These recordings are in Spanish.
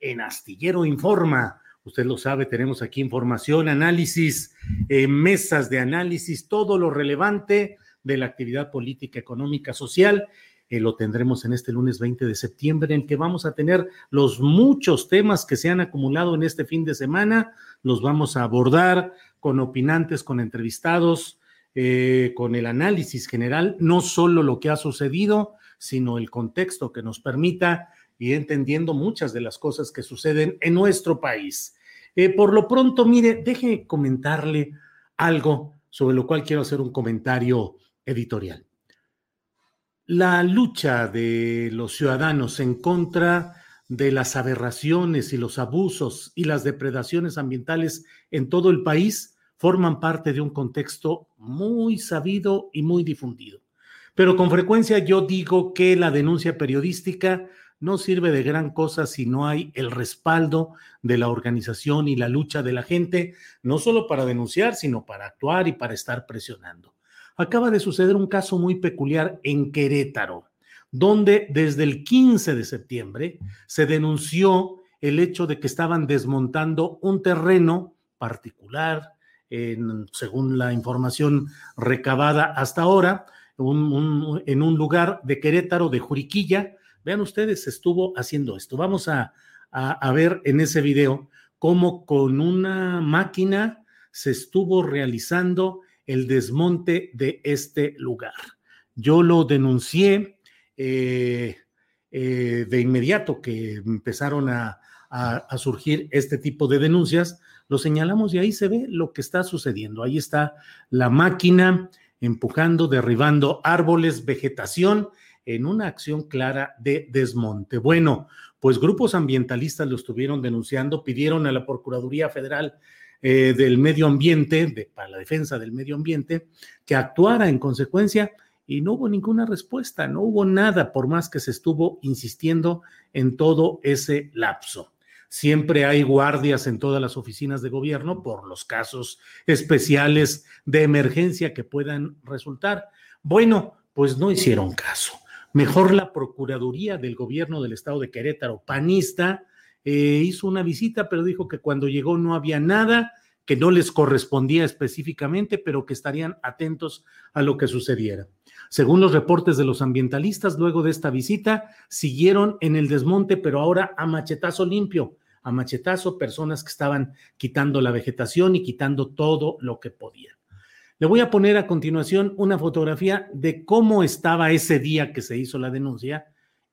en Astillero Informa. Usted lo sabe, tenemos aquí información, análisis, eh, mesas de análisis, todo lo relevante de la actividad política, económica, social. Eh, lo tendremos en este lunes 20 de septiembre, en que vamos a tener los muchos temas que se han acumulado en este fin de semana. Los vamos a abordar con opinantes, con entrevistados, eh, con el análisis general, no solo lo que ha sucedido, sino el contexto que nos permita y entendiendo muchas de las cosas que suceden en nuestro país. Eh, por lo pronto, mire, deje comentarle algo sobre lo cual quiero hacer un comentario editorial. La lucha de los ciudadanos en contra de las aberraciones y los abusos y las depredaciones ambientales en todo el país forman parte de un contexto muy sabido y muy difundido. Pero con frecuencia yo digo que la denuncia periodística no sirve de gran cosa si no hay el respaldo de la organización y la lucha de la gente, no solo para denunciar, sino para actuar y para estar presionando. Acaba de suceder un caso muy peculiar en Querétaro, donde desde el 15 de septiembre se denunció el hecho de que estaban desmontando un terreno particular, según la información recabada hasta ahora, en un lugar de Querétaro, de Juriquilla, Vean ustedes, estuvo haciendo esto. Vamos a, a, ver en ese video cómo con una máquina se estuvo realizando el desmonte de este lugar. Yo lo denuncié eh, eh, de inmediato que empezaron a, a, surgir este tipo de denuncias, lo señalamos y ahí se ve lo que está sucediendo. Ahí está la máquina empujando, derribando árboles, vegetación en una acción clara de desmonte. Bueno, pues grupos ambientalistas lo estuvieron denunciando, pidieron a la Procuraduría Federal eh, del Medio Ambiente, para la defensa del medio ambiente, que actuara en consecuencia y no hubo ninguna respuesta, no hubo nada, por más que se estuvo insistiendo en todo ese lapso. Siempre hay guardias en todas las oficinas de gobierno por los casos especiales de emergencia que puedan resultar. Bueno, pues no hicieron caso. Mejor la Procuraduría del Gobierno del Estado de Querétaro, panista, eh, hizo una visita, pero dijo que cuando llegó no había nada, que no les correspondía específicamente, pero que estarían atentos a lo que sucediera. Según los reportes de los ambientalistas, luego de esta visita, siguieron en el desmonte, pero ahora a machetazo limpio, a machetazo, personas que estaban quitando la vegetación y quitando todo lo que podían. Le voy a poner a continuación una fotografía de cómo estaba ese día que se hizo la denuncia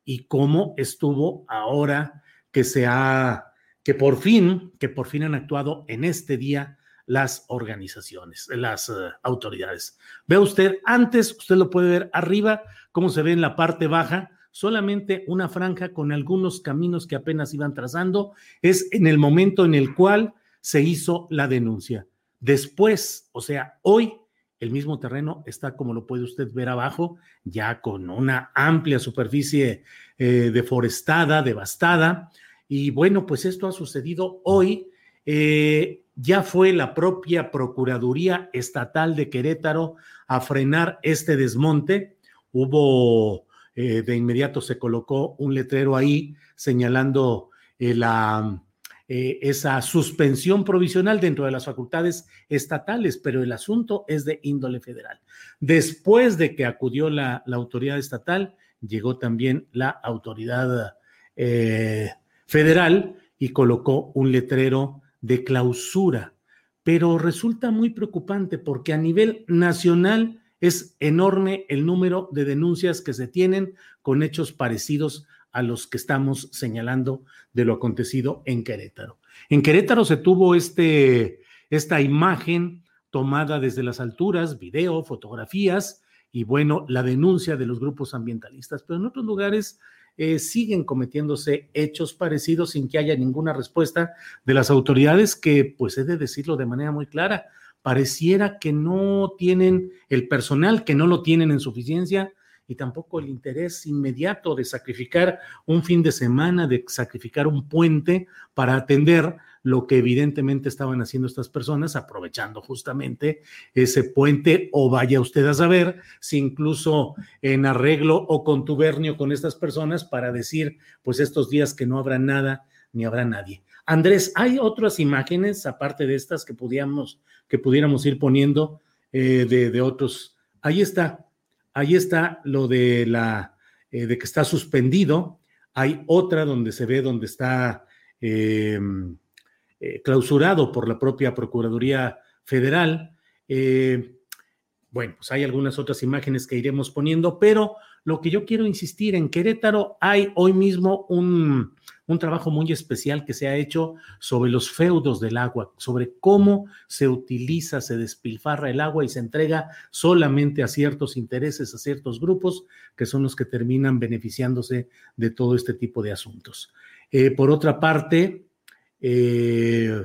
y cómo estuvo ahora que se ha, que por fin, que por fin han actuado en este día las organizaciones, las uh, autoridades. Ve usted, antes, usted lo puede ver arriba, cómo se ve en la parte baja, solamente una franja con algunos caminos que apenas iban trazando, es en el momento en el cual se hizo la denuncia. Después, o sea, hoy el mismo terreno está, como lo puede usted ver abajo, ya con una amplia superficie eh, deforestada, devastada. Y bueno, pues esto ha sucedido hoy eh, ya fue la propia Procuraduría Estatal de Querétaro a frenar este desmonte. Hubo, eh, de inmediato se colocó un letrero ahí señalando eh, esa suspensión provisional dentro de las facultades estatales, pero el asunto es de índole federal. Después de que acudió la, la autoridad estatal, llegó también la autoridad federal y colocó un letrero de clausura. Pero resulta muy preocupante porque a nivel nacional es enorme el número de denuncias que se tienen con hechos parecidos a los que estamos señalando de lo acontecido en Querétaro. En Querétaro se tuvo este, esta imagen tomada desde las alturas, video, fotografías y bueno, la denuncia de los grupos ambientalistas, pero en otros lugares eh, siguen cometiéndose hechos parecidos sin que haya ninguna respuesta de las autoridades que, pues he de decirlo de manera muy clara, pareciera que no tienen el personal, que no lo tienen en suficiencia y tampoco el interés inmediato de sacrificar un fin de semana, de sacrificar un puente para atender lo que evidentemente estaban haciendo estas personas, aprovechando justamente ese puente, o vaya usted a saber si incluso en arreglo o contubernio con estas personas para decir, pues estos días que no habrá nada ni habrá nadie. Andrés, ¿hay otras imágenes aparte de estas que pudiéramos, que pudiéramos ir poniendo eh, de, otros? Ahí está, ahí está lo de la eh, de que está suspendido. Hay otra donde se ve donde está eh, eh, clausurado por la propia Procuraduría Federal. Bueno, pues hay algunas otras imágenes que iremos poniendo, pero lo que yo quiero insistir, en Querétaro hay hoy mismo un, un, trabajo muy especial que se ha hecho sobre los feudos del agua, sobre cómo se utiliza, se despilfarra el agua y se entrega solamente a ciertos intereses, a ciertos grupos, que son los que terminan beneficiándose de todo este tipo de asuntos. Eh, por otra parte, eh,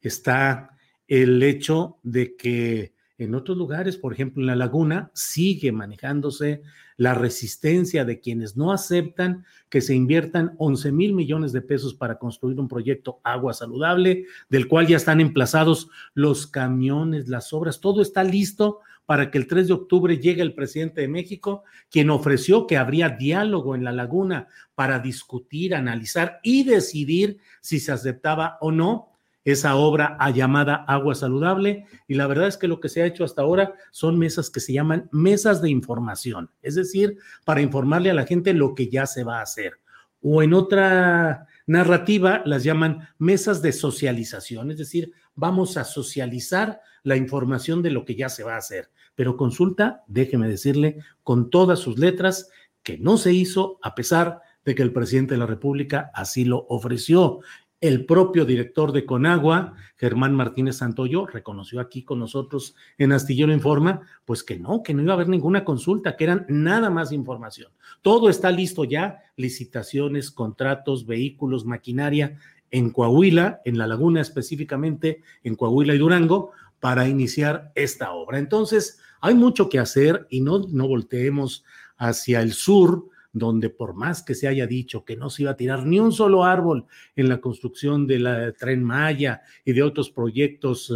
está el hecho de que en otros lugares, por ejemplo en la laguna, sigue manejándose la resistencia de quienes no aceptan que se inviertan 11 mil millones de pesos para construir un proyecto agua saludable, del cual ya están emplazados los camiones, las obras, todo está listo para que el 3 de octubre llegue el presidente de México, quien ofreció que habría diálogo en la laguna para discutir, analizar y decidir si se aceptaba o no esa obra a llamada Agua Saludable. Y la verdad es que lo que se ha hecho hasta ahora son mesas que se llaman mesas de información, es decir, para informarle a la gente lo que ya se va a hacer. O en otra narrativa las llaman mesas de socialización, es decir, vamos a socializar la información de lo que ya se va a hacer pero consulta, déjeme decirle, con todas sus letras, que no se hizo a pesar de que el presidente de la República así lo ofreció. El propio director de Conagua, Germán Martínez Santoyo, reconoció aquí con nosotros en Astillero Informa, pues que no, que no iba a haber ninguna consulta, que eran nada más información. Todo está listo ya, licitaciones, contratos, vehículos, maquinaria en Coahuila, en la laguna específicamente, en Coahuila y Durango, para iniciar esta obra. Entonces, hay mucho que hacer y no, no volteemos hacia el sur, donde por más que se haya dicho que no se iba a tirar ni un solo árbol en la construcción de la tren Maya y de otros proyectos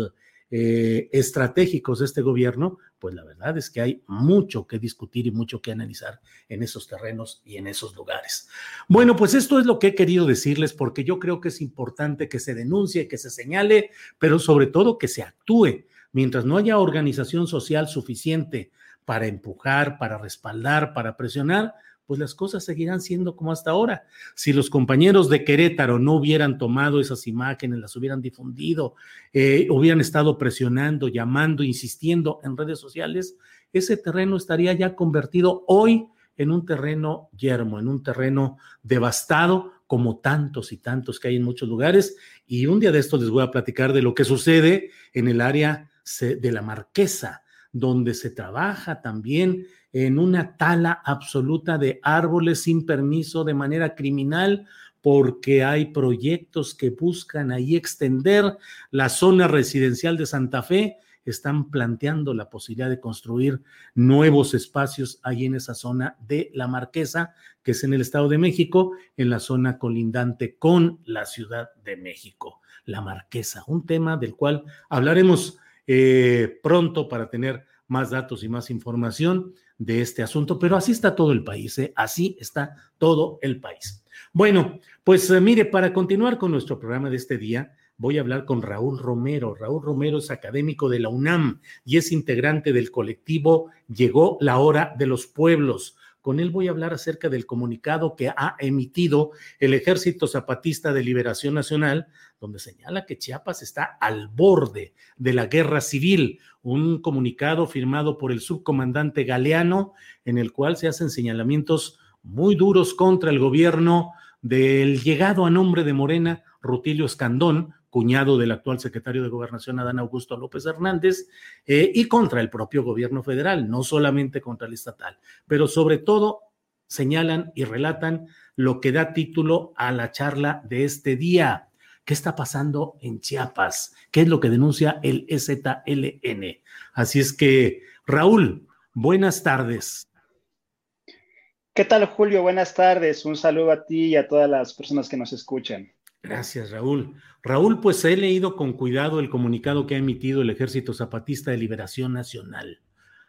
eh, estratégicos de este gobierno, pues la verdad es que hay mucho que discutir y mucho que analizar en esos terrenos y en esos lugares. Bueno, pues esto es lo que he querido decirles porque yo creo que es importante que se denuncie, que se señale, pero sobre todo que se actúe mientras no haya organización social suficiente para empujar, para respaldar, para presionar, pues las cosas seguirán siendo como hasta ahora. Si los compañeros de Querétaro no hubieran tomado esas imágenes, las hubieran difundido, eh, hubieran estado presionando, llamando, insistiendo en redes sociales, ese terreno estaría ya convertido hoy en un terreno yermo, en un terreno devastado, como tantos y tantos que hay en muchos lugares. Y un día de esto les voy a platicar de lo que sucede en el área de la Marquesa, donde se trabaja también en una tala absoluta de árboles sin permiso de manera criminal, porque hay proyectos que buscan ahí extender la zona residencial de Santa Fe, están planteando la posibilidad de construir nuevos espacios ahí en esa zona de la Marquesa, que es en el Estado de México, en la zona colindante con la Ciudad de México. la marquesa, un tema del cual hablaremos eh, pronto para tener más datos y más información de este asunto, pero así está todo el país, ¿eh? así está todo el país. Bueno, pues eh, mire, para continuar con nuestro programa de este día, voy a hablar con Raúl Romero. Raúl Romero es académico de la UNAM y es integrante del colectivo Llegó la hora de los pueblos. Con él voy a hablar acerca del comunicado que ha emitido el Ejército Zapatista de Liberación Nacional, donde señala que Chiapas está al borde de la guerra civil. Un comunicado firmado por el subcomandante Galeano, en el cual se hacen señalamientos muy duros contra el gobierno del llegado a nombre de Morena, Rutilio Escandón, cuñado del actual secretario de Gobernación, Adán Augusto López Hernández, eh, y contra el propio gobierno federal, no solamente contra el estatal, pero sobre todo señalan y relatan lo que da título a la charla de este día. ¿Qué está pasando en Chiapas? ¿Qué es lo que denuncia el EZLN? Así es que, Raúl, buenas tardes. ¿Qué tal, Julio? Buenas tardes. Un saludo a ti y a todas las personas que nos escuchan. Gracias, Raúl. Raúl, pues he leído con cuidado el comunicado que ha emitido el Ejército Zapatista de Liberación Nacional.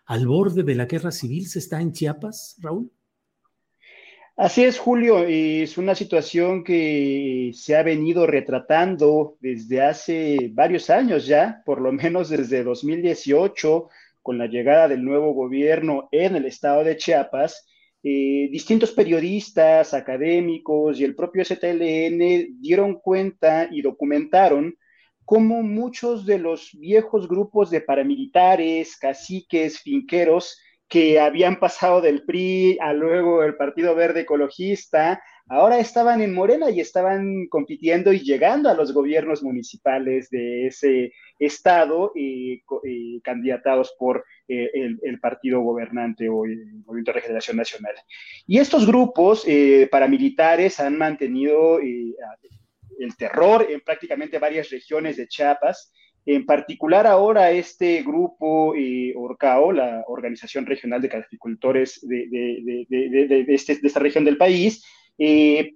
¿Al borde de la guerra civil se está en Chiapas, Raúl? Así es, Julio. Es una situación que se ha venido retratando desde hace varios años ya, por lo menos desde 2018, con la llegada del nuevo gobierno en el estado de Chiapas eh, distintos periodistas, académicos y el propio STLN dieron cuenta y documentaron cómo muchos de los viejos grupos de paramilitares, caciques, finqueros, que habían pasado del PRI a luego el Partido Verde Ecologista, ahora estaban en Morena y estaban compitiendo y llegando a los gobiernos municipales de ese estado, y candidatados por eh, el, partido gobernante o el Movimiento de Regeneración Nacional. Y estos grupos eh, paramilitares han mantenido eh, el terror en prácticamente varias regiones de Chiapas. En particular ahora este grupo Orcao, la Organización Regional de Caficultores de, este, de, esta región del país, eh,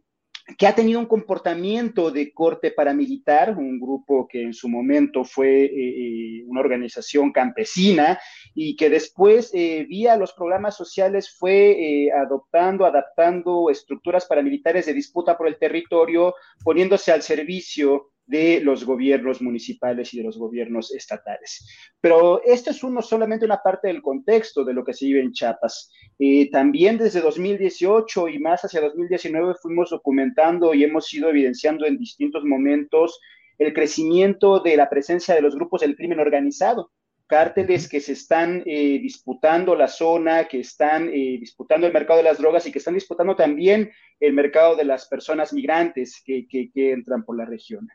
que ha tenido un comportamiento de corte paramilitar, un grupo que en su momento fue eh, eh, una organización campesina y que después, vía los programas sociales, fue adoptando, adaptando estructuras paramilitares de disputa por el territorio, poniéndose al servicio de los gobiernos municipales y de los gobiernos estatales. Pero esto es uno solamente una parte del contexto de lo que se vive en Chiapas. Eh, también desde 2018 y más hacia 2019 fuimos documentando y hemos ido evidenciando en distintos momentos el crecimiento de la presencia de los grupos del crimen organizado, cárteles que se están eh, disputando la zona, que están eh, disputando el mercado de las drogas y que están disputando también el mercado de las personas migrantes que, entran por la región.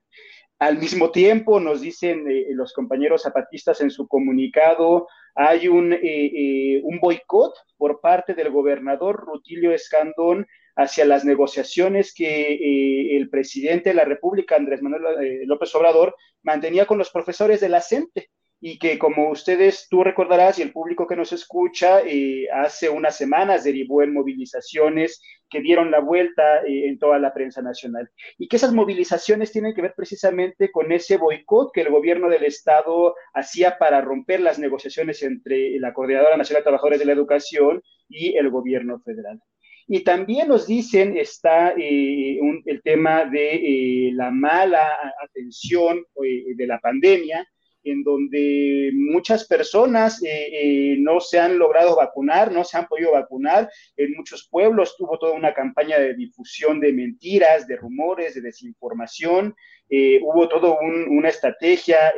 Al mismo tiempo, nos dicen eh, los compañeros zapatistas en su comunicado, hay un, un boicot por parte del gobernador Rutilio Escandón hacia las negociaciones que el presidente de la República, Andrés Manuel López Obrador, mantenía con los profesores de la CENTE y que como ustedes, tú recordarás y el público que nos escucha, eh, hace unas semanas derivó en movilizaciones que dieron la vuelta eh, en toda la prensa nacional. Y que esas movilizaciones tienen que ver precisamente con ese boicot que el gobierno del Estado hacía para romper las negociaciones entre la Coordinadora Nacional de Trabajadores de la Educación y el gobierno federal. Y también nos dicen, está eh, el tema de la mala atención de la pandemia, en donde muchas personas eh, eh, no se han logrado vacunar, no se han podido vacunar. En muchos pueblos tuvo toda una campaña de difusión de mentiras, de rumores, de desinformación. Eh, hubo toda una estrategia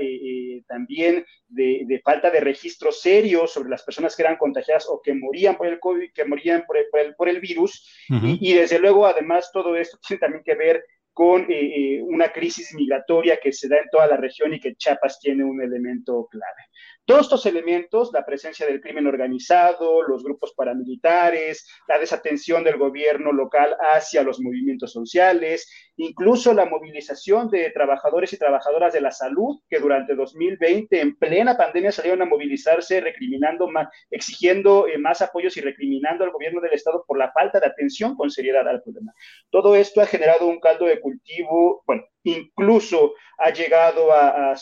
también de, falta de registro serio sobre las personas que eran contagiadas o que morían por el COVID, que morían por el, por el, virus. y, y, desde luego, además, todo esto tiene también que ver con eh, eh, una crisis migratoria que se da en toda la región y que Chiapas tiene un elemento clave. Todos estos elementos, la presencia del crimen organizado, los grupos paramilitares, la desatención del gobierno local hacia los movimientos sociales, incluso la movilización de trabajadores y trabajadoras de la salud que durante 2020, en plena pandemia, salieron a movilizarse recriminando, exigiendo eh, más apoyos y recriminando al gobierno del Estado por la falta de atención con seriedad al problema. Todo esto ha generado un caldo de cultivo, bueno, incluso ha llegado a,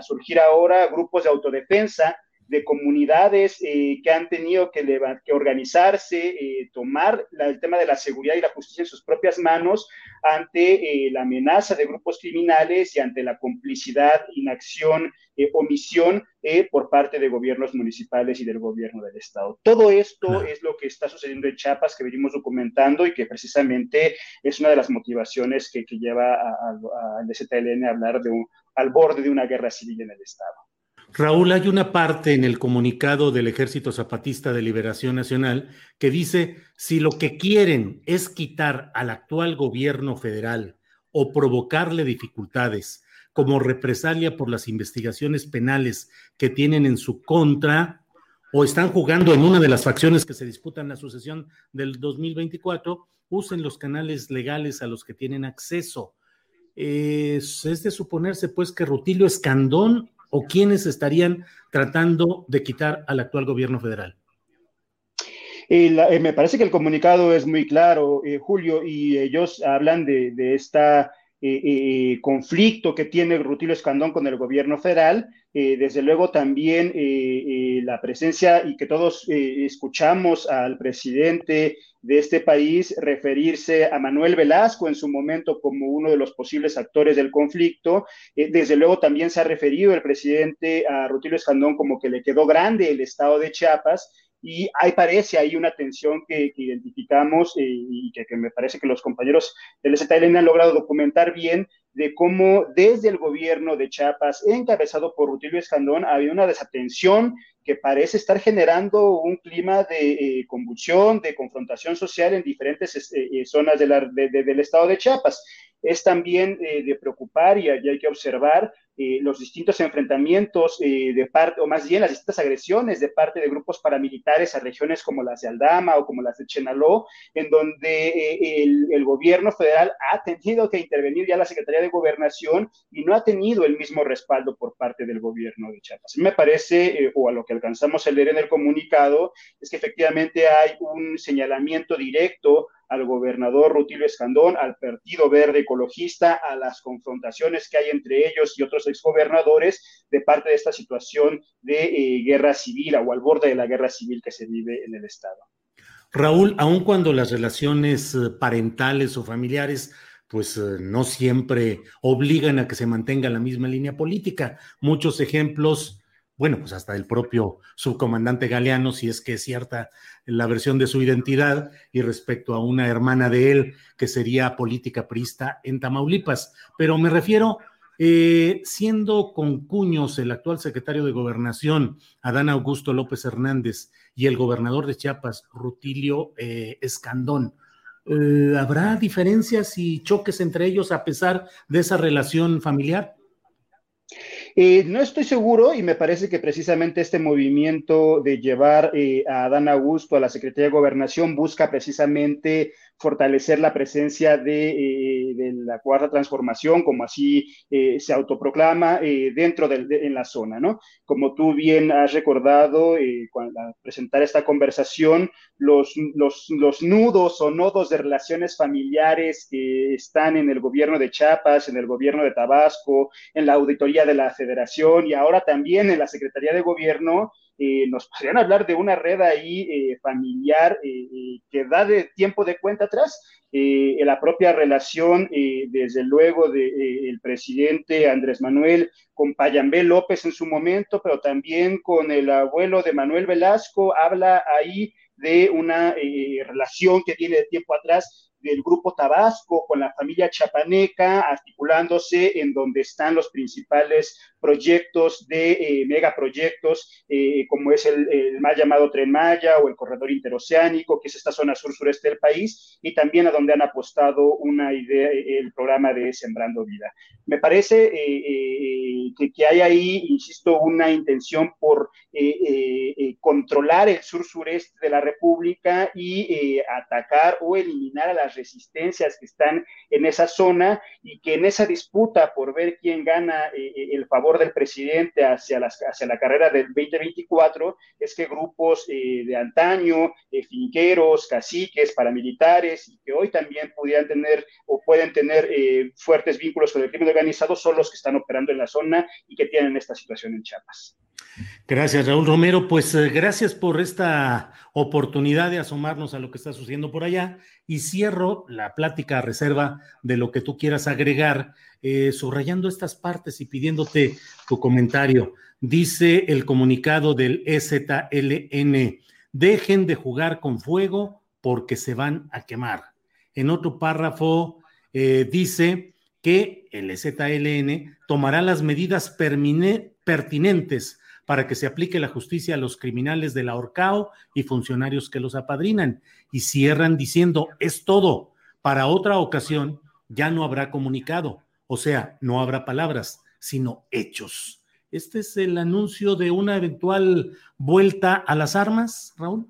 surgir ahora grupos de autodefensa de comunidades eh, que han tenido que, que organizarse, eh, tomar el tema de la seguridad y la justicia en sus propias manos ante eh, la amenaza de grupos criminales y ante la complicidad, inacción, omisión por parte de gobiernos municipales y del gobierno del Estado. Todo esto es lo que está sucediendo en Chiapas, que venimos documentando y que precisamente es una de las motivaciones que, lleva al DZLN a hablar de un, al borde de una guerra civil en el Estado. Raúl, hay una parte en el comunicado del Ejército Zapatista de Liberación Nacional que dice, si lo que quieren es quitar al actual gobierno federal o provocarle dificultades como represalia por las investigaciones penales que tienen en su contra, o están jugando en una de las facciones que se disputan la sucesión del 2024, usen los canales legales a los que tienen acceso. Es, es de suponerse, pues, que Rutilio Escandón o quiénes estarían tratando de quitar al actual gobierno federal? Eh, me parece que el comunicado es muy claro, eh, Julio, y ellos hablan de, de esta eh, conflicto que tiene Rutilio Escandón con el gobierno federal, desde luego también la presencia y que todos escuchamos al presidente de este país referirse a Manuel Velasco en su momento como uno de los posibles actores del conflicto. desde luego también se ha referido el presidente a Rutilio Escandón como que le quedó grande el estado de Chiapas y ahí parece ahí una tensión que, identificamos eh, y que, me parece que los compañeros del ZLN han logrado documentar bien de cómo desde el gobierno de Chiapas, encabezado por Rutilio Escandón, había una desatención que parece estar generando un clima de eh, convulsión, de confrontación social en diferentes eh, zonas del estado de Chiapas. Es también de preocupar y hay que observar eh, los distintos enfrentamientos eh, de parte, o más bien las distintas agresiones de parte de grupos paramilitares a regiones como las de Aldama o como las de Chenaló, en donde eh, el, gobierno federal ha tenido que intervenir ya la Secretaría de Gobernación y no ha tenido el mismo respaldo por parte del gobierno de Chiapas. Me parece, o a lo que alcanzamos a leer en el comunicado, es que efectivamente hay un señalamiento directo al gobernador Rutilio Escandón, al Partido Verde Ecologista, a las confrontaciones que hay entre ellos y otros exgobernadores de parte de esta situación de eh, guerra civil o al borde de la guerra civil que se vive en el Estado. Raúl, aun cuando las relaciones eh, parentales o familiares pues eh, no siempre obligan a que se mantenga la misma línea política. Muchos ejemplos bueno, pues hasta el propio subcomandante Galeano, si es que es cierta la versión de su identidad, y respecto a una hermana de él que sería política prista en Tamaulipas. Pero me refiero, eh, siendo con cuños el actual secretario de Gobernación, Adán Augusto López Hernández, y el gobernador de Chiapas, Rutilio eh, Escandón, eh, ¿habrá diferencias y choques entre ellos a pesar de esa relación familiar? Eh, no estoy seguro y me parece que precisamente este movimiento de llevar eh, a Adán Augusto a la Secretaría de Gobernación busca precisamente fortalecer la presencia de, eh, la cuarta transformación, como así eh, se autoproclama eh, dentro de, en la zona, ¿no? Como tú bien has recordado, cuando, al presentar esta conversación, los, los, los, nudos o nodos de relaciones familiares que están en el gobierno de Chiapas, en el gobierno de Tabasco, en la auditoría de la federación y ahora también en la Secretaría de Gobierno, eh, nos podrían hablar de una red ahí eh, familiar eh, que da de tiempo de cuenta atrás. la propia relación, desde luego, del presidente Andrés Manuel con Payambé López en su momento, pero también con el abuelo de Manuel Velasco, habla ahí de una relación que viene de tiempo atrás del Grupo Tabasco con la familia chapaneca, articulándose en donde están los principales proyectos de eh, megaproyectos, eh, como es el, el, mal llamado Tren Maya o el Corredor Interoceánico, que es esta zona sur-sureste del país, y también a donde han apostado una idea, el programa de Sembrando Vida. Me parece eh, que, hay ahí, insisto, una intención por controlar el sur-sureste de la República y atacar o eliminar a las resistencias que están en esa zona y que en esa disputa por ver quién gana el favor del presidente hacia, las, hacia la carrera del 2024 es que grupos de antaño, finqueros, caciques, paramilitares y que hoy también pudieran tener o pueden tener fuertes vínculos con el crimen organizado son los que están operando en la zona y que tienen esta situación en Chiapas. Gracias, Raúl Romero. Pues eh, gracias por esta oportunidad de asomarnos a lo que está sucediendo por allá y cierro la plática a reserva de lo que tú quieras agregar, eh, subrayando estas partes y pidiéndote tu comentario. Dice el comunicado del EZLN, dejen de jugar con fuego porque se van a quemar. En otro párrafo eh, dice que el EZLN tomará las medidas pertinentes para que se aplique la justicia a los criminales de la Orcao y funcionarios que los apadrinan. Y cierran diciendo, es todo. Para otra ocasión ya no habrá comunicado, o sea, no habrá palabras, sino hechos. ¿Este es el anuncio de una eventual vuelta a las armas, Raúl?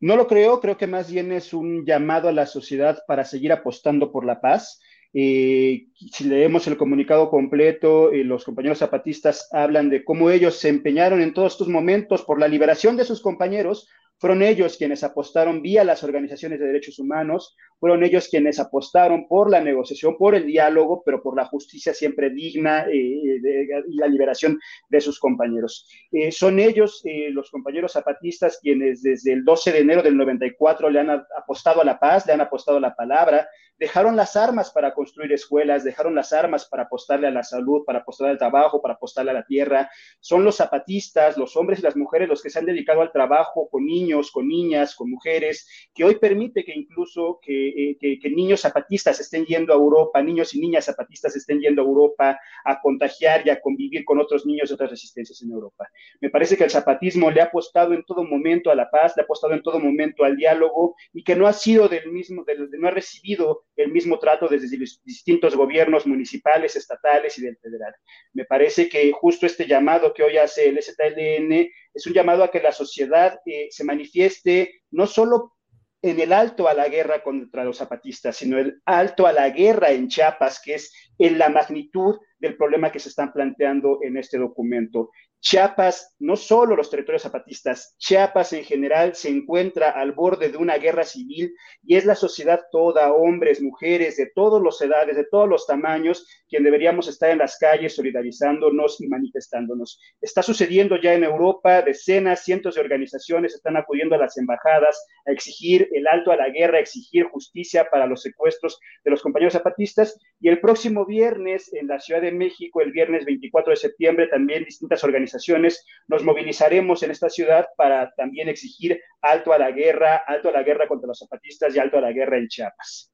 No lo creo, creo que más bien es un llamado a la sociedad para seguir apostando por la paz eh, si leemos el comunicado completo, eh, los compañeros zapatistas hablan de cómo ellos se empeñaron en todos estos momentos por la liberación de sus compañeros, fueron ellos quienes apostaron vía las organizaciones de derechos humanos, fueron ellos quienes apostaron por la negociación, por el diálogo, pero por la justicia siempre digna eh, y la liberación de sus compañeros. Eh, son ellos, eh, los compañeros zapatistas, quienes desde el 12 de enero del 94 le han apostado a la paz, le han apostado a la palabra, dejaron las armas para construir escuelas, dejaron las armas para apostarle a la salud, para apostarle al trabajo, para apostarle a la tierra. Son los zapatistas, los hombres y las mujeres los que se han dedicado al trabajo con niños con niñas, con mujeres, que hoy permite que incluso que, eh, niños zapatistas estén yendo a Europa, niños y niñas zapatistas estén yendo a Europa a contagiar y a convivir con otros niños de otras resistencias en Europa. Me parece que el zapatismo le ha apostado en todo momento a la paz, le ha apostado en todo momento al diálogo y que no ha sido del mismo, no ha recibido el mismo trato desde los distintos gobiernos municipales, estatales y del federal. Me parece que justo este llamado que hoy hace el STLN es un llamado a que la sociedad eh, se manifieste no solo en el alto a la guerra contra los zapatistas, sino el alto a la guerra en Chiapas, que es en la magnitud del problema que se están planteando en este documento. Chiapas, no solo los territorios zapatistas, Chiapas en general se encuentra al borde de una guerra civil y es la sociedad toda, hombres, mujeres, de todas las edades, de todos los tamaños, quien deberíamos estar en las calles solidarizándonos y manifestándonos. Está sucediendo ya en Europa, decenas, cientos de organizaciones están acudiendo a las embajadas a exigir el alto a la guerra, a exigir justicia para los secuestros de los compañeros zapatistas y el próximo viernes en la Ciudad de México, el viernes 24 de septiembre, también distintas organizaciones nos movilizaremos en esta ciudad para también exigir alto a la guerra, alto a la guerra contra los zapatistas y alto a la guerra en Chiapas.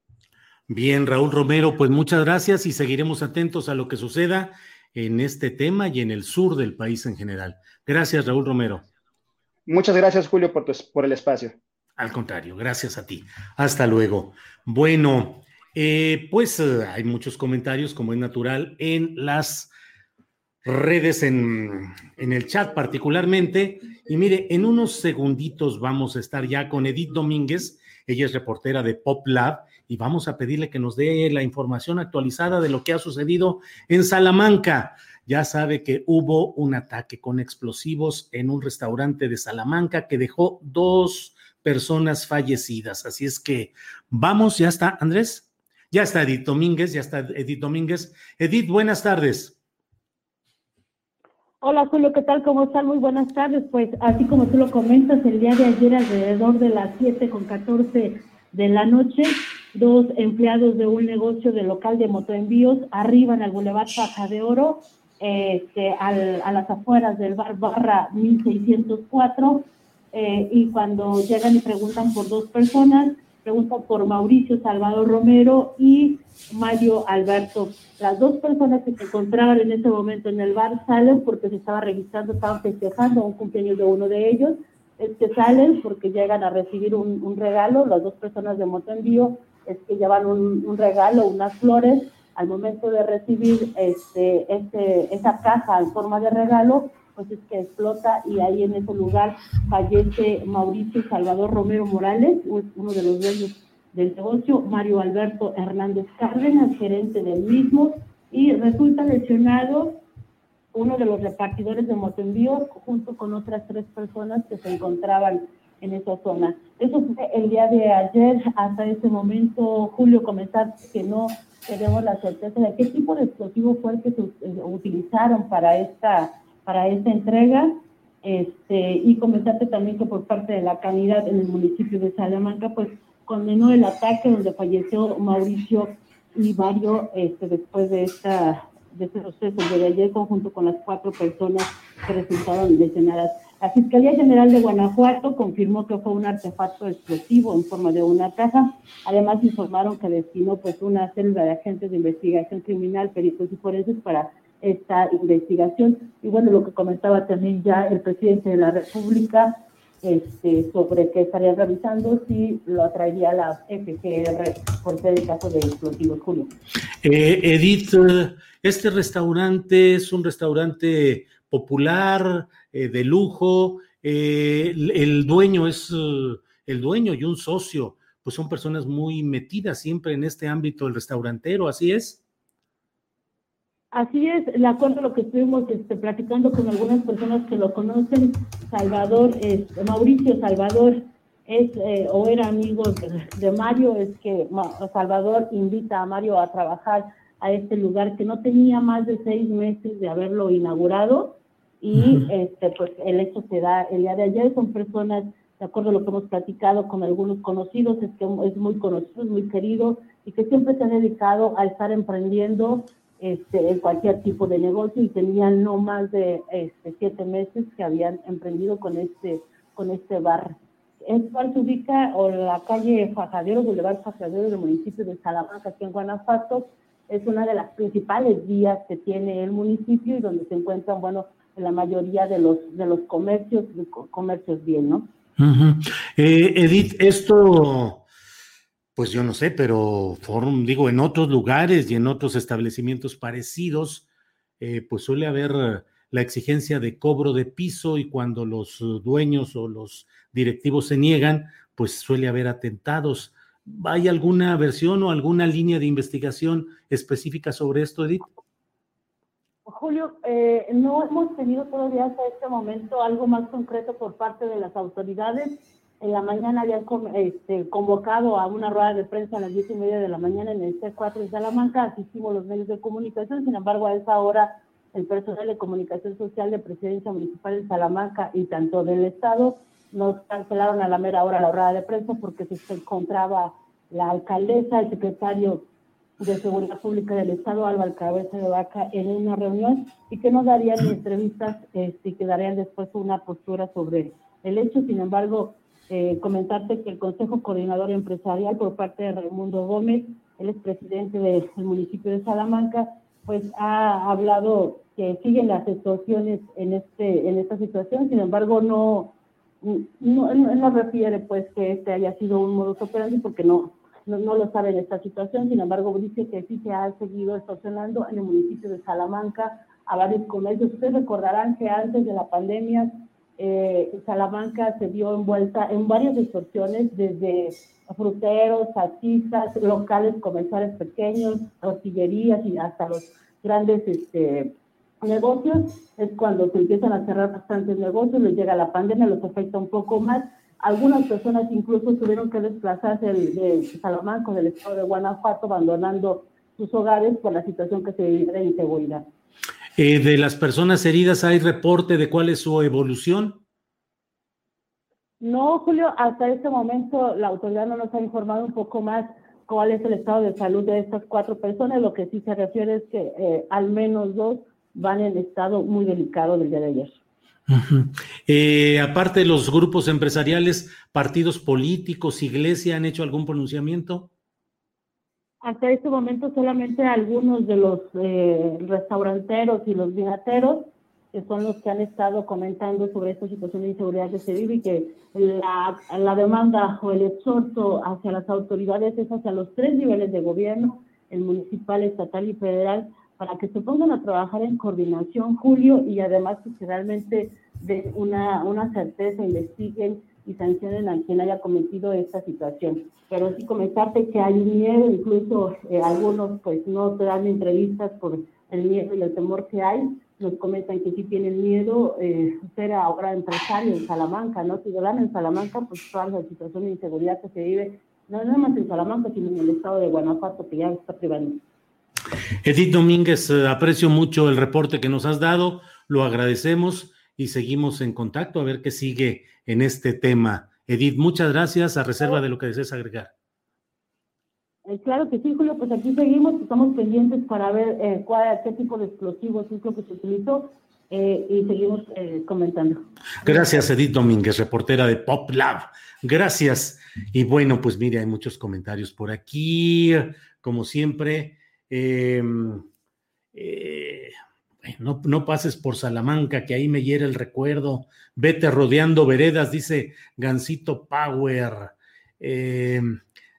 Bien, Raúl Romero, pues muchas gracias y seguiremos atentos a lo que suceda en este tema y en el sur del país en general. Gracias, Raúl Romero. Muchas gracias, Julio, por, por el espacio. Al contrario, gracias a ti. Hasta luego. Bueno, eh, pues eh, hay muchos comentarios, como es natural, en las redes en, el chat particularmente. Y mire, en unos segunditos vamos a estar ya con Edith Domínguez. Ella es reportera de Pop Lab y vamos a pedirle que nos dé la información actualizada de lo que ha sucedido en Salamanca. Ya sabe que hubo un ataque con explosivos en un restaurante de Salamanca que dejó dos personas fallecidas. Así es que vamos, ya está, Andrés. Ya está Edith Domínguez, ya está Edith Domínguez. Edith, buenas tardes. Hola Julio, ¿qué tal? ¿Cómo están? Muy buenas tardes. Pues así como tú lo comentas, el día de ayer alrededor de las 7 con 14 de la noche, dos empleados de un negocio de local de motoenvíos arriban al Boulevard Faja de Oro, este, al, a las afueras del bar barra 1604, eh, y cuando llegan y preguntan por dos personas, pregunta por Mauricio Salvador Romero y Mario Alberto. Las dos personas que se encontraban en ese momento en el bar salen porque se estaba registrando, estaban festejando un cumpleaños de uno de ellos. Es que salen porque llegan a recibir un, regalo. Las dos personas de moto envío es que llevan un, un regalo, unas flores al momento de recibir este, este, esa caja en forma de regalo, pues es que explota y ahí en ese lugar fallece Mauricio Salvador Romero Morales, uno de los dueños del negocio, Mario Alberto Hernández Cárdenas, gerente del mismo, y resulta lesionado uno de los repartidores de motoenvío junto con otras tres personas que se encontraban en esa zona. Eso fue el día de ayer, hasta ese momento, Julio, comentar que no tenemos la certeza de qué tipo de explosivo fue el que se eh, utilizaron para esta, para esta entrega. Este, y comentarte también que por parte de la canidad en el municipio de Salamanca, pues condenó el ataque donde falleció Mauricio y Mario este, después de esta de este proceso de ayer conjunto con las cuatro personas que resultaron lesionadas. La Fiscalía General de Guanajuato confirmó que fue un artefacto explosivo en forma de una caja. Además informaron que destinó pues una célula de agentes de investigación criminal, peritos y forenses para esta investigación. Y bueno, lo que comentaba también ya el presidente de la República, este, sobre qué estaría revisando si lo atraería la FGR por ser el caso de explosivos, Julio. Eh, Edith, este restaurante es un restaurante popular, eh, de lujo, eh, el, dueño es el dueño y un socio, pues son personas muy metidas siempre en este ámbito del restaurantero, ¿así es? Así es, de acuerdo lo que estuvimos este, platicando con algunas personas que lo conocen, Salvador, este, Mauricio Salvador es eh, o era amigo de, Mario, es que Salvador invita a Mario a trabajar a este lugar que no tenía más de seis meses de haberlo inaugurado y este pues el hecho se da el día de ayer, son personas, de acuerdo a lo que hemos platicado con algunos conocidos, es que es muy conocido, es muy querido y que siempre se ha dedicado a estar emprendiendo este, en cualquier tipo de negocio y tenían no más de este, siete meses que habían emprendido con este, con este bar. Es cual se ubica o la calle Fajadero, Boulevard Fajadero del municipio de Salamanca, aquí en Guanajuato. Es una de las principales vías que tiene el municipio y donde se encuentran, bueno, la mayoría de los, de los comercios, comercios bien, ¿no? Eh, Edith, esto pues yo no sé, pero digo, en otros lugares y en otros establecimientos parecidos, eh, pues suele haber la exigencia de cobro de piso y cuando los dueños o los directivos se niegan, pues suele haber atentados. ¿Hay alguna versión o alguna línea de investigación específica sobre esto, Edith? Julio, eh, no hemos tenido todavía hasta este momento algo más concreto por parte de las autoridades. En la mañana habían este, convocado a una rueda de prensa a las diez y media de la mañana en el C4 de Salamanca, asistimos los medios de comunicación, sin embargo a esa hora el personal de comunicación social de Presidencia Municipal de Salamanca y tanto del Estado nos cancelaron a la mera hora la rueda de prensa porque se encontraba la alcaldesa, el secretario de Seguridad Pública del Estado, Álvaro Cabeza de Vaca, en una reunión y que no darían entrevistas este, y que darían después una postura sobre el hecho. Sin embargo, eh, comentarte que el Consejo Coordinador Empresarial por parte de Raimundo Gómez, él es presidente del municipio de Salamanca, pues ha hablado que siguen las situaciones en este en esta situación, sin embargo no no, no refiere pues que este haya sido un modus operandi porque no, no, no lo sabe en esta situación, sin embargo dice que sí se ha seguido extorsionando en el municipio de Salamanca a varios comercios. Ustedes recordarán que antes de la pandemia eh, Salamanca se vio envuelta en varias extorsiones, desde fruteros, taxistas, locales comerciales pequeños, tortillerías y hasta los grandes este, negocios. Es cuando se empiezan a cerrar bastantes negocios, les llega la pandemia, los afecta un poco más. Algunas personas incluso tuvieron que desplazarse de, Salamanca, del estado de Guanajuato, abandonando sus hogares por la situación que se vive de inseguridad. Eh, de las personas heridas, ¿hay reporte de cuál es su evolución? No, Julio, hasta este momento la autoridad no nos ha informado un poco más cuál es el estado de salud de estas cuatro personas. Lo que sí se refiere es que eh, al menos dos van en estado muy delicado del día de ayer. Eh, aparte de los grupos empresariales, partidos políticos, iglesia, ¿han hecho algún pronunciamiento? Hasta este momento solamente algunos de los eh, restauranteros y los vinateros, que son los que han estado comentando sobre esta situación de inseguridad que se vive y que la, demanda o el exhorto hacia las autoridades es hacia los tres niveles de gobierno, el municipal, estatal y federal, para que se pongan a trabajar en coordinación, Julio, y además que realmente de una, una certeza, investiguen y sancionen a quien haya cometido esta situación. Pero sí comentarte que hay miedo, incluso eh, algunos pues no te dan entrevistas por el miedo y el temor que hay, nos comentan que sí tienen miedo eh, ser ahora empresario en Salamanca, ¿no? Si dan en Salamanca, pues toda la situación de inseguridad que se vive, no nada más en Salamanca, sino en el estado de Guanajuato, que ya está privando. Edith Domínguez, eh, aprecio mucho el reporte que nos has dado, lo agradecemos y seguimos en contacto a ver qué sigue en este tema. Edith, muchas gracias, a reserva de lo que desees agregar. Eh, claro que sí, Julio, pues aquí seguimos, estamos pendientes para ver eh, cuál, qué tipo de explosivos es lo que se utilizó eh, y seguimos comentando. Gracias, Edith Domínguez, reportera de Pop Lab. Gracias. Y bueno, pues mire, hay muchos comentarios por aquí, como siempre. Em, no, no, pases por Salamanca, que ahí me hiere el recuerdo. Vete rodeando veredas, dice Gancito Power. Eh,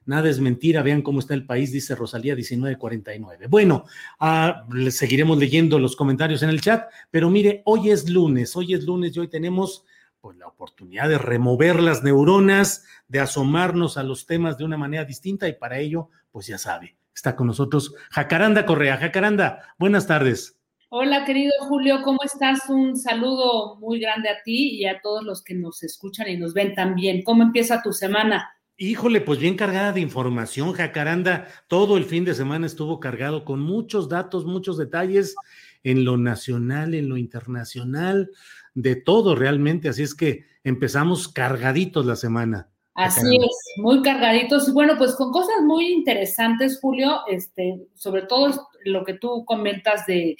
Nada es mentira, vean cómo está el país, dice Rosalía 1949. Bueno, ah, seguiremos leyendo los comentarios en el chat, pero mire, hoy es lunes, hoy es lunes y hoy tenemos pues la oportunidad de remover las neuronas, de asomarnos a los temas de una manera distinta y para ello, pues ya sabe, está con nosotros Jacaranda Correa. Jacaranda, buenas tardes. Hola, querido Julio, ¿cómo estás? Un saludo muy grande a ti y a todos los que nos escuchan y nos ven también. ¿Cómo empieza tu semana? Híjole, pues bien cargada de información, Jacaranda. Todo el fin de semana estuvo cargado con muchos datos, muchos detalles en lo nacional, en lo internacional, de todo realmente. Así es que empezamos cargaditos la semana. Así es, muy cargaditos. Y bueno, pues con cosas muy interesantes, Julio, este, sobre todo lo que tú comentas de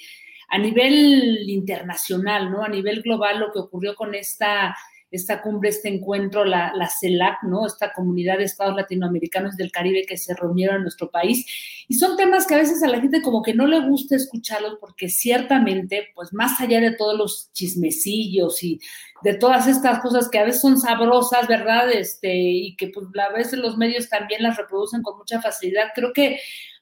a nivel internacional, ¿no? A nivel global, lo que ocurrió con esta esta cumbre, este encuentro, la, la CELAC, ¿no? Esta comunidad de estados latinoamericanos del Caribe que se reunieron en nuestro país. Y son temas que a veces a la gente como que no le gusta escucharlos porque ciertamente, pues más allá de todos los chismecillos y de todas estas cosas que a veces son sabrosas, ¿verdad? Este, y que pues a veces los medios también las reproducen con mucha facilidad. Creo que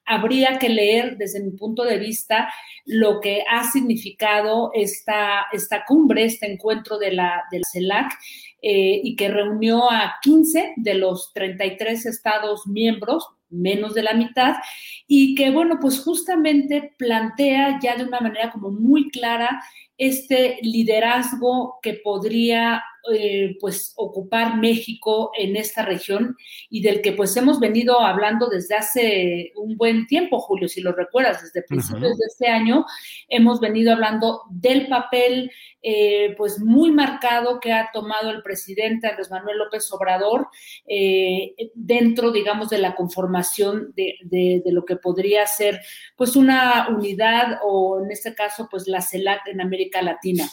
habría que leer desde mi punto de vista lo que ha significado esta, esta cumbre, este encuentro de la, del CELAC, eh, y que reunió a 15 de los 33 estados miembros, menos de la mitad, y que, bueno, pues justamente plantea ya de una manera como muy clara este liderazgo que podría eh, pues ocupar México en esta región y del que pues hemos venido hablando desde hace un buen tiempo, Julio, si lo recuerdas, desde principios de este año hemos venido hablando del papel eh, pues muy marcado que ha tomado el presidente Andrés Manuel López Obrador eh, dentro, digamos, de la conformación de, de, lo que podría ser pues una unidad o en este caso pues la CELAC en América Latina.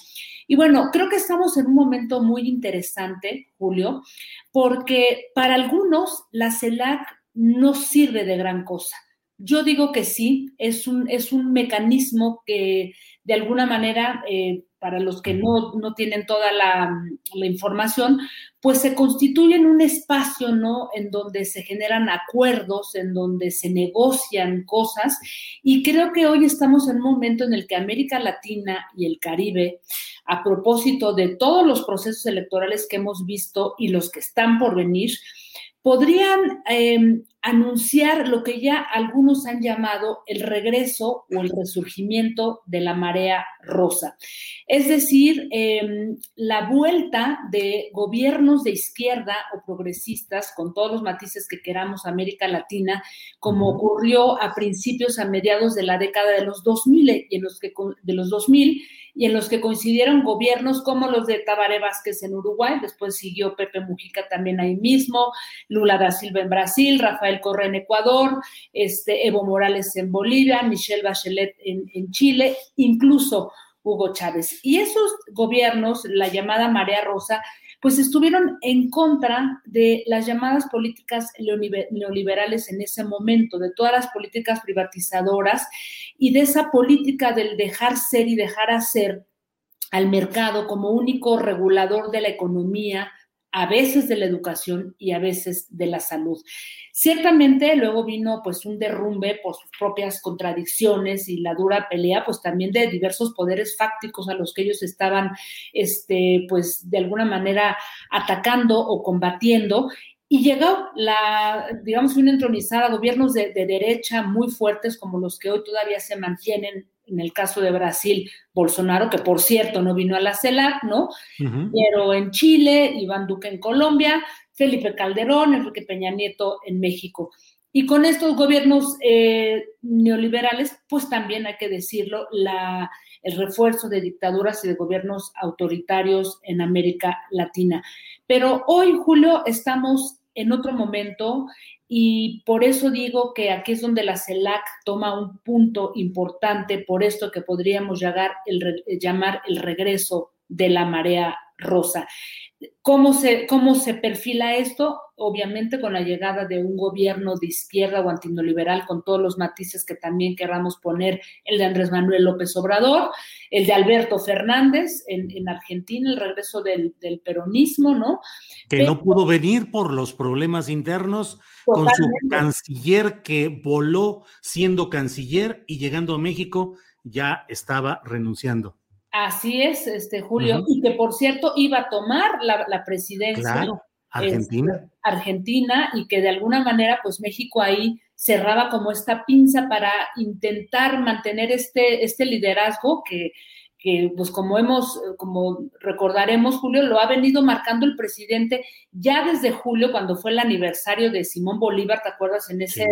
Y bueno, creo que estamos en un momento muy interesante, Julio, porque para algunos la CELAC no sirve de gran cosa. Yo digo que sí, es un, es un mecanismo que de alguna manera eh, para los que no, tienen toda la, información, pues se constituye en un espacio, ¿no? En donde se generan acuerdos, en donde se negocian cosas. Y creo que hoy estamos en un momento en el que América Latina y el Caribe, a propósito de todos los procesos electorales que hemos visto y los que están por venir, podrían em, anunciar lo que ya algunos han llamado el regreso o el resurgimiento de la marea rosa. Es decir, em, la vuelta de gobiernos de izquierda o progresistas, con todos los matices que queramos América Latina, como ocurrió a principios, a mediados de la década de los 2000 y en los que de los 2000 y en los que coincidieron gobiernos como los de Tabaré Vázquez en Uruguay, después siguió Pepe Mujica también ahí mismo, Lula da Silva en Brasil, Rafael Correa en Ecuador, este, Evo Morales en Bolivia, Michelle Bachelet en, en Chile, incluso Hugo Chávez. Y esos gobiernos, la llamada Marea Rosa, pues estuvieron en contra de las llamadas políticas neoliberales en ese momento, de todas las políticas privatizadoras y de esa política del dejar ser y dejar hacer al mercado como único regulador de la economía a veces de la educación y a veces de la salud. Ciertamente luego vino pues un derrumbe por sus propias contradicciones y la dura pelea pues también de diversos poderes fácticos a los que ellos estaban este pues de alguna manera atacando o combatiendo y llegó la, digamos, una entronizada, gobiernos de, de, derecha muy fuertes como los que hoy todavía se mantienen en el caso de Brasil, Bolsonaro, que por cierto no vino a la CELAC, ¿no? Uh-huh. Pero en Chile, Iván Duque en Colombia, Felipe Calderón, Enrique Peña Nieto en México. Y con estos gobiernos eh, neoliberales, pues también hay que decirlo, la, el refuerzo de dictaduras y de gobiernos autoritarios en América Latina. Pero hoy, Julio, estamos en otro momento y por eso digo que aquí es donde la CELAC toma un punto importante por esto que podríamos llegar el, llamar el regreso de la marea rosa. ¿Cómo se, ¿Cómo se perfila esto? Obviamente con la llegada de un gobierno de izquierda o antinoliberal, con todos los matices que también queramos poner, el de Andrés Manuel López Obrador, el de Alberto Fernández en, en Argentina, el regreso del, del, peronismo, ¿no? Que Pero, no pudo venir por los problemas internos, con su canciller que voló siendo canciller y llegando a México ya estaba renunciando. Así es, este Julio, uh -huh. y que por cierto iba a tomar la, la presidencia. Claro, Argentina. Este, Argentina, y que de alguna manera, pues México ahí cerraba como esta pinza para intentar mantener este, este liderazgo que, que, pues como hemos, como recordaremos, Julio, lo ha venido marcando el presidente ya desde julio, cuando fue el aniversario de Simón Bolívar, ¿te acuerdas? En ese sí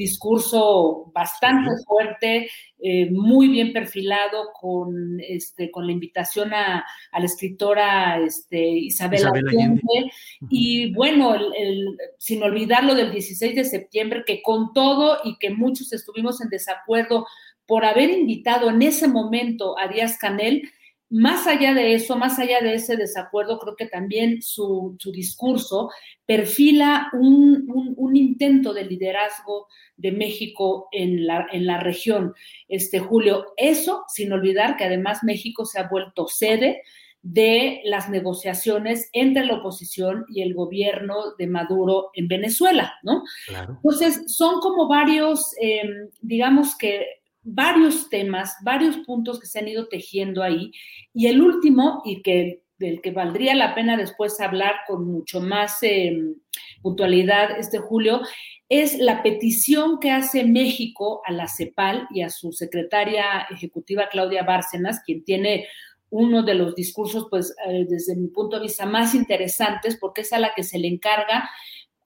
discurso bastante sí. fuerte, eh, muy bien perfilado, con, este, con la invitación a, a la escritora este, Isabel, Isabel Allende. Allende. Y bueno, el, el, sin olvidar lo del 16 de septiembre, que con todo y que muchos estuvimos en desacuerdo por haber invitado en ese momento a Díaz Canel, más allá de eso, más allá de ese desacuerdo, creo que también su, su discurso perfila un, un, un, intento de liderazgo de México en la, en la región, este Julio. Eso sin olvidar que además México se ha vuelto sede de las negociaciones entre la oposición y el gobierno de Maduro en Venezuela, ¿no? Claro. Entonces, son como varios, eh, digamos que varios temas, varios puntos que se han ido tejiendo ahí. Y el último, y que del que valdría la pena después hablar con mucho más eh, puntualidad este julio, es la petición que hace México a la CEPAL y a su secretaria ejecutiva Claudia Bárcenas, quien tiene uno de los discursos, pues eh, desde mi punto de vista, más interesantes, porque es a la que se le encarga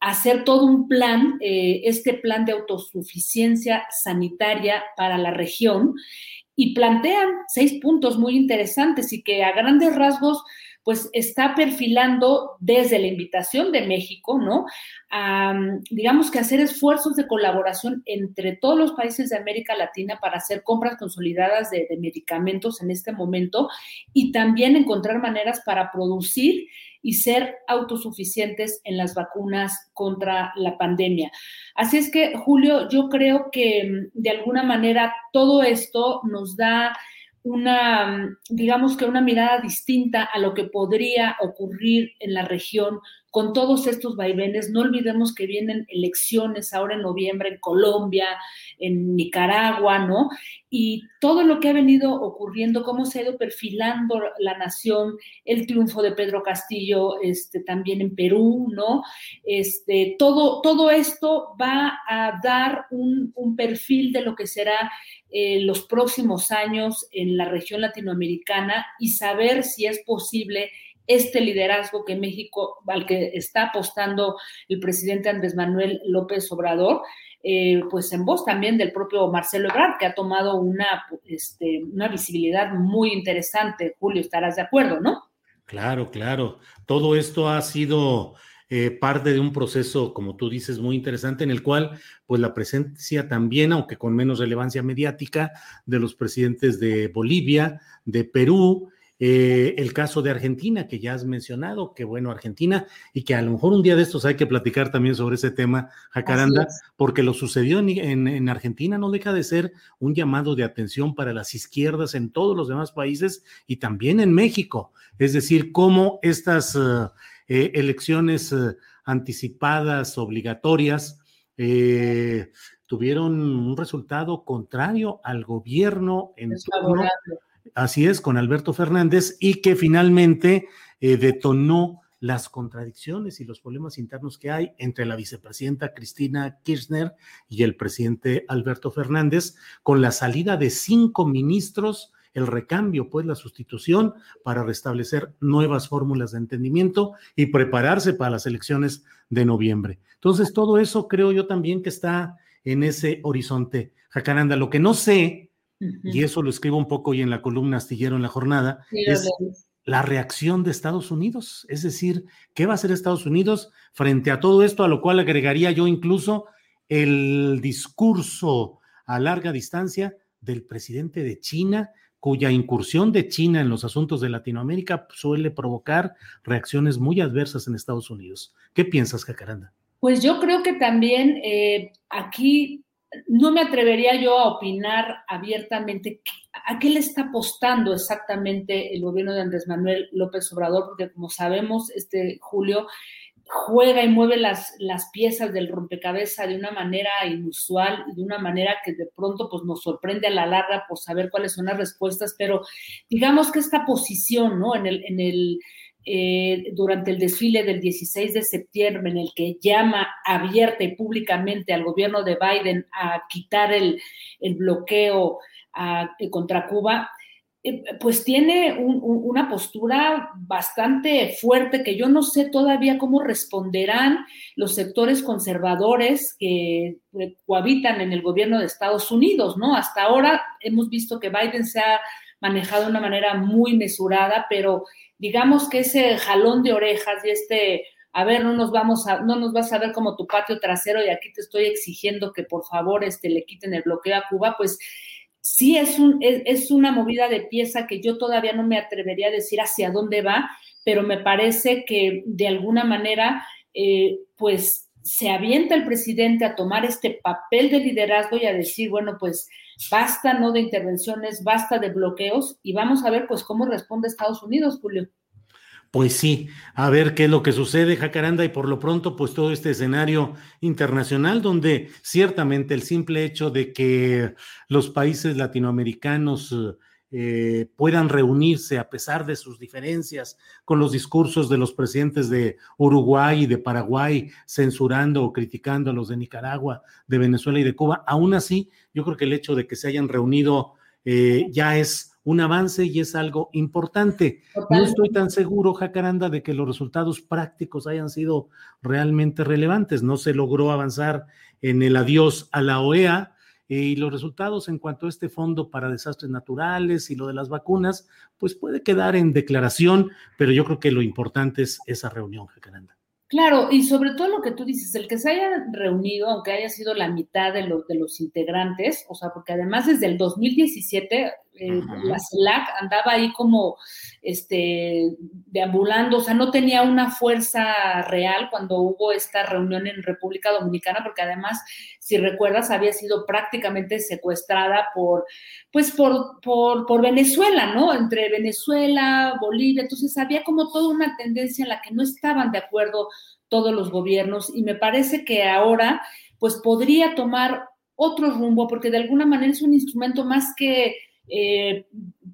hacer todo un plan, eh, este plan de autosuficiencia sanitaria para la región, y plantean seis puntos muy interesantes y que a grandes rasgos pues está perfilando desde la invitación de México, ¿no? A, digamos que hacer esfuerzos de colaboración entre todos los países de América Latina para hacer compras consolidadas de, de medicamentos en este momento y también encontrar maneras para producir y ser autosuficientes en las vacunas contra la pandemia. Así es que, Julio, yo creo que de alguna manera todo esto nos da una, mm, digamos que una mirada distinta a lo que podría ocurrir en la región con todos estos vaivenes. No olvidemos que vienen elecciones ahora en noviembre en Colombia, en Nicaragua, ¿no? Y todo lo que ha venido ocurriendo, cómo se ha ido perfilando la nación, el triunfo de Pedro Castillo, este, también en Perú, ¿no? Este, todo, todo esto va a dar un, perfil de lo que será eh, los próximos años en la región latinoamericana y saber si es posible este liderazgo que México, al que está apostando el presidente Andrés Manuel López Obrador, eh, pues en voz también del propio Marcelo Ebrard, que ha tomado una, este, una visibilidad muy interesante. Julio, estarás de acuerdo, ¿no? Claro, claro. Todo esto ha sido eh, parte de un proceso, como tú dices, muy interesante, en el cual, pues la presencia también, aunque con menos relevancia mediática, de los presidentes de Bolivia, de Perú, eh, el caso de Argentina, que ya has mencionado, que bueno, Argentina, y que a lo mejor un día de estos hay que platicar también sobre ese tema, Jacaranda, porque lo sucedió en, en, en, Argentina no deja de ser un llamado de atención para las izquierdas en todos los demás países y también en México. Es decir, cómo estas... Uh, eh, elecciones eh, anticipadas, obligatorias, eh, tuvieron un resultado contrario al gobierno en turno, así es, con Alberto Fernández, y que finalmente detonó las contradicciones y los problemas internos que hay entre la vicepresidenta Cristina Kirchner y el presidente Alberto Fernández, con la salida de cinco ministros el recambio, pues la sustitución para restablecer nuevas fórmulas de entendimiento y prepararse para las elecciones de noviembre. Entonces, todo eso creo yo también que está en ese horizonte. Jacaranda, lo que no sé, y eso lo escribo un poco hoy en la columna astillero en la jornada, es la reacción de Estados Unidos. Es decir, ¿qué va a hacer Estados Unidos frente a todo esto? A lo cual agregaría yo incluso el discurso a larga distancia del presidente de China, cuya incursión de China en los asuntos de Latinoamérica suele provocar reacciones muy adversas en Estados Unidos. ¿Qué piensas, Jacaranda? Pues yo creo que también eh, aquí no me atrevería yo a opinar abiertamente a qué le está apostando exactamente el gobierno de Andrés Manuel López Obrador, porque como sabemos, este Julio, juega y mueve las, las piezas del rompecabezas de una manera inusual y de una manera que de pronto pues, nos sorprende a la larga por saber cuáles son las respuestas, pero digamos que esta posición, ¿no? En el, en el, eh, durante el desfile del 16 de septiembre, en el que llama abierta y públicamente al gobierno de Biden a quitar el, el bloqueo contra Cuba, eh, pues tiene una postura bastante fuerte que yo no sé todavía cómo responderán los sectores conservadores que eh, cohabitan en el gobierno de Estados Unidos, ¿no? Hasta ahora hemos visto que Biden se ha manejado de una manera muy mesurada, pero digamos que ese jalón de orejas y este a ver, no nos vamos a, no nos vas a ver como tu patio trasero y aquí te estoy exigiendo que por favor este, le quiten el bloqueo a Cuba, pues sí es, un, es, una movida de pieza que yo todavía no me atrevería a decir hacia dónde va, pero me parece que de alguna manera, eh, pues se avienta el presidente a tomar este papel de liderazgo y a decir, bueno, pues basta no de intervenciones, basta de bloqueos y vamos a ver pues cómo responde Estados Unidos, Julio. Pues sí, a ver qué es lo que sucede, Jacaranda, y por lo pronto, pues todo este escenario internacional donde ciertamente el simple hecho de que los países latinoamericanos eh, puedan reunirse a pesar de sus diferencias con los discursos de los presidentes de Uruguay y de Paraguay censurando o criticando a los de Nicaragua, de Venezuela y de Cuba, aún así, yo creo que el hecho de que se hayan reunido eh, ya es un avance y es algo importante. No estoy tan seguro, Jacaranda, de que los resultados prácticos hayan sido realmente relevantes. No se logró avanzar en el adiós a la OEA y los resultados en cuanto a este fondo para desastres naturales y lo de las vacunas, pues puede quedar en declaración, pero yo creo que lo importante es esa reunión, Jacaranda. Claro, y sobre todo lo que tú dices, el que se haya reunido, aunque haya sido la mitad de los, de los integrantes, o sea, porque además desde el 2017 eh, la CELAC andaba ahí como este, deambulando, o sea, no tenía una fuerza real cuando hubo esta reunión en República Dominicana, porque además, si recuerdas, había sido prácticamente secuestrada por, pues, por, por, por Venezuela, ¿no? Entre Venezuela, Bolivia, entonces había como toda una tendencia en la que no estaban de acuerdo todos los gobiernos y me parece que ahora, pues, podría tomar otro rumbo, porque de alguna manera es un instrumento más que eh,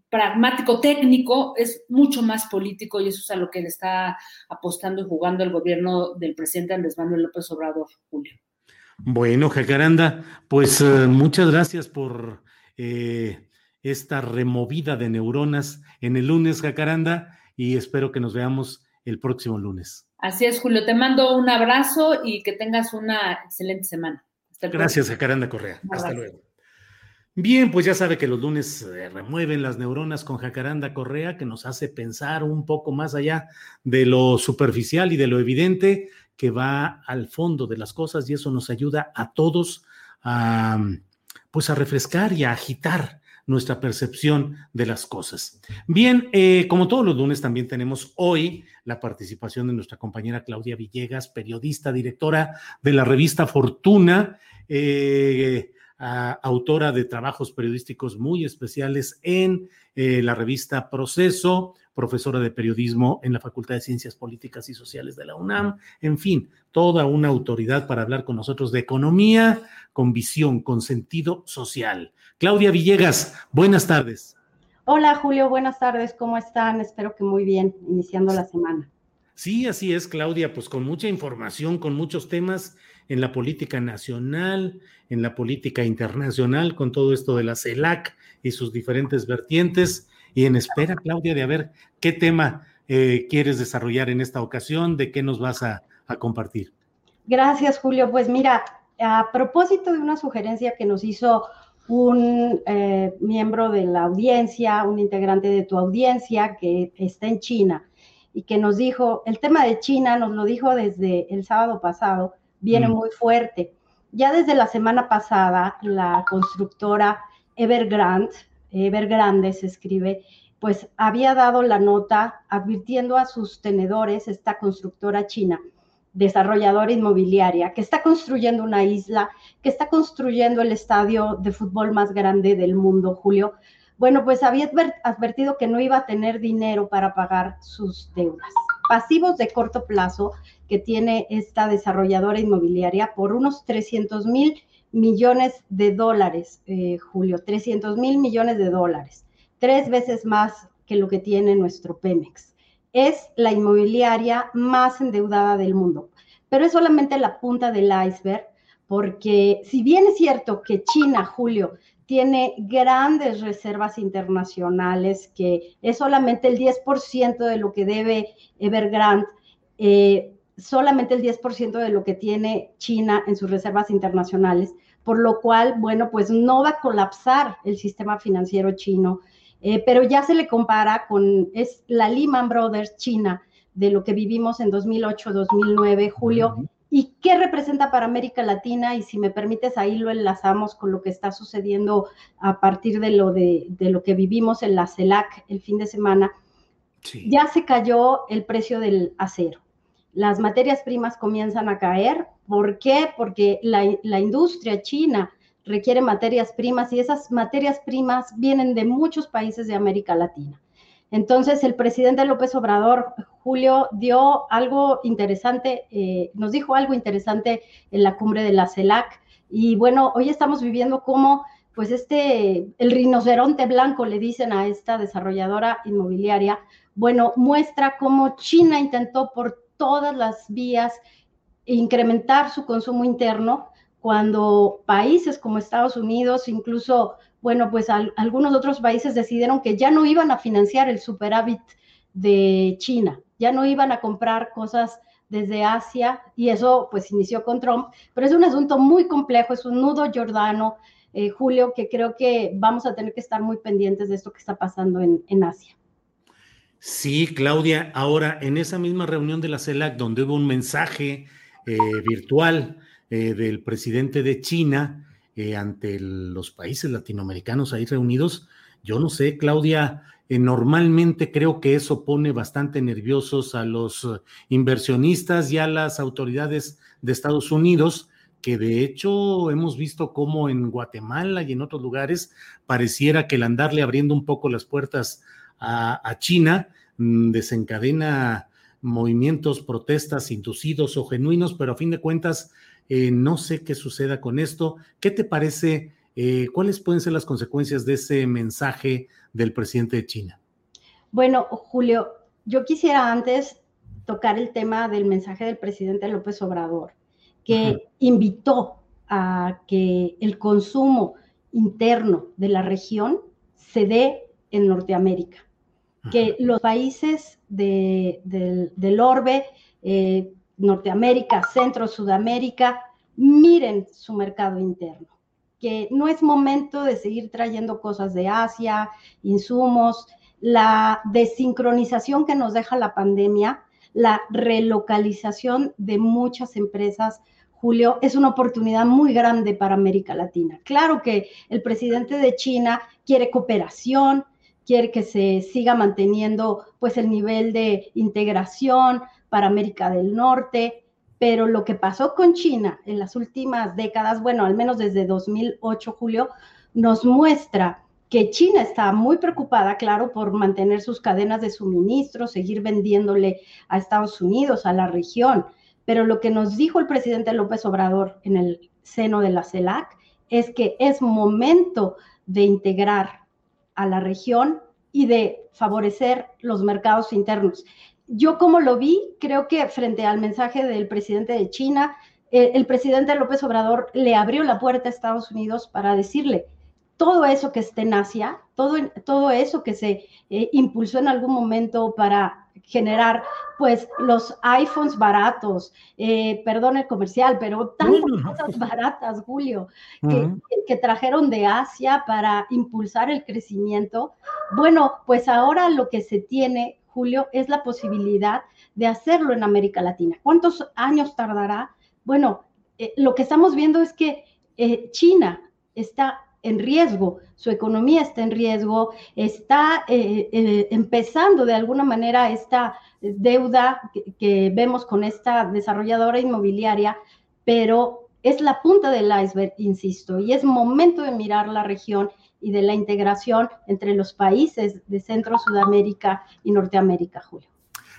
pragmático técnico, es mucho más político y eso es a lo que le está apostando y jugando el gobierno del presidente Andrés Manuel López Obrador, Julio. Bueno, Jacaranda, pues eh, muchas gracias por eh, esta removida de neuronas en el lunes, Jacaranda, y espero que nos veamos el próximo lunes. Así es, Julio. Te mando un abrazo y que tengas una excelente semana. Gracias, Jacaranda Correa. Hasta luego. Bien, pues ya sabe que los lunes se remueven las neuronas con Jacaranda Correa, que nos hace pensar un poco más allá de lo superficial y de lo evidente que va al fondo de las cosas y eso nos ayuda a todos a, pues a refrescar y a agitar nuestra percepción de las cosas. Bien, eh, como todos los lunes también tenemos hoy la participación de nuestra compañera Claudia Villegas, periodista, directora de la revista Fortuna. Eh, autora de trabajos periodísticos muy especiales en eh, la revista Proceso, profesora de periodismo en la Facultad de Ciencias Políticas y Sociales de la UNAM, en fin, toda una autoridad para hablar con nosotros de economía, con visión, con sentido social. Claudia Villegas, buenas tardes. Hola Julio, buenas tardes, ¿cómo están? Espero que muy bien, iniciando la semana. Sí, así es, Claudia, pues con mucha información, con muchos temas en la política nacional, en la política internacional, con todo esto de la CELAC y sus diferentes vertientes. Y en espera, Claudia, de a ver qué tema eh, quieres desarrollar en esta ocasión, de qué nos vas a, compartir. Gracias, Julio. Pues mira, a propósito de una sugerencia que nos hizo un eh, miembro de la audiencia, un integrante de tu audiencia que está en China y que nos dijo, el tema de China nos lo dijo desde el sábado pasado, viene mm. muy fuerte. Ya desde la semana pasada, la constructora Evergrande, Evergrande se escribe, pues había dado la nota advirtiendo a sus tenedores, esta constructora china, desarrolladora inmobiliaria, que está construyendo una isla, que está construyendo el estadio de fútbol más grande del mundo, Julio. Bueno, pues había advertido que no iba a tener dinero para pagar sus deudas. Pasivos de corto plazo que tiene esta desarrolladora inmobiliaria por unos 300 mil millones de dólares, eh, Julio, 300 mil millones de dólares, tres veces más que lo que tiene nuestro Pemex. Es la inmobiliaria más endeudada del mundo, pero es solamente la punta del iceberg, porque si bien es cierto que China, Julio, tiene grandes reservas internacionales, que es solamente el 10% de lo que debe Evergrande, eh, solamente el 10% de lo que tiene China en sus reservas internacionales, por lo cual, bueno, pues no va a colapsar el sistema financiero chino, eh, pero ya se le compara con, es la Lehman Brothers China de lo que vivimos en 2008, 2009, Julio, y qué representa para América Latina, y si me permites, ahí lo enlazamos con lo que está sucediendo a partir de lo, de, lo que vivimos en la CELAC el fin de semana. Ya se cayó el precio del acero las materias primas comienzan a caer. ¿Por qué? Porque la, industria china requiere materias primas y esas materias primas vienen de muchos países de América Latina. Entonces, el presidente López Obrador, Julio, dio algo interesante, eh, nos dijo algo interesante en la cumbre de la CELAC. Y bueno, hoy estamos viviendo como, pues este, el rinoceronte blanco, le dicen a esta desarrolladora inmobiliaria, bueno, muestra cómo China intentó por todas las vías incrementar su consumo interno cuando países como Estados Unidos, incluso, bueno, pues algunos otros países decidieron que ya no iban a financiar el superávit de China, ya no iban a comprar cosas desde Asia y eso pues inició con Trump, pero es un asunto muy complejo, es un nudo jordano, eh, Julio, que creo que vamos a tener que estar muy pendientes de esto que está pasando en Asia. Sí, Claudia, ahora en esa misma reunión de la CELAC, donde hubo un mensaje eh, virtual eh, del presidente de China eh, ante los países latinoamericanos ahí reunidos, yo no sé, Claudia, normalmente creo que eso pone bastante nerviosos a los inversionistas y a las autoridades de Estados Unidos, que de hecho hemos visto cómo en Guatemala y en otros lugares pareciera que el andarle abriendo un poco las puertas a, China, mm, desencadena movimientos, protestas inducidos o genuinos, pero a fin de cuentas eh, no sé qué suceda con esto. ¿Qué te parece? Eh, ¿Cuáles pueden ser las consecuencias de ese mensaje del presidente de China? Bueno, Julio, yo quisiera antes tocar el tema del mensaje del presidente López Obrador, que invitó a que el consumo interno de la región se dé en Norteamérica que los países del orbe, eh, Norteamérica, Centro, Sudamérica, miren su mercado interno, que no es momento de seguir trayendo cosas de Asia, insumos, la desincronización que nos deja la pandemia, la relocalización de muchas empresas, Julio, es una oportunidad muy grande para América Latina. Claro que el presidente de China quiere cooperación, quiere que se siga manteniendo pues el nivel de integración para América del Norte, pero lo que pasó con China en las últimas décadas, bueno, al menos desde 2008, Julio, nos muestra que China está muy preocupada, claro, por mantener sus cadenas de suministro, seguir vendiéndole a Estados Unidos, a la región. Pero lo que nos dijo el presidente López Obrador en el seno de la CELAC es que es momento de integrar a la región y de favorecer los mercados internos. Yo como lo vi, creo que frente al mensaje del presidente de China, eh, el presidente López Obrador le abrió la puerta a Estados Unidos para decirle, todo eso que esté en Asia, todo, todo eso que se eh, impulsó en algún momento para generar pues los iPhones baratos, eh, perdón el comercial, pero tantas cosas baratas, Julio, que, trajeron de Asia para impulsar el crecimiento. Bueno, pues ahora lo que se tiene, Julio, es la posibilidad de hacerlo en América Latina. ¿Cuántos años tardará? Bueno, eh, lo que estamos viendo es que eh, China está en riesgo, su economía está en riesgo, está eh, eh, empezando de alguna manera esta deuda que, vemos con esta desarrolladora inmobiliaria, pero es la punta del iceberg, insisto, y es momento de mirar la región y de la integración entre los países de Centro, Sudamérica y Norteamérica, Julio.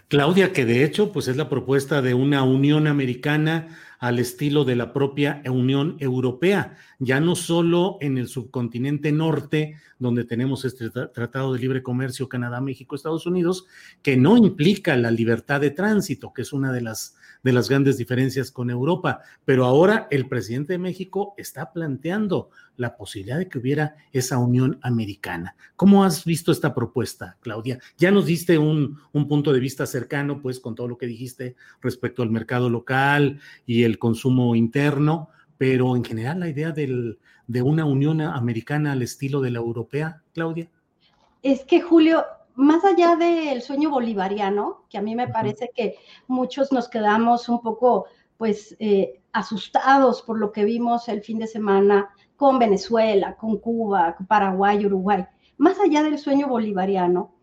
Claudia, que de hecho, pues es la propuesta de una Unión Americana al estilo de la propia Unión Europea, ya no solo en el subcontinente norte, donde tenemos este Tratado de Libre Comercio Canadá, México, Estados Unidos, que no implica la libertad de tránsito, que es una de las, de las grandes diferencias con Europa, pero ahora el presidente de México está planteando la posibilidad de que hubiera esa unión americana. ¿Cómo has visto esta propuesta, Claudia? Ya nos diste un, un punto de vista cercano, pues, con todo lo que dijiste respecto al mercado local y el consumo interno, pero en general la idea del, de una Unión Americana al estilo de la europea, Claudia. Es que Julio, más allá del sueño bolivariano, que a mí me parece que muchos nos quedamos un poco pues eh, asustados por lo que vimos el fin de semana con Venezuela, con Cuba, Paraguay, Uruguay. Más allá del sueño bolivariano,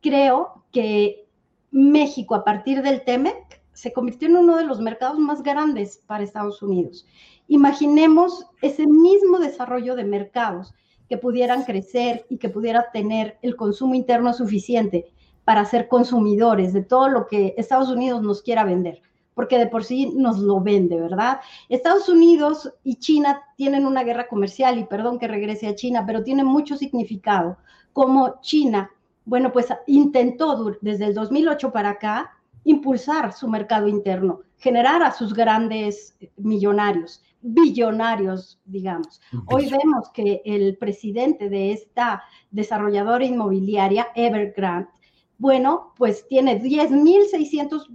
creo que México a partir del TEMEC se convirtió en uno de los mercados más grandes para Estados Unidos. Imaginemos ese mismo desarrollo de mercados que pudieran crecer y que pudiera tener el consumo interno suficiente para ser consumidores de todo lo que Estados Unidos nos quiera vender, porque de por sí nos lo vende, ¿verdad? Estados Unidos y China tienen una guerra comercial y perdón que regrese a China, pero tiene mucho significado, como China, bueno, pues intentó desde el 2008 para acá impulsar su mercado interno, generar a sus grandes millonarios, billonarios, digamos. Hoy vemos que el presidente de esta desarrolladora inmobiliaria, Evergrande, bueno, pues tiene 10.600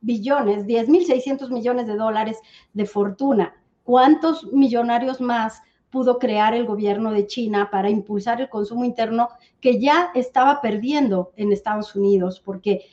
billones, 10.600 millones de dólares de fortuna. ¿Cuántos millonarios más pudo crear el gobierno de China para impulsar el consumo interno que ya estaba perdiendo en Estados Unidos? Porque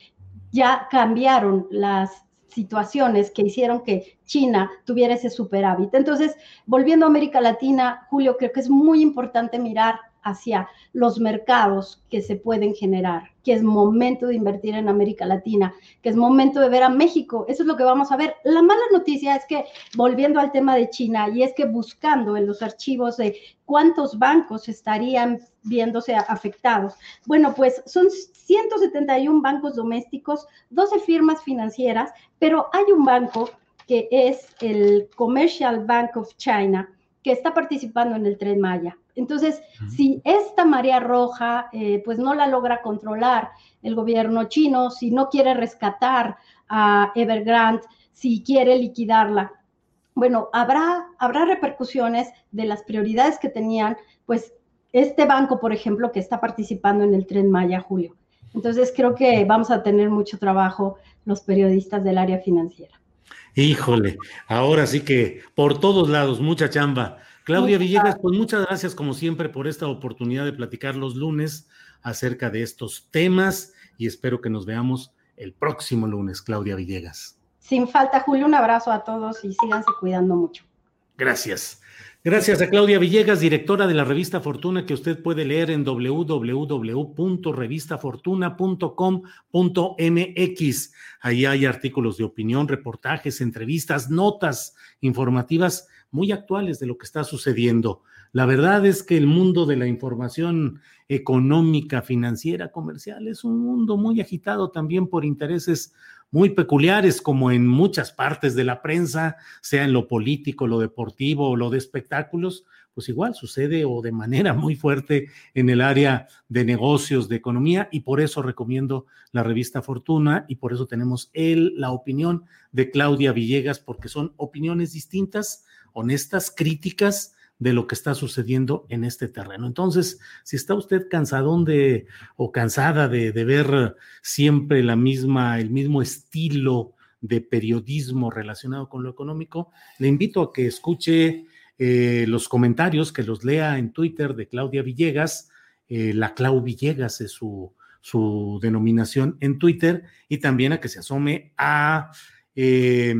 ya cambiaron las situaciones que hicieron que China tuviera ese superávit. Entonces, volviendo a América Latina, Julio, creo que es muy importante mirar hacia los mercados que se pueden generar, que es momento de invertir en América Latina, que es momento de ver a México. Eso es lo que vamos a ver. La mala noticia es que, volviendo al tema de China, y es que buscando en los archivos de cuántos bancos estarían viéndose afectados, bueno, pues son 171 bancos domésticos, 12 firmas financieras, pero hay un banco que es el Commercial Bank of China, que está participando en el tren Maya. Entonces, si esta marea roja, eh, pues no la logra controlar el gobierno chino, si no quiere rescatar a Evergrande, si quiere liquidarla, bueno, habrá, habrá repercusiones de las prioridades que tenían, pues este banco, por ejemplo, que está participando en el tren Maya, Julio. Entonces, creo que vamos a tener mucho trabajo los periodistas del área financiera. Híjole, ahora sí que por todos lados, mucha chamba. Claudia Villegas, pues muchas gracias como siempre por esta oportunidad de platicar los lunes acerca de estos temas y espero que nos veamos el próximo lunes, Claudia Villegas. Sin falta, Julio, un abrazo a todos y síganse cuidando mucho. Gracias. Gracias a Claudia Villegas, directora de la revista Fortuna, que usted puede leer en www.revistafortuna.com.mx. Ahí hay artículos de opinión, reportajes, entrevistas, notas informativas muy actuales de lo que está sucediendo. La verdad es que el mundo de la información económica, financiera, comercial es un mundo muy agitado también por intereses muy peculiares, como en muchas partes de la prensa, sea en lo político, lo deportivo o lo de espectáculos, pues igual sucede o de manera muy fuerte en el área de negocios, de economía, y por eso recomiendo la revista Fortuna y por eso tenemos el, la opinión de Claudia Villegas, porque son opiniones distintas, honestas, críticas de lo que está sucediendo en este terreno. Entonces, si está usted cansadón de o cansada de, ver siempre la misma, el mismo estilo de periodismo relacionado con lo económico, le invito a que escuche eh, los comentarios, que los lea en Twitter de Claudia Villegas. Eh, la Clau Villegas es su, su, denominación en Twitter y también a que se asome a eh,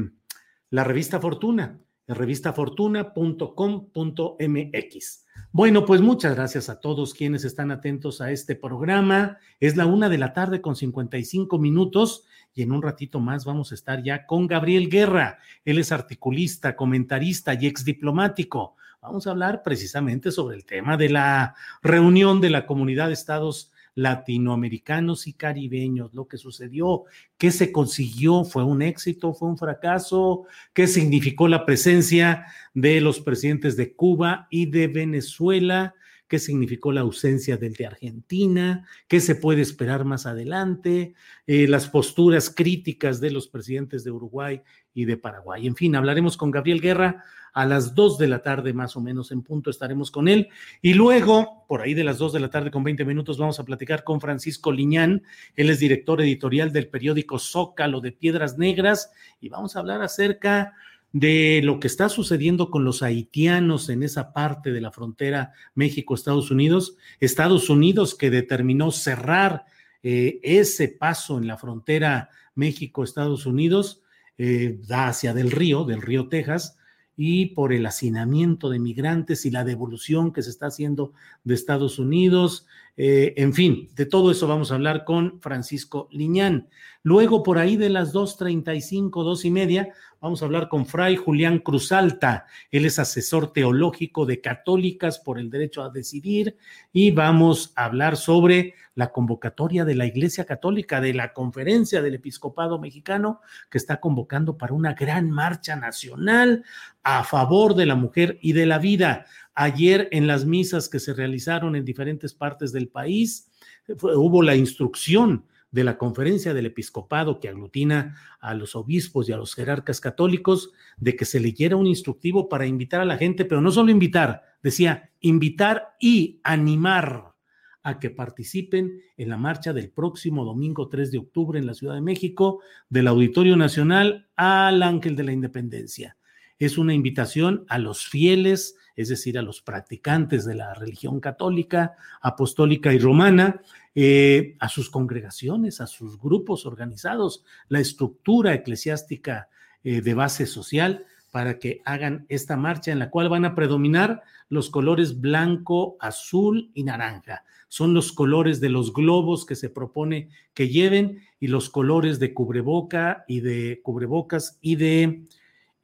la revista Fortuna, revistafortuna.com.mx. Bueno, pues muchas gracias a todos quienes están atentos a este programa. Es la una de la tarde con 55 minutos y en un ratito más vamos a estar ya con Gabriel Guerra. Él es articulista, comentarista y exdiplomático. Vamos a hablar precisamente sobre el tema de la reunión de la comunidad de estados latinoamericanos y caribeños, lo que sucedió, qué se consiguió, fue un éxito, fue un fracaso, qué significó la presencia de los presidentes de Cuba y de Venezuela, qué significó la ausencia del de Argentina, qué se puede esperar más adelante, eh, las posturas críticas de los presidentes de Uruguay y de Paraguay. En fin, hablaremos con Gabriel Guerra a las dos de la tarde más o menos en punto estaremos con él. Y luego, por ahí de las dos de la tarde con 20 minutos, vamos a platicar con Francisco Liñán. Él es director editorial del periódico Zócalo de Piedras Negras y vamos a hablar acerca de lo que está sucediendo con los haitianos en esa parte de la frontera México-Estados Unidos. Estados Unidos que determinó cerrar eh, ese paso en la frontera México-Estados Unidos, eh, hacia del río, del río Texas, y por el hacinamiento de migrantes y la devolución que se está haciendo de Estados Unidos. Eh, en fin, de todo eso vamos a hablar con Francisco Liñán. Luego, por ahí de las 2.35, dos y media, vamos a hablar con Fray Julián Cruzalta. Él es asesor teológico de Católicas por el Derecho a Decidir y vamos a hablar sobre la convocatoria de la Iglesia Católica, de la Conferencia del Episcopado Mexicano, que está convocando para una gran marcha nacional a favor de la mujer y de la vida. Ayer en las misas que se realizaron en diferentes partes del país, hubo la instrucción de la conferencia del episcopado que aglutina a los obispos y a los jerarcas católicos, de que se leyera un instructivo para invitar a la gente, pero no solo invitar, decía invitar y animar a que participen en la marcha del próximo domingo 3 de octubre en la Ciudad de México, del Auditorio Nacional al Ángel de la Independencia. Es una invitación a los fieles, es decir, a los practicantes de la religión católica, apostólica y romana, eh, a sus congregaciones, a sus grupos organizados, la estructura eclesiástica eh, de base social, para que hagan esta marcha en la cual van a predominar los colores blanco, azul y naranja. Son los colores de los globos que se propone que lleven y los colores de cubreboca y de cubrebocas y de,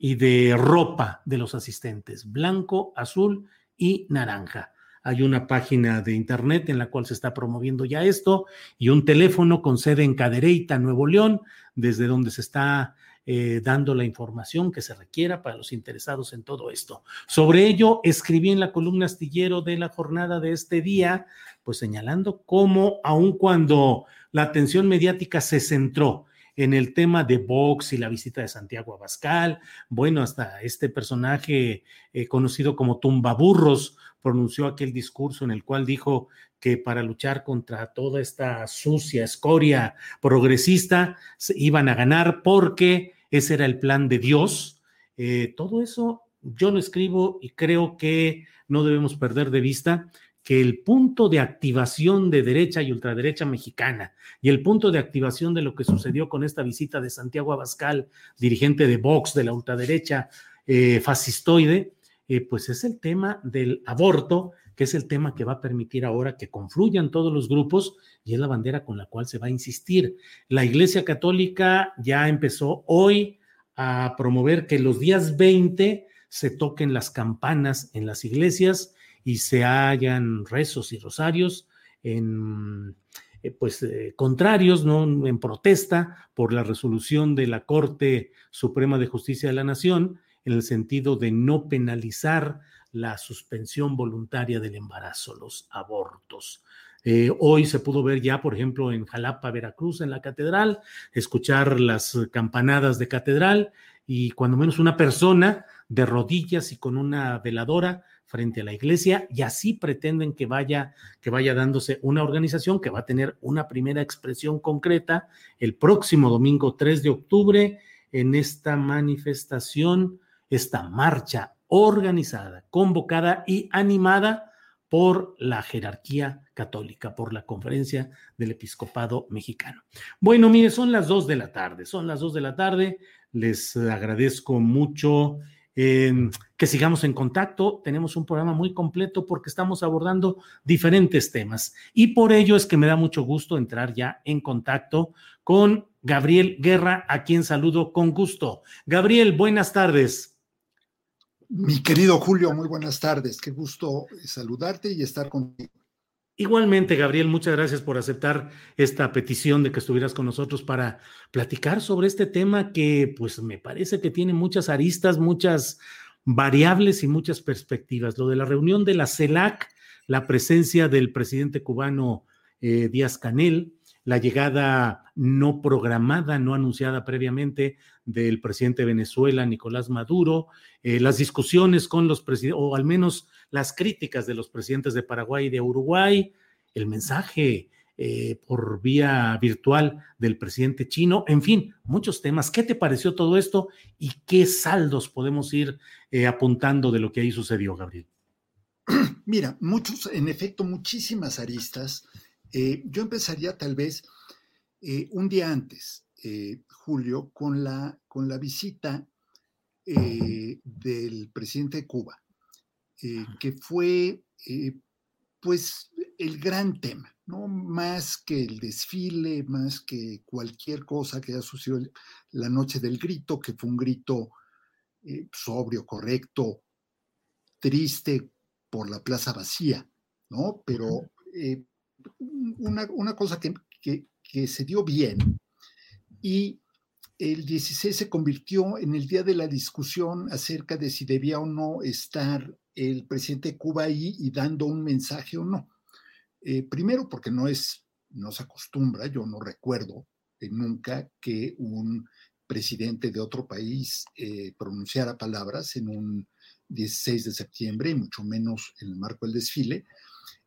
y de ropa de los asistentes, blanco, azul y naranja. Hay una página de internet en la cual se está promoviendo ya esto y un teléfono con sede en Cadereyta, Nuevo León, desde donde se está eh, dando la información que se requiera para los interesados en todo esto. Sobre ello, escribí en la columna astillero de la jornada de este día, pues señalando cómo, aun cuando la atención mediática se centró en el tema de Vox y la visita de Santiago Abascal, bueno, hasta este personaje eh, conocido como Tumbaburros pronunció aquel discurso en el cual dijo que para luchar contra toda esta sucia escoria progresista iban a ganar porque ese era el plan de Dios. Eh, todo eso yo lo escribo y creo que no debemos perder de vista que el punto de activación de derecha y ultraderecha mexicana y el punto de activación de lo que sucedió con esta visita de Santiago Abascal, dirigente de Vox de la ultraderecha eh, fascistoide, eh, pues es el tema del aborto que es el tema que va a permitir ahora que confluyan todos los grupos y es la bandera con la cual se va a insistir. La Iglesia Católica ya empezó hoy a promover que los días 20 se toquen las campanas en las iglesias y se hayan rezos y rosarios en eh, pues eh, contrarios, ¿no? En protesta por la resolución de la Corte Suprema de Justicia de la Nación en el sentido de no penalizar la suspensión voluntaria del embarazo, los abortos. Eh, hoy se pudo ver ya, por ejemplo, en Jalapa, Veracruz, en la catedral, escuchar las campanadas de catedral y cuando menos una persona de rodillas y con una veladora frente a la iglesia y así pretenden que vaya que vaya dándose una organización que va a tener una primera expresión concreta el próximo domingo 3 de octubre en esta manifestación, esta marcha organizada, convocada y animada por la jerarquía católica, por la conferencia del episcopado mexicano. Bueno, mire, son las dos de la tarde, son las dos de la tarde. Les agradezco mucho que sigamos en contacto. Tenemos un programa muy completo porque estamos abordando diferentes temas y por ello es que me da mucho gusto entrar ya en contacto con Gabriel Guerra, a quien saludo con gusto. Gabriel, buenas tardes. Mi querido Julio, muy buenas tardes. Qué gusto saludarte y estar contigo. Igualmente, Gabriel, muchas gracias por aceptar esta petición de que estuvieras con nosotros para platicar sobre este tema que, pues, me parece que tiene muchas aristas, muchas variables y muchas perspectivas. Lo de la reunión de la CELAC, la presencia del presidente cubano eh, Díaz Canel, la llegada no programada, no anunciada previamente del presidente de Venezuela, Nicolás Maduro, eh, las discusiones con los presidentes, o al menos las críticas de los presidentes de Paraguay y de Uruguay, el mensaje eh, por vía virtual del presidente chino, en fin, muchos temas. ¿Qué te pareció todo esto y qué saldos podemos ir eh, apuntando de lo que ahí sucedió, Gabriel? Mira, muchos, en efecto, muchísimas aristas. yo empezaría tal vez un día antes, Julio, con la, con la visita eh, del presidente de Cuba, eh, que fue eh, pues el gran tema, ¿no? Más que el desfile, más que cualquier cosa que haya sucedido la noche del grito, que fue un grito sobrio, correcto, triste por la plaza vacía, ¿no? Pero una, cosa que, que se dio bien y el 16 se convirtió en el día de la discusión acerca de si debía o no estar el presidente de Cuba ahí y dando un mensaje o no. Eh, primero porque no es, no se acostumbra, yo no recuerdo nunca que un presidente de otro país eh, pronunciara palabras en un 16 de septiembre y mucho menos en el marco del desfile.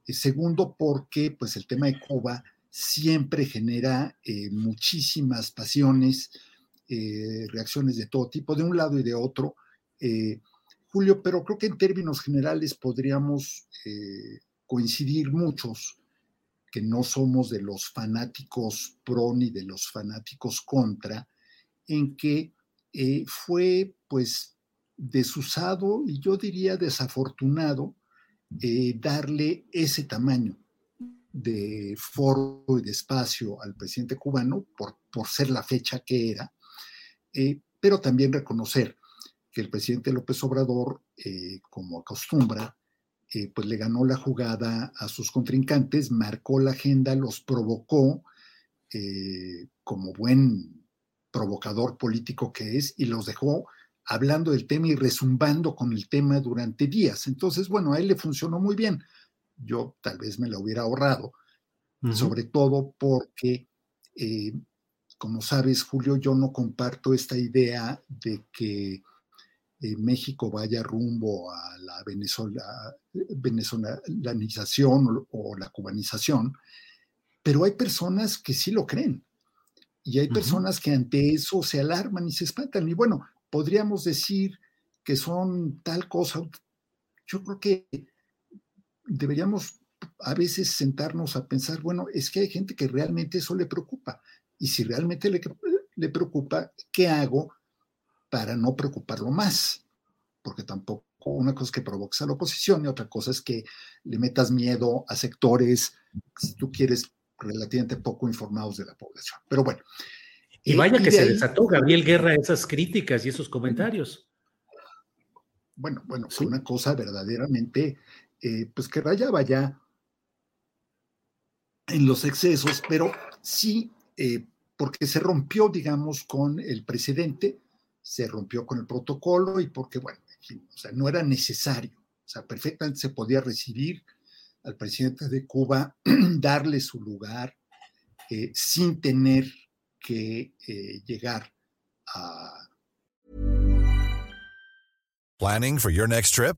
Eh, segundo porque pues el tema de Cuba siempre genera muchísimas pasiones, eh, reacciones de todo tipo, de un lado y de otro. Eh, Julio, pero creo que en términos generales podríamos eh, coincidir muchos que no somos de los fanáticos pro ni de los fanáticos contra, en que fue pues desusado y yo diría desafortunado darle ese tamaño de foro y de espacio al presidente cubano por, por ser la fecha que era, eh, pero también reconocer que el presidente López Obrador, eh, como acostumbra, eh, pues le ganó la jugada a sus contrincantes, marcó la agenda, los provocó como buen provocador político que es y los dejó hablando del tema y resumbando con el tema durante días. Entonces, bueno, a él le funcionó muy bien. Yo tal vez me lo hubiera ahorrado, sobre todo porque como sabes, Julio, yo no comparto esta idea de que eh, México vaya rumbo a la venezolanización o, la cubanización, pero hay personas que sí lo creen. Y hay personas que ante eso se alarman y se espantan. Y bueno, podríamos decir que son tal cosa. Yo creo que deberíamos a veces sentarnos a pensar, bueno, es que hay gente que realmente eso le preocupa y si realmente le, le preocupa, ¿qué hago para no preocuparlo más? Porque tampoco una cosa es que provoques a la oposición y otra cosa es que le metas miedo a sectores, si tú quieres, relativamente poco informados de la población. Pero bueno. Y eh, vaya que se desató Gabriel Guerra esas críticas y esos comentarios. Bueno, bueno, fue una cosa verdaderamente eh, pues que rayaba ya en los excesos, pero sí, eh, porque se rompió, digamos, con el presidente, se rompió con el protocolo y porque, bueno, o sea, no era necesario, o sea, perfectamente se podía recibir al presidente de Cuba, darle su lugar eh, sin tener que eh, llegar a... Planning for your next trip?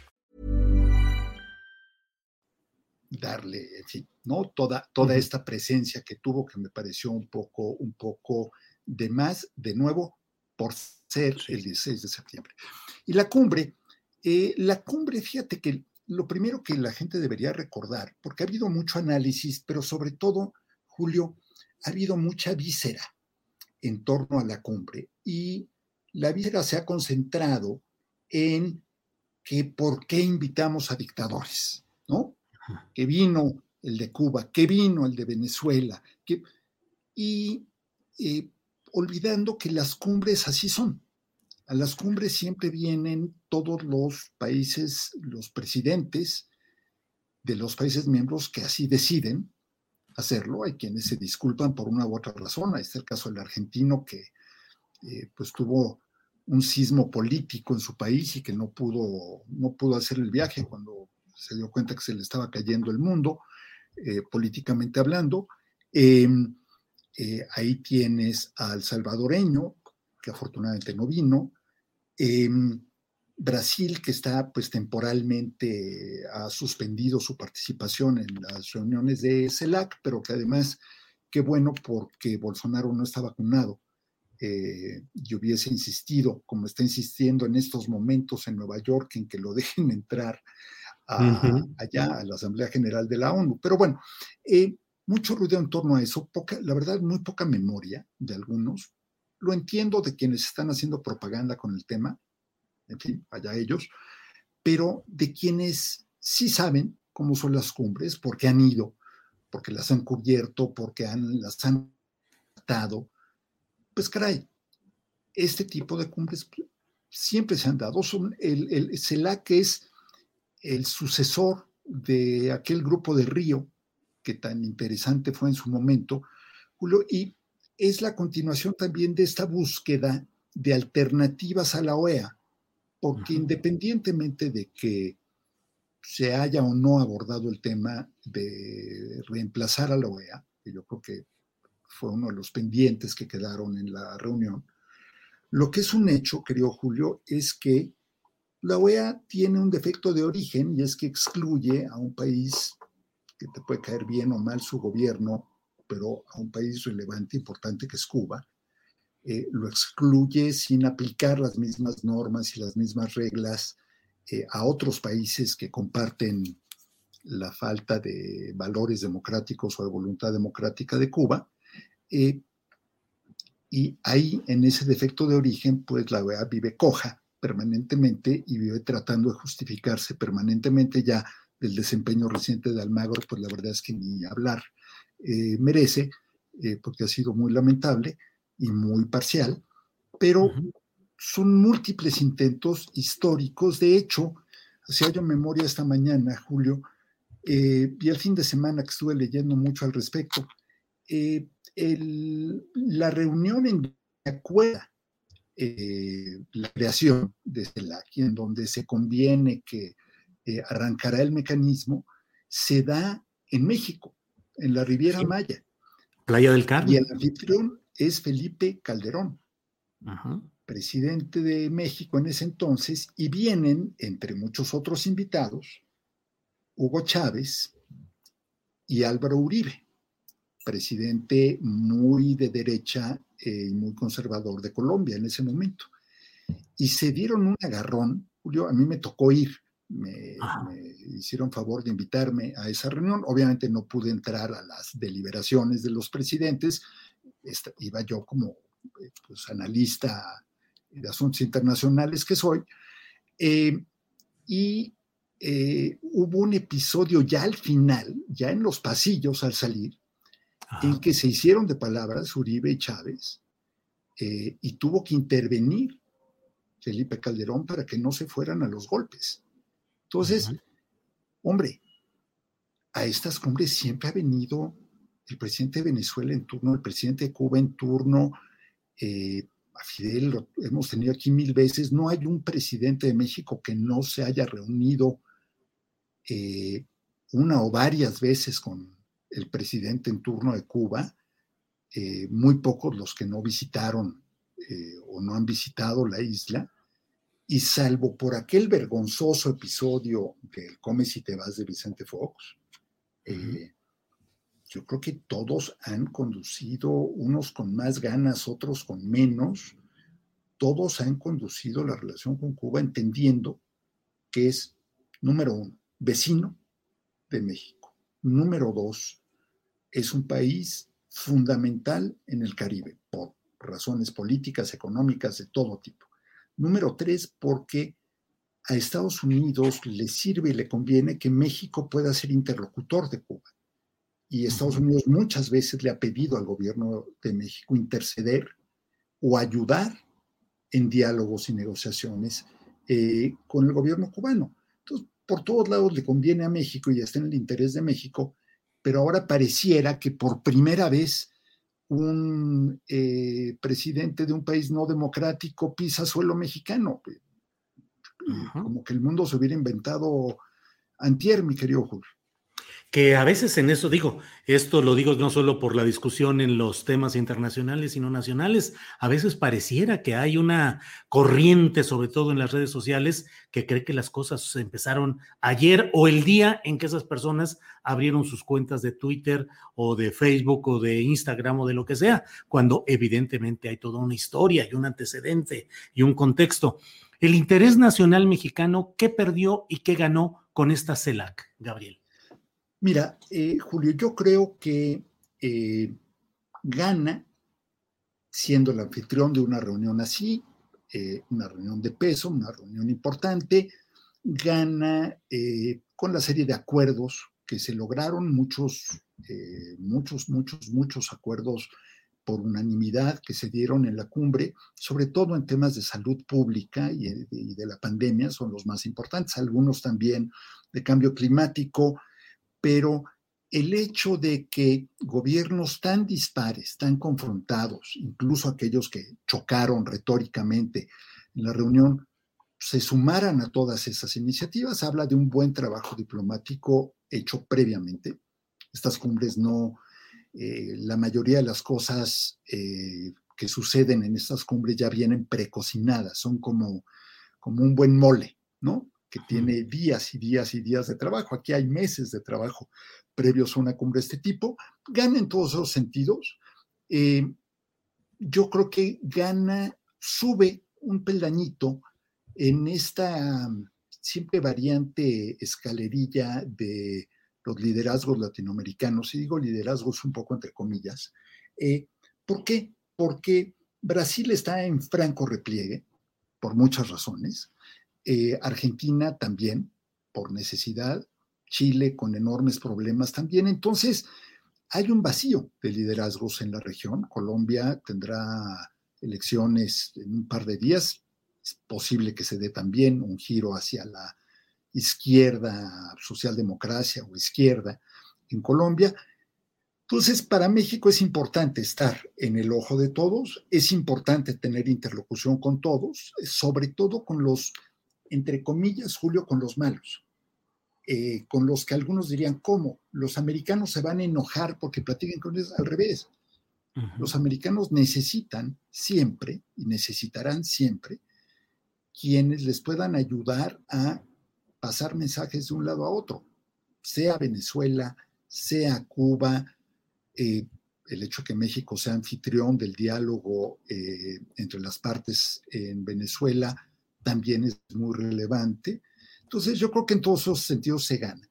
Darle, en fin, ¿no? Toda, toda esta presencia que tuvo que me pareció un poco, un poco de más, de nuevo, por ser el 16 de septiembre. Y la cumbre, eh, la cumbre, fíjate que lo primero que la gente debería recordar, porque ha habido mucho análisis, pero sobre todo, Julio, ha habido mucha víscera en torno a la cumbre y la víscera se ha concentrado en que por qué invitamos a dictadores, ¿no? Que vino el de Cuba, que vino el de Venezuela, y eh, olvidando que las cumbres así son. A las cumbres siempre vienen todos los países, los presidentes de los países miembros que así deciden hacerlo. Hay quienes se disculpan por una u otra razón. Ahí está el caso del argentino que eh, pues tuvo un sismo político en su país y que no pudo, no pudo hacer el viaje cuando se dio cuenta que se le estaba cayendo el mundo, eh, políticamente hablando. Em, eh, ahí tienes al salvadoreño, que afortunadamente no vino. Em, Brasil, que está pues temporalmente, ha suspendido su participación en las reuniones de CELAC, pero que además, qué bueno porque Bolsonaro no está vacunado eh, y hubiese insistido, como está insistiendo en estos momentos en Nueva York, en que lo dejen entrar allá a la Asamblea General de la ONU. Pero bueno, eh, mucho ruido en torno a eso, poca, la verdad, muy poca memoria de algunos. Lo entiendo de quienes están haciendo propaganda con el tema, en fin, allá ellos, pero de quienes sí saben cómo son las cumbres, porque han ido, porque las han cubierto, porque han, las han tratado, pues caray, este tipo de cumbres siempre se han dado. Son el, el CELAC es el sucesor de aquel grupo de Río que tan interesante fue en su momento, Julio, y es la continuación también de esta búsqueda de alternativas a la OEA, porque independientemente de que se haya o no abordado el tema de reemplazar a la OEA, que yo creo que fue uno de los pendientes que quedaron en la reunión, lo que es un hecho, querido Julio, es que la OEA tiene un defecto de origen y es que excluye a un país que te puede caer bien o mal su gobierno, pero a un país relevante, importante que es Cuba, eh, lo excluye sin aplicar las mismas normas y las mismas reglas eh, a otros países que comparten la falta de valores democráticos o de voluntad democrática de Cuba. Eh, y ahí, en ese defecto de origen, pues la OEA vive coja permanentemente y vive tratando de justificarse permanentemente ya del desempeño reciente de Almagro, pues la verdad es que ni hablar eh, merece, eh, porque ha sido muy lamentable y muy parcial, pero son múltiples intentos históricos. De hecho, hacía yo memoria esta mañana, Julio, eh, y el fin de semana que estuve leyendo mucho al respecto, la reunión en acuerda la creación de CELAC, en donde se conviene que eh, arrancará el mecanismo, se da en México, en la Riviera Maya. Playa del Carmen. Y el anfitrión es Felipe Calderón, presidente de México en ese entonces, y vienen, entre muchos otros invitados, Hugo Chávez y Álvaro Uribe, presidente muy de derecha eh, y muy conservador de Colombia en ese momento. Y se dieron un agarrón, Julio, a mí me tocó ir, me, hicieron favor de invitarme a esa reunión. Obviamente no pude entrar a las deliberaciones de los presidentes, iba yo como eh, pues, analista de asuntos internacionales que soy, eh, y eh, hubo un episodio ya al final, ya en los pasillos al salir, en que se hicieron de palabras Uribe y Chávez, y tuvo que intervenir Felipe Calderón para que no se fueran a los golpes. Entonces, hombre, a estas cumbres siempre ha venido el presidente de Venezuela en turno, el presidente de Cuba en turno, eh, a Fidel lo hemos tenido aquí mil veces, no hay un presidente de México que no se haya reunido eh, una o varias veces con el presidente en turno de Cuba, eh, muy pocos los que no visitaron o no han visitado la isla, y salvo por aquel vergonzoso episodio del Come si te vas de Vicente Fox, yo creo que todos han conducido, unos con más ganas, otros con menos, todos han conducido la relación con Cuba entendiendo que es, número uno, vecino de México. Número dos, es un país fundamental en el Caribe por razones políticas, económicas, de todo tipo. Número tres, porque a Estados Unidos le sirve y le conviene que México pueda ser interlocutor de Cuba y Estados Unidos muchas veces le ha pedido al gobierno de México interceder o ayudar en diálogos y negociaciones eh, con el gobierno cubano. Entonces, por todos lados le conviene a México y está en el interés de México, pero ahora pareciera que por primera vez un eh, presidente de un país no democrático pisa suelo mexicano. Como que el mundo se hubiera inventado antier, mi querido Julio que a veces en eso digo, esto lo digo no solo por la discusión en los temas internacionales, sino nacionales, a veces pareciera que hay una corriente, sobre todo en las redes sociales, que cree que las cosas empezaron ayer o el día en que esas personas abrieron sus cuentas de Twitter o de Facebook o de Instagram o de lo que sea, cuando evidentemente hay toda una historia y un antecedente y un contexto. El interés nacional mexicano, ¿qué perdió y qué ganó con esta CELAC, Gabriel? Mira, eh, Julio, yo creo que eh, gana siendo el anfitrión de una reunión así, eh, una reunión de peso, una reunión importante, gana con la serie de acuerdos que se lograron, muchos, muchos, muchos, muchos acuerdos por unanimidad que se dieron en la cumbre, sobre todo en temas de salud pública y de la pandemia, son los más importantes, algunos también de cambio climático, pero el hecho de que gobiernos tan dispares, tan confrontados, incluso aquellos que chocaron retóricamente en la reunión, se sumaran a todas esas iniciativas, habla de un buen trabajo diplomático hecho previamente. Estas cumbres no, eh, la mayoría de las cosas eh, que suceden en estas cumbres ya vienen precocinadas, son como, como un buen mole, ¿no? Que tiene días y días y días de trabajo. Aquí hay meses de trabajo previos a una cumbre de este tipo. Gana en todos esos sentidos. Eh, yo creo que gana, sube un peldañito en esta siempre variante escalerilla de los liderazgos latinoamericanos, y digo liderazgos un poco entre comillas. Eh, ¿Por qué? Porque Brasil está en franco repliegue, por muchas razones. Eh, Argentina también, por necesidad, Chile con enormes problemas también. Entonces, hay un vacío de liderazgos en la región. Colombia tendrá elecciones en un par de días. Es posible que se dé también un giro hacia la izquierda, socialdemocracia o izquierda en Colombia. Entonces, para México es importante estar en el ojo de todos, es importante tener interlocución con todos, sobre todo con los entre comillas, Julio, con los malos. eh, con los que algunos dirían, ¿cómo? Los americanos se van a enojar porque platiquen con ellos al revés. Los americanos necesitan siempre y necesitarán siempre quienes les puedan ayudar a pasar mensajes de un lado a otro, sea Venezuela, sea Cuba, eh, el hecho que México sea anfitrión del diálogo eh, entre las partes en Venezuela también es muy relevante. Entonces yo creo que en todos esos sentidos se gana.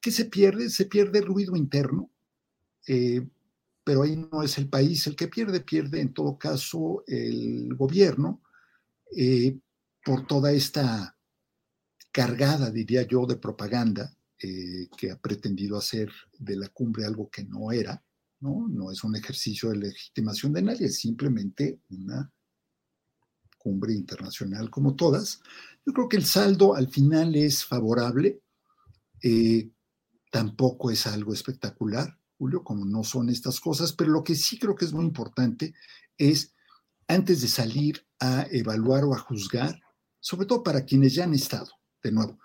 ¿Qué se pierde? Se pierde ruido interno, eh, pero ahí no es el país el que pierde, pierde en todo caso el gobierno por toda esta cargada, diría yo, de propaganda eh, que ha pretendido hacer de la cumbre algo que no era, ¿no? No es un ejercicio de legitimación de nadie, es simplemente una cumbre internacional como todas. Yo creo que el saldo al final es favorable, eh, tampoco es algo espectacular, Julio, como no son estas cosas, pero lo que sí creo que es muy importante es, antes de salir a evaluar o a juzgar, sobre todo para quienes ya han estado, de nuevo.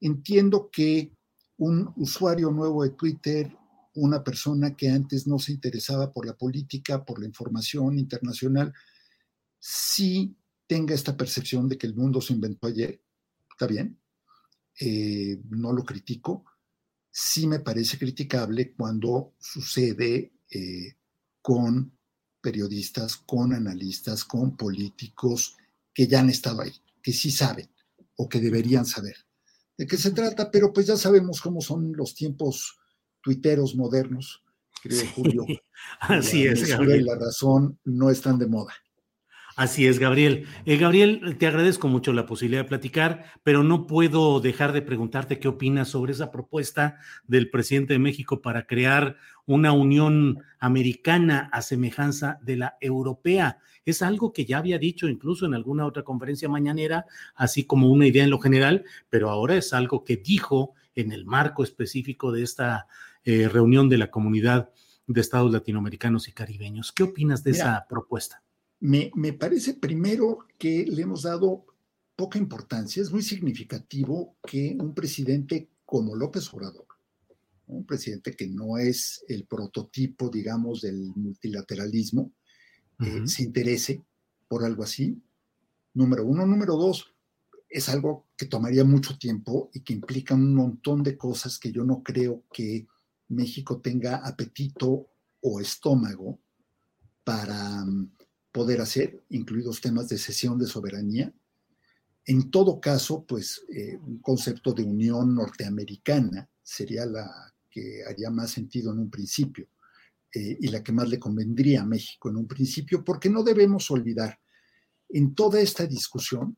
Entiendo que un usuario nuevo de Twitter, una persona que antes no se interesaba por la política, por la información internacional, sí tenga esta percepción de que el mundo se inventó ayer, está bien, eh, no lo critico, sí me parece criticable cuando sucede eh, con periodistas, con analistas, con políticos que ya han estado ahí que sí saben o que deberían saber de qué se trata, pero pues ya sabemos cómo son los tiempos tuiteros modernos, creo, Julio. Así es, Gabriel. la razón no están de moda. Así es, Gabriel. Eh, Gabriel, te agradezco mucho la posibilidad de platicar, pero no puedo dejar de preguntarte qué opinas sobre esa propuesta del presidente de México para crear una unión americana a semejanza de la europea. Es algo que ya había dicho incluso en alguna otra conferencia mañanera, así como una idea en lo general, pero ahora es algo que dijo en el marco específico de esta eh, reunión de la comunidad de estados latinoamericanos y caribeños. ¿Qué opinas de esa propuesta? Me, parece primero que le hemos dado poca importancia. Es muy significativo que un presidente como López Obrador, un presidente que no es el prototipo, digamos, del multilateralismo, eh, se interese por algo así. Número uno. Número dos, es algo que tomaría mucho tiempo y que implica un montón de cosas que yo no creo que México tenga apetito o estómago para mm, poder hacer, incluidos temas de cesión de soberanía. En todo caso, pues eh, un concepto de unión norteamericana sería la que haría más sentido en un principio eh, y la que más le convendría a México en un principio, porque no debemos olvidar, en toda esta discusión,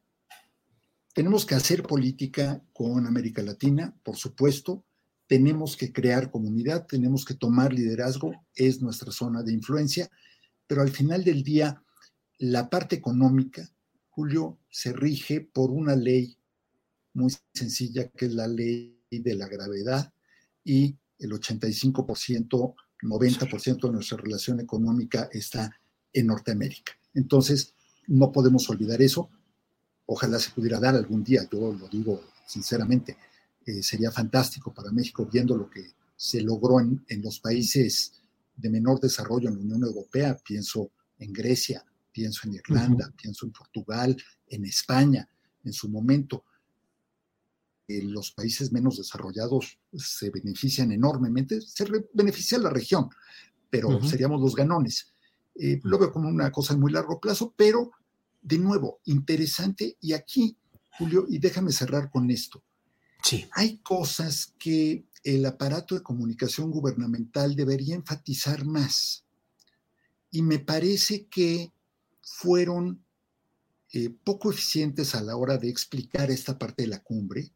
tenemos que hacer política con América Latina, por supuesto, tenemos que crear comunidad, tenemos que tomar liderazgo, es nuestra zona de influencia, pero al final del día la parte económica, Julio, se rige por una ley muy sencilla, que es la ley de la gravedad, y el 85%, 90% de nuestra relación económica está en Norteamérica. Entonces, no podemos olvidar eso. Ojalá se pudiera dar algún día, yo lo digo sinceramente, eh, sería fantástico para México viendo lo que se logró en, en los países de menor desarrollo en la Unión Europea, pienso en Grecia, pienso en Irlanda, pienso en Portugal, en España, en su momento. Eh, los países menos desarrollados se benefician enormemente, se beneficia la región, pero seríamos los ganones. Eh, lo veo como una cosa en muy largo plazo, pero de nuevo, interesante. Y aquí, Julio, y déjame cerrar con esto. Sí. Hay cosas que el aparato de comunicación gubernamental debería enfatizar más. Y me parece que fueron eh, poco eficientes a la hora de explicar esta parte de la cumbre.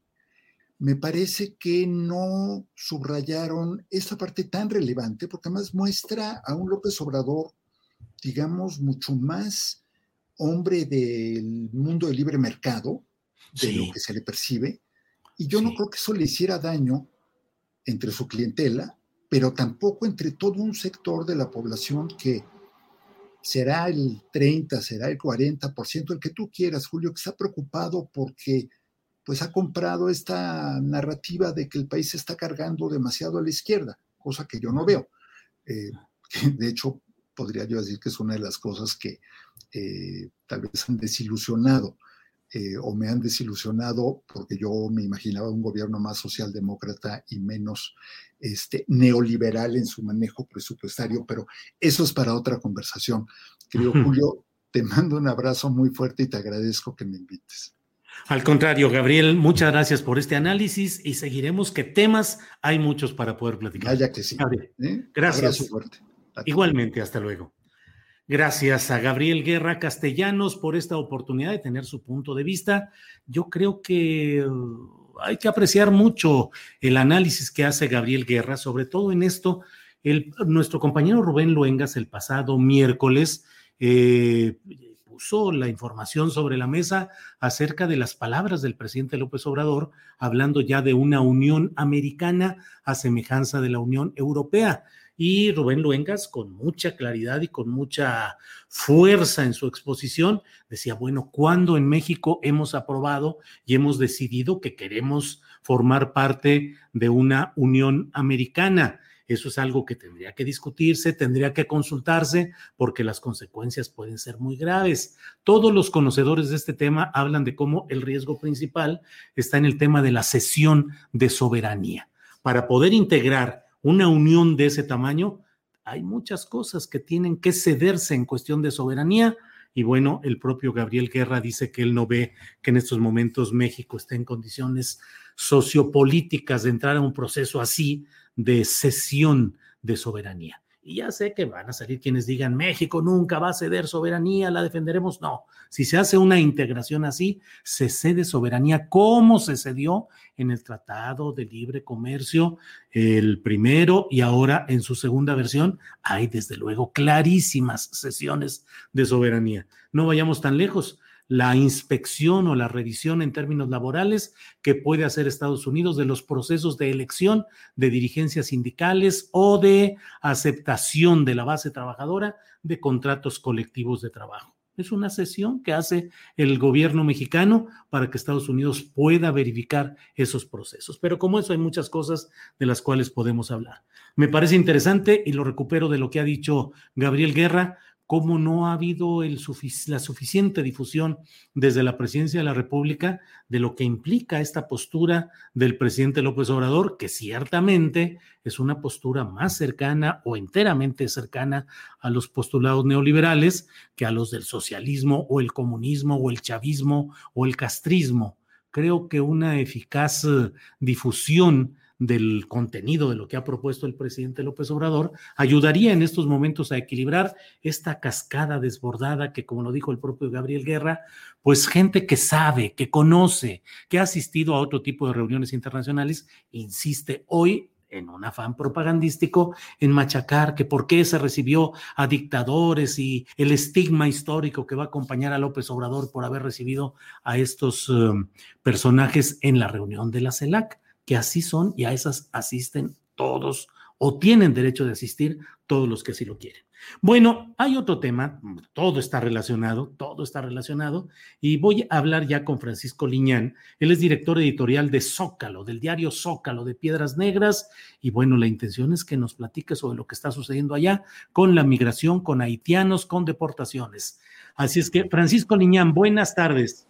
Me parece que no subrayaron esta parte tan relevante, porque además muestra a un López Obrador, digamos, mucho más hombre del mundo del libre mercado, de lo que se le percibe, y yo no creo que eso le hiciera daño entre su clientela, pero tampoco entre todo un sector de la población que será el 30, será el 40%, el que tú quieras, Julio, que está preocupado porque pues ha comprado esta narrativa de que el país se está cargando demasiado a la izquierda, cosa que yo no veo. Eh, de hecho, podría yo decir que es una de las cosas que eh, tal vez han desilusionado eh, o me han desilusionado porque yo me imaginaba un gobierno más socialdemócrata y menos este, neoliberal en su manejo presupuestario, pero eso es para otra conversación. Querido Julio, te mando un abrazo muy fuerte y te agradezco que me invites. Al contrario, Gabriel, muchas gracias por este análisis y seguiremos que temas hay muchos para poder platicar. Vaya que sí. ¿eh? Gracias. Igualmente, hasta luego. Gracias a Gabriel Guerra Castellanos por esta oportunidad de tener su punto de vista. Yo creo que uh, hay que apreciar mucho el análisis que hace Gabriel Guerra, sobre todo en esto. Nuestro compañero Rubén Luengas el pasado miércoles eh, puso la información sobre la mesa acerca de las palabras del presidente López Obrador, hablando ya de una Unión Americana a semejanza de la Unión Europea. Y Rubén Luengas, con mucha claridad y con mucha fuerza en su exposición, decía, bueno, ¿cuándo en México hemos aprobado y hemos decidido que queremos formar parte de una Unión Americana? Eso es algo que tendría que discutirse, tendría que consultarse, porque las consecuencias pueden ser muy graves. Todos los conocedores de este tema hablan de cómo el riesgo principal está en el tema de la cesión de soberanía. Para poder integrar una unión de ese tamaño, hay muchas cosas que tienen que cederse en cuestión de soberanía. Y bueno, el propio Gabriel Guerra dice que él no ve que en estos momentos México esté en condiciones sociopolíticas de entrar a un proceso así de cesión de soberanía. Y ya sé que van a salir quienes digan, México nunca va a ceder soberanía, la defenderemos. No, si se hace una integración así, se cede soberanía como se cedió en el Tratado de Libre Comercio, el primero y ahora en su segunda versión, hay desde luego clarísimas cesiones de soberanía. No vayamos tan lejos la inspección o la revisión en términos laborales que puede hacer Estados Unidos de los procesos de elección de dirigencias sindicales o de aceptación de la base trabajadora de contratos colectivos de trabajo. Es una sesión que hace el gobierno mexicano para que Estados Unidos pueda verificar esos procesos. Pero como eso hay muchas cosas de las cuales podemos hablar. Me parece interesante y lo recupero de lo que ha dicho Gabriel Guerra cómo no ha habido la suficiente difusión desde la presidencia de la República de lo que implica esta postura del presidente López Obrador, que ciertamente es una postura más cercana o enteramente cercana a los postulados neoliberales que a los del socialismo o el comunismo o el chavismo o el castrismo. Creo que una eficaz eh, difusión del contenido de lo que ha propuesto el presidente López Obrador, ayudaría en estos momentos a equilibrar esta cascada desbordada que, como lo dijo el propio Gabriel Guerra, pues gente que sabe, que conoce, que ha asistido a otro tipo de reuniones internacionales, insiste hoy en un afán propagandístico en machacar que por qué se recibió a dictadores y el estigma histórico que va a acompañar a López Obrador por haber recibido a estos um, personajes en la reunión de la CELAC que así son y a esas asisten todos o tienen derecho de asistir todos los que así lo quieren. Bueno, hay otro tema, todo está relacionado, todo está relacionado, y voy a hablar ya con Francisco Liñán. Él es director editorial de Zócalo, del diario Zócalo de Piedras Negras, y bueno, la intención es que nos platique sobre lo que está sucediendo allá con la migración, con haitianos, con deportaciones. Así es que, Francisco Liñán, buenas tardes.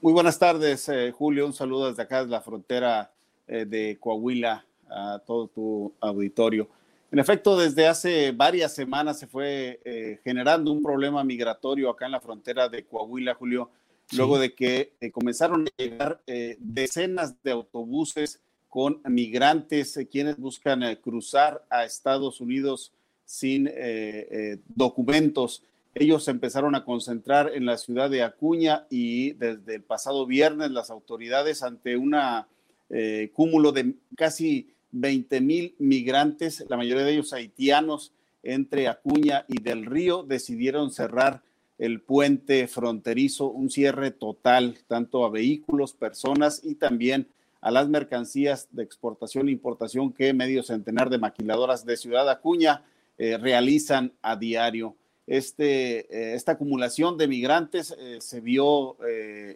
Muy buenas tardes, eh, Julio. Un saludo desde acá, desde la frontera de Coahuila a todo tu auditorio. En efecto, desde hace varias semanas se fue eh, generando un problema migratorio acá en la frontera de Coahuila, Julio, luego de que eh, comenzaron a llegar decenas de autobuses con migrantes quienes buscan cruzar a Estados Unidos sin documentos. Ellos se empezaron a concentrar en la ciudad de Acuña y desde el pasado viernes las autoridades ante una eh, cúmulo de casi 20 mil migrantes, la mayoría de ellos haitianos, entre Acuña y Del Río, decidieron cerrar el puente fronterizo, un cierre total, tanto a vehículos, personas y también a las mercancías de exportación e importación que medio centenar de maquiladoras de Ciudad Acuña eh, realizan a diario. Este, esta acumulación de migrantes se vio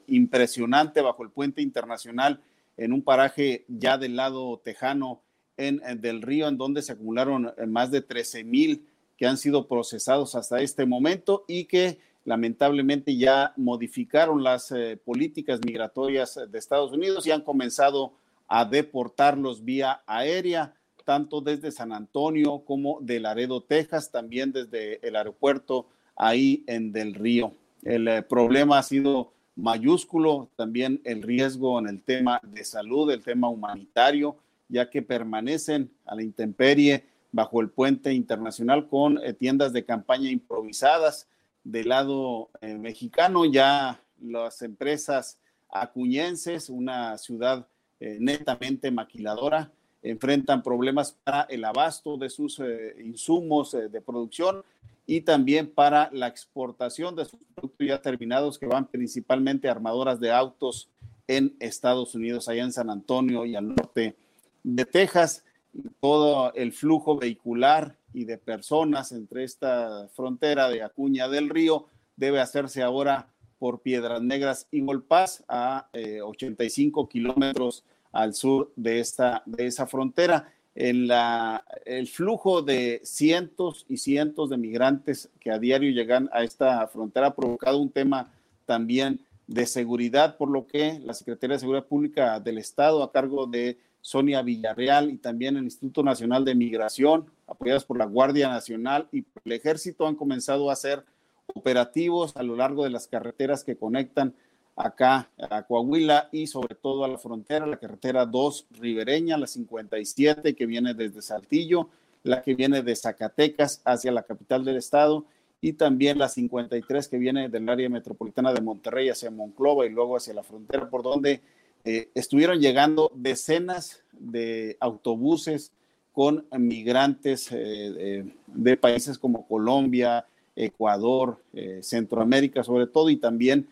impresionante bajo el puente internacional en un paraje ya del lado tejano en, del río, en donde se acumularon más de 13 mil que han sido procesados hasta este momento y que lamentablemente ya modificaron las eh, políticas migratorias de Estados Unidos y han comenzado a deportarlos vía aérea, tanto desde San Antonio como de Laredo, Texas, también desde el aeropuerto ahí en Del Río. El eh, problema ha sido mayúsculo, también el riesgo en el tema de salud, el tema humanitario, ya que permanecen a la intemperie bajo el puente internacional con eh, tiendas de campaña improvisadas. Del lado eh, mexicano, ya las empresas acuñenses, una ciudad eh, netamente maquiladora, enfrentan problemas para el abasto de sus insumos de producción y también para la exportación de sus productos ya terminados que van principalmente a armadoras de autos en Estados Unidos, allá en San Antonio y al norte de Texas todo el flujo vehicular y de personas entre esta frontera de Acuña del Río debe hacerse ahora por Piedras Negras y Volpaz a 85 eh, kilómetros al sur de, esta, de esa frontera. El flujo de cientos y cientos de migrantes que a diario llegan a esta frontera ha provocado un tema también de seguridad, por lo que la Secretaría de Seguridad Pública del Estado, a cargo de Sonia Villarreal y también el Instituto Nacional de Migración, apoyados por la Guardia Nacional y el Ejército, han comenzado a hacer operativos a lo largo de las carreteras que conectan acá a Coahuila y sobre todo a la frontera, la carretera 2 ribereña, la 57 que viene desde Saltillo, la que viene de Zacatecas hacia la capital del estado y también la 53 que viene del área metropolitana de Monterrey hacia Monclova y luego hacia la frontera por donde eh, estuvieron llegando decenas de autobuses con migrantes eh, de países como Colombia, Ecuador, eh, Centroamérica sobre todo, y también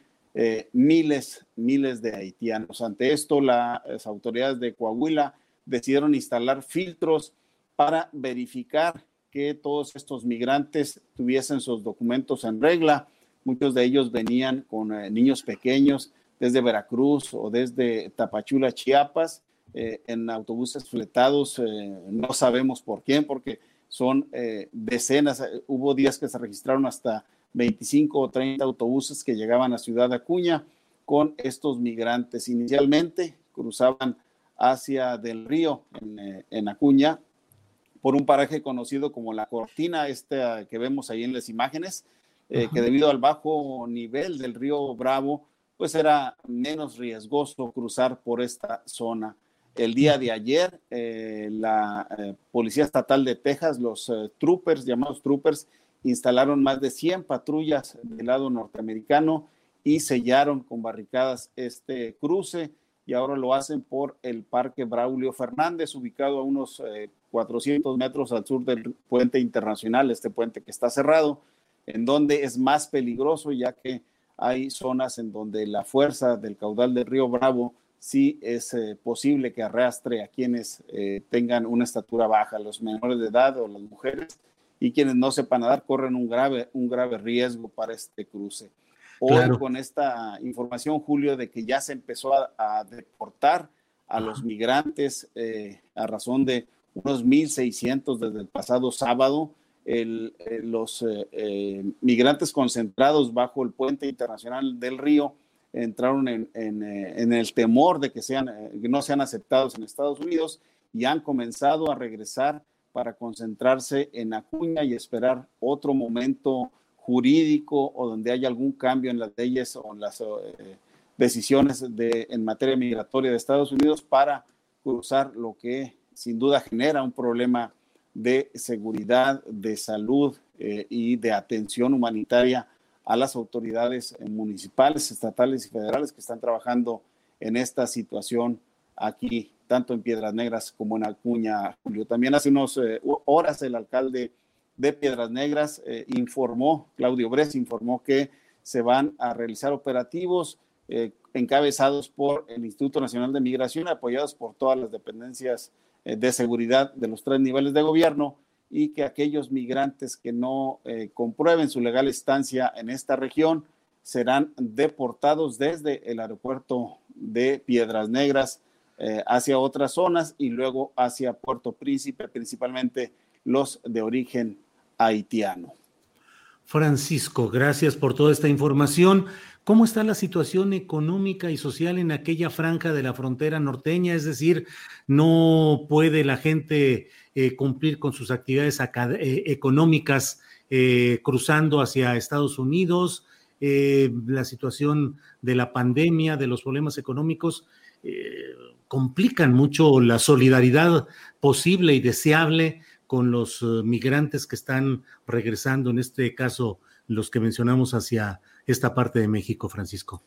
miles, miles de haitianos. Ante esto, las autoridades de Coahuila decidieron instalar filtros para verificar que todos estos migrantes tuviesen sus documentos en regla. Muchos de ellos venían con niños pequeños desde Veracruz o desde Tapachula, Chiapas, eh, en autobuses fletados. Eh, no sabemos por quién, porque son eh, decenas. Hubo días que se registraron hasta 25 o 30 autobuses que llegaban a Ciudad Acuña con estos migrantes. Inicialmente cruzaban hacia del río en, en Acuña por un paraje conocido como la Cortina, este que vemos ahí en las imágenes, que debido al bajo nivel del río Bravo, pues era menos riesgoso cruzar por esta zona. El día de ayer, eh, la eh, Policía Estatal de Texas, los eh, troopers, llamados troopers, instalaron más de 100 patrullas del lado norteamericano y sellaron con barricadas este cruce y ahora lo hacen por el Parque Braulio Fernández, ubicado a unos 400 metros al sur del puente internacional, este puente que está cerrado, en donde es más peligroso ya que hay zonas en donde la fuerza del caudal del río Bravo sí es eh, posible que arrastre a quienes eh, tengan una estatura baja, los menores de edad o las mujeres, y quienes no sepan nadar corren un grave, un grave riesgo para este cruce. Hoy con esta información, Julio, de que ya se empezó a, deportar a los migrantes eh, a razón de unos 1.600 desde el pasado sábado, el, eh, los eh, eh, migrantes concentrados bajo el puente internacional del río entraron en, en, el temor de que, sean, que no sean aceptados en Estados Unidos y han comenzado a regresar para concentrarse en Acuña y esperar otro momento jurídico o donde haya algún cambio en las leyes o en las decisiones de, en materia migratoria de Estados Unidos para cruzar lo que sin duda genera un problema de seguridad, de salud eh, y de atención humanitaria a las autoridades municipales, estatales y federales que están trabajando en esta situación aquí, tanto en Piedras Negras como en Acuña, Julio. También hace unas eh, horas el alcalde de Piedras Negras eh, informó, Claudio Bres informó que se van a realizar operativos encabezados por el Instituto Nacional de Migración, apoyados por todas las dependencias eh, de seguridad de los tres niveles de gobierno y que aquellos migrantes que no eh, comprueben su legal estancia en esta región serán deportados desde el aeropuerto de Piedras Negras eh, hacia otras zonas y luego hacia Puerto Príncipe, principalmente los de origen haitiano. Francisco, gracias por toda esta información. ¿Cómo está la situación económica y social en aquella franja de la frontera norteña? Es decir, no puede la gente eh, cumplir con sus actividades eh, económicas cruzando hacia Estados Unidos. la situación de la pandemia, de los problemas económicos, complican mucho la solidaridad posible y deseable con los eh, migrantes que están regresando, en este caso los que mencionamos hacia esta parte de México, Francisco.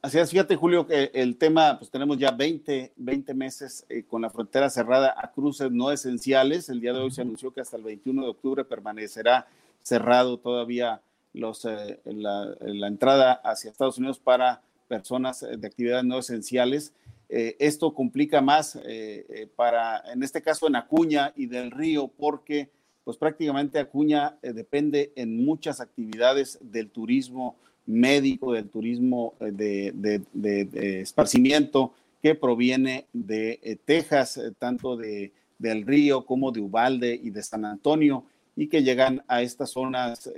Así es, fíjate Julio, que el tema, pues tenemos ya 20, 20 meses eh, con la frontera cerrada a cruces no esenciales. El día de hoy se anunció que hasta el 21 de octubre permanecerá cerrado todavía los, eh, la, la, entrada hacia Estados Unidos para personas de actividades no esenciales. Eh, esto complica más eh, eh, para, en este caso, en Acuña y del Río, porque pues prácticamente Acuña depende en muchas actividades del turismo médico, del turismo de, esparcimiento que proviene de Texas, tanto de, del Río como de Ubalde y de San Antonio, y que llegan a estas zonas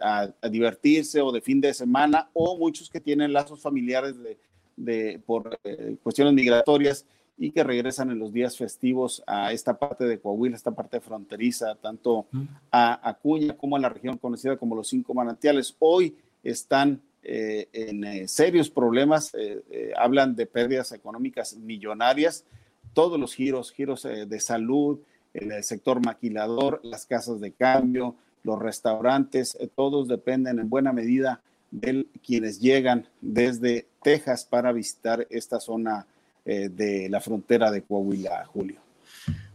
a, a, divertirse o de fin de semana, o muchos que tienen lazos familiares de, de, por eh, cuestiones migratorias y que regresan en los días festivos a esta parte de Coahuila, esta parte fronteriza, tanto a Acuña como a la región conocida como los cinco manantiales. Hoy están eh, en eh, serios problemas, hablan de pérdidas económicas millonarias, todos los giros, giros de salud, el sector maquilador, las casas de cambio, los restaurantes, todos dependen en buena medida quienes llegan desde Texas para visitar esta zona eh, de la frontera de Coahuila, Julio.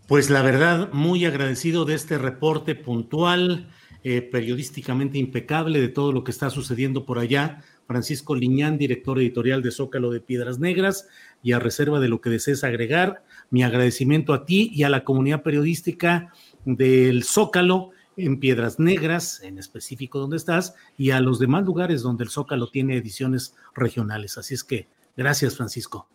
Pues la verdad, muy agradecido de este reporte puntual, eh, periodísticamente impecable de todo lo que está sucediendo por allá. Francisco Liñán, director editorial de Zócalo de Piedras Negras, y a reserva de lo que desees agregar, mi agradecimiento a ti y a la comunidad periodística del Zócalo en Piedras Negras, en específico donde estás, y a los demás lugares donde el Zócalo tiene ediciones regionales. Así es que, gracias, Francisco.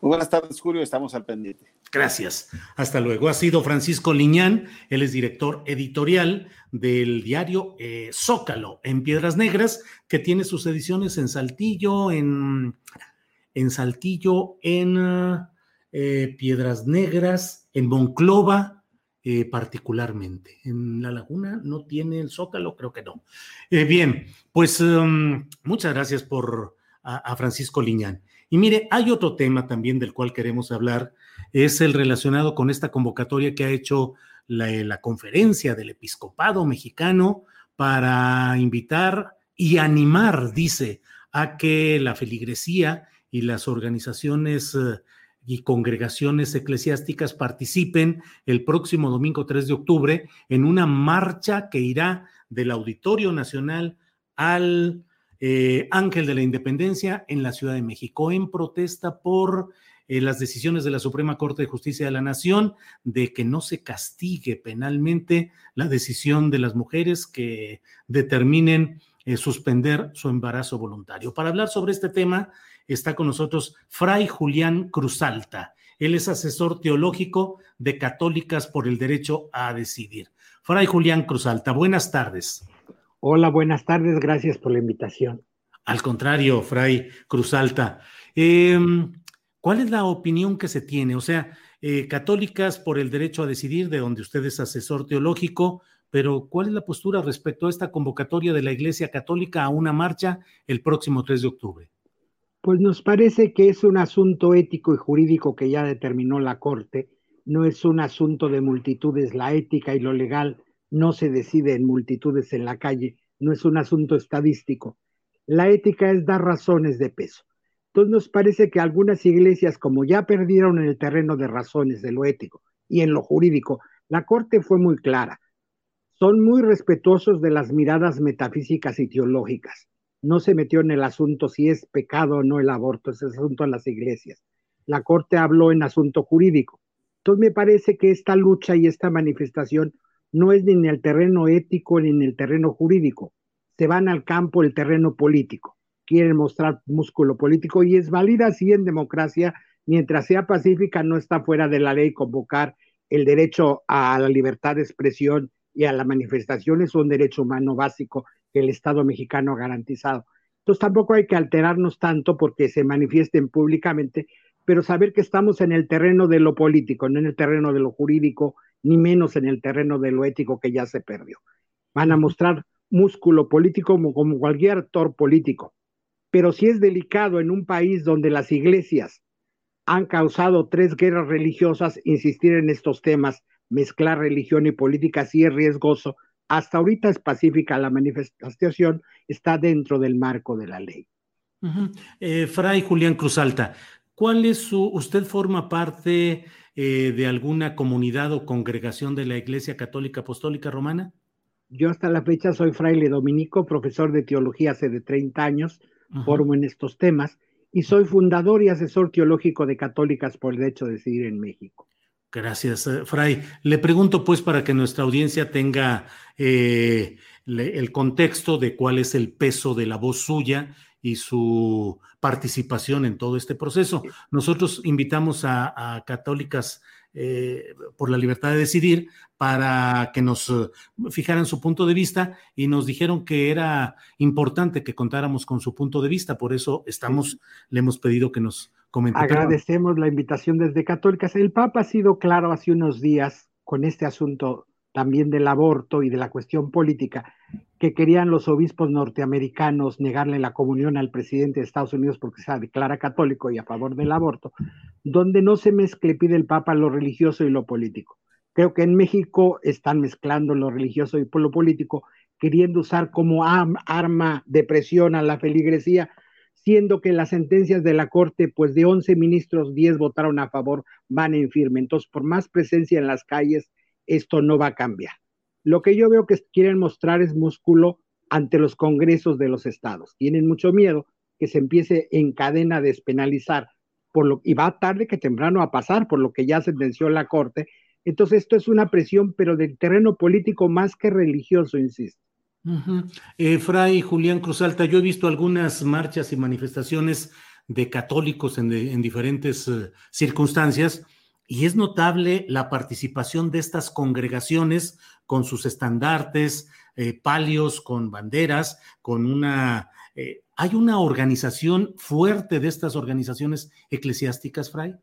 Muy buenas tardes, Julio. Estamos al pendiente. Gracias. Hasta luego. Ha sido Francisco Liñán, él es director editorial del diario eh, Zócalo en Piedras Negras, que tiene sus ediciones en Saltillo, en, en Saltillo, en eh, Piedras Negras, en Monclova, eh, particularmente. En la laguna no tiene el zócalo, creo que no. Eh, bien, pues um, muchas gracias por a, Francisco Liñán. Y mire, hay otro tema también del cual queremos hablar, es el relacionado con esta convocatoria que ha hecho la, la conferencia del episcopado mexicano para invitar y animar, dice, a que la feligresía y las organizaciones y congregaciones eclesiásticas participen el próximo domingo 3 de octubre en una marcha que irá del Auditorio Nacional al eh, Ángel de la Independencia en la Ciudad de México en protesta por eh, las decisiones de la Suprema Corte de Justicia de la Nación de que no se castigue penalmente la decisión de las mujeres que determinen eh, suspender su embarazo voluntario. Para hablar sobre este tema, está con nosotros Fray Julián Cruzalta. Él es asesor teológico de Católicas por el Derecho a Decidir. Fray Julián Cruzalta, buenas tardes. Hola, buenas tardes, gracias por la invitación. Al contrario, Fray Cruzalta. Em, ¿Cuál es la opinión que se tiene? O sea, eh, Católicas por el Derecho a Decidir, de donde usted es asesor teológico, pero ¿cuál es la postura respecto a esta convocatoria de la Iglesia Católica a una marcha el próximo 3 de octubre? Pues nos parece que es un asunto ético y jurídico que ya determinó la Corte, no es un asunto de multitudes, la ética y lo legal no se decide en multitudes en la calle, no es un asunto estadístico. La ética es dar razones de peso. Entonces nos parece que algunas iglesias, como ya perdieron en el terreno de razones de lo ético y en lo jurídico, la Corte fue muy clara. Son muy respetuosos de las miradas metafísicas y teológicas no se metió en el asunto si es pecado o no el aborto, ese asunto en las iglesias. La Corte habló en asunto jurídico. Entonces me parece que esta lucha y esta manifestación no es ni en el terreno ético ni en el terreno jurídico. Se van al campo el terreno político. Quieren mostrar músculo político y es válida así en democracia. Mientras sea pacífica, no está fuera de la ley convocar el derecho a la libertad de expresión y a la manifestación es un derecho humano básico el Estado mexicano ha garantizado. Entonces tampoco hay que alterarnos tanto porque se manifiesten públicamente, pero saber que estamos en el terreno de lo político, no en el terreno de lo jurídico, ni menos en el terreno de lo ético que ya se perdió. Van a mostrar músculo político como, como cualquier actor político, pero si es delicado en un país donde las iglesias han causado tres guerras religiosas, insistir en estos temas, mezclar religión y política sí es riesgoso. Hasta ahorita es pacífica la manifestación, está dentro del marco de la ley. Eh, Fray Julián Cruzalta, ¿cuál es su, usted forma parte eh, de alguna comunidad o congregación de la Iglesia Católica Apostólica Romana? Yo hasta la fecha soy fraile dominico, profesor de teología hace de 30 años, formo en estos temas y soy fundador y asesor teológico de Católicas por el Derecho de Decidir en México. Gracias, eh, Fray. Le pregunto pues para que nuestra audiencia tenga eh, el contexto de cuál es el peso de la voz suya y su participación en todo este proceso. Nosotros invitamos a, católicas eh, por la libertad de decidir para que nos fijaran su punto de vista y nos dijeron que era importante que contáramos con su punto de vista. Por eso estamos, le hemos pedido que nos Agradecemos la invitación desde Católicas. El Papa ha sido claro hace unos días con este asunto también del aborto y de la cuestión política, que querían los obispos norteamericanos negarle la comunión al presidente de Estados Unidos porque se declara católico y a favor del aborto, donde no se mezcle, pide el Papa, lo religioso y lo político. Creo que en México están mezclando lo religioso y lo político, queriendo usar como arma de presión a la feligresía siendo que las sentencias de la Corte, pues de 11 ministros, 10 votaron a favor, van en firme. Entonces, por más presencia en las calles, esto no va a cambiar. Lo que yo veo que quieren mostrar es músculo ante los congresos de los estados. Tienen mucho miedo que se empiece en cadena a despenalizar, por lo, y va tarde que temprano a pasar, por lo que ya sentenció la Corte. Entonces, esto es una presión, pero del terreno político más que religioso, insisto. Eh, Fray Julián Cruzalta, yo he visto algunas marchas y manifestaciones de católicos en, diferentes eh, circunstancias y es notable la participación de estas congregaciones con sus estandartes, eh, palios, con banderas, con una... ¿Hay una organización fuerte de estas organizaciones eclesiásticas, Fray?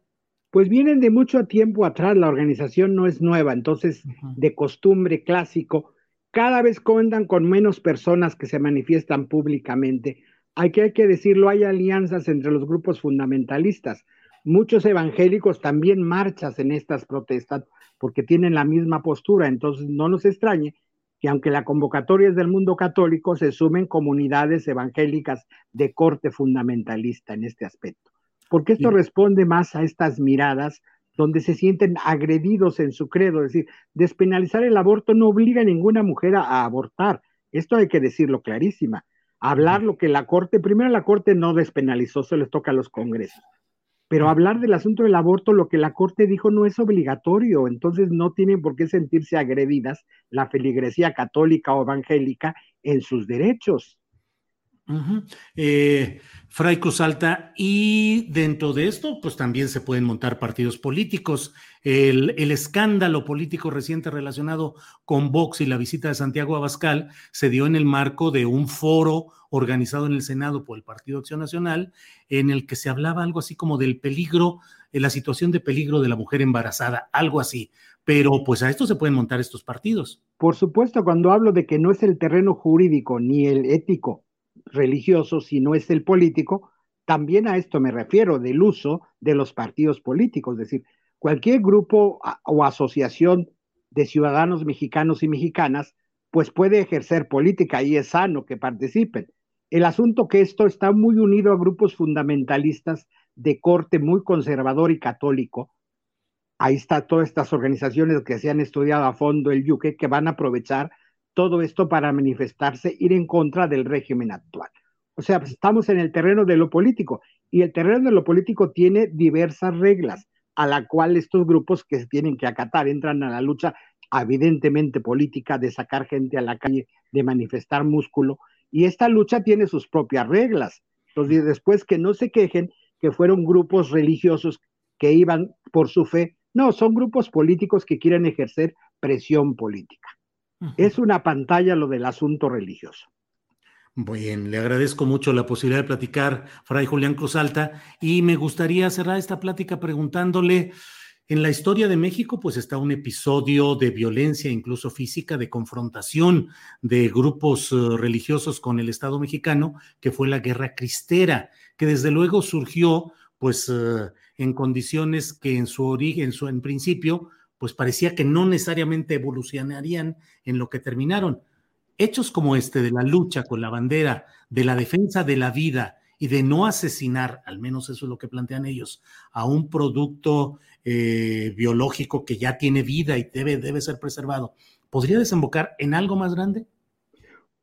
Pues vienen de mucho tiempo atrás, la organización no es nueva, entonces de costumbre clásico cada vez cuentan con menos personas que se manifiestan públicamente. Hay que, hay que decirlo, hay alianzas entre los grupos fundamentalistas. Muchos evangélicos también marchas en estas protestas porque tienen la misma postura. Entonces, no nos extrañe que aunque la convocatoria es del mundo católico, se sumen comunidades evangélicas de corte fundamentalista en este aspecto. Porque esto responde más a estas miradas donde se sienten agredidos en su credo. Es decir, despenalizar el aborto no obliga a ninguna mujer a, abortar. Esto hay que decirlo clarísima. Hablar lo que la Corte, primero la Corte no despenalizó, se les toca a los congresos. Pero hablar del asunto del aborto, lo que la Corte dijo no es obligatorio, entonces no tienen por qué sentirse agredidas la feligresía católica o evangélica en sus derechos. Eh, Fray Cruz Alta, y dentro de esto, pues también se pueden montar partidos políticos. El, escándalo político reciente relacionado con Vox y la visita de Santiago Abascal se dio en el marco de un foro organizado en el Senado por el Partido Acción Nacional, en el que se hablaba algo así como del peligro, de la situación de peligro de la mujer embarazada, algo así. Pero pues a esto se pueden montar estos partidos. Por supuesto, cuando hablo de que no es el terreno jurídico ni el ético religioso, si no es el político, también a esto me refiero, del uso de los partidos políticos, es decir, cualquier grupo o asociación de ciudadanos mexicanos y mexicanas, pues puede ejercer política y es sano que participen. El asunto que esto está muy unido a grupos fundamentalistas de corte muy conservador y católico. Ahí está todas estas organizaciones que se han estudiado a fondo el yuque que van a aprovechar todo esto para manifestarse, ir en contra del régimen actual. O sea, pues, estamos en el terreno de lo político y el terreno de lo político tiene diversas reglas a la cual estos grupos que tienen que acatar entran a la lucha evidentemente política, de sacar gente a la calle, de manifestar músculo, y esta lucha tiene sus propias reglas. Entonces, después que no se quejen que fueron grupos religiosos que iban por su fe, no, son grupos políticos que quieren ejercer presión política. Es una pantalla lo del asunto religioso. Bien, le agradezco mucho la posibilidad de platicar, Fray Julián Cruz Alta, y me gustaría cerrar esta plática preguntándole, en la historia de México, pues está un episodio de violencia, incluso física, de confrontación de grupos uh, religiosos con el Estado mexicano, que fue la Guerra Cristera, que desde luego surgió, pues, uh, en condiciones que en su origen, en su en principio, pues parecía que no necesariamente evolucionarían en lo que terminaron. Hechos como este de la lucha con la bandera, de la defensa de la vida y de no asesinar, al menos eso es lo que plantean ellos, a un producto eh, biológico que ya tiene vida y debe, debe ser preservado, ¿podría desembocar en algo más grande?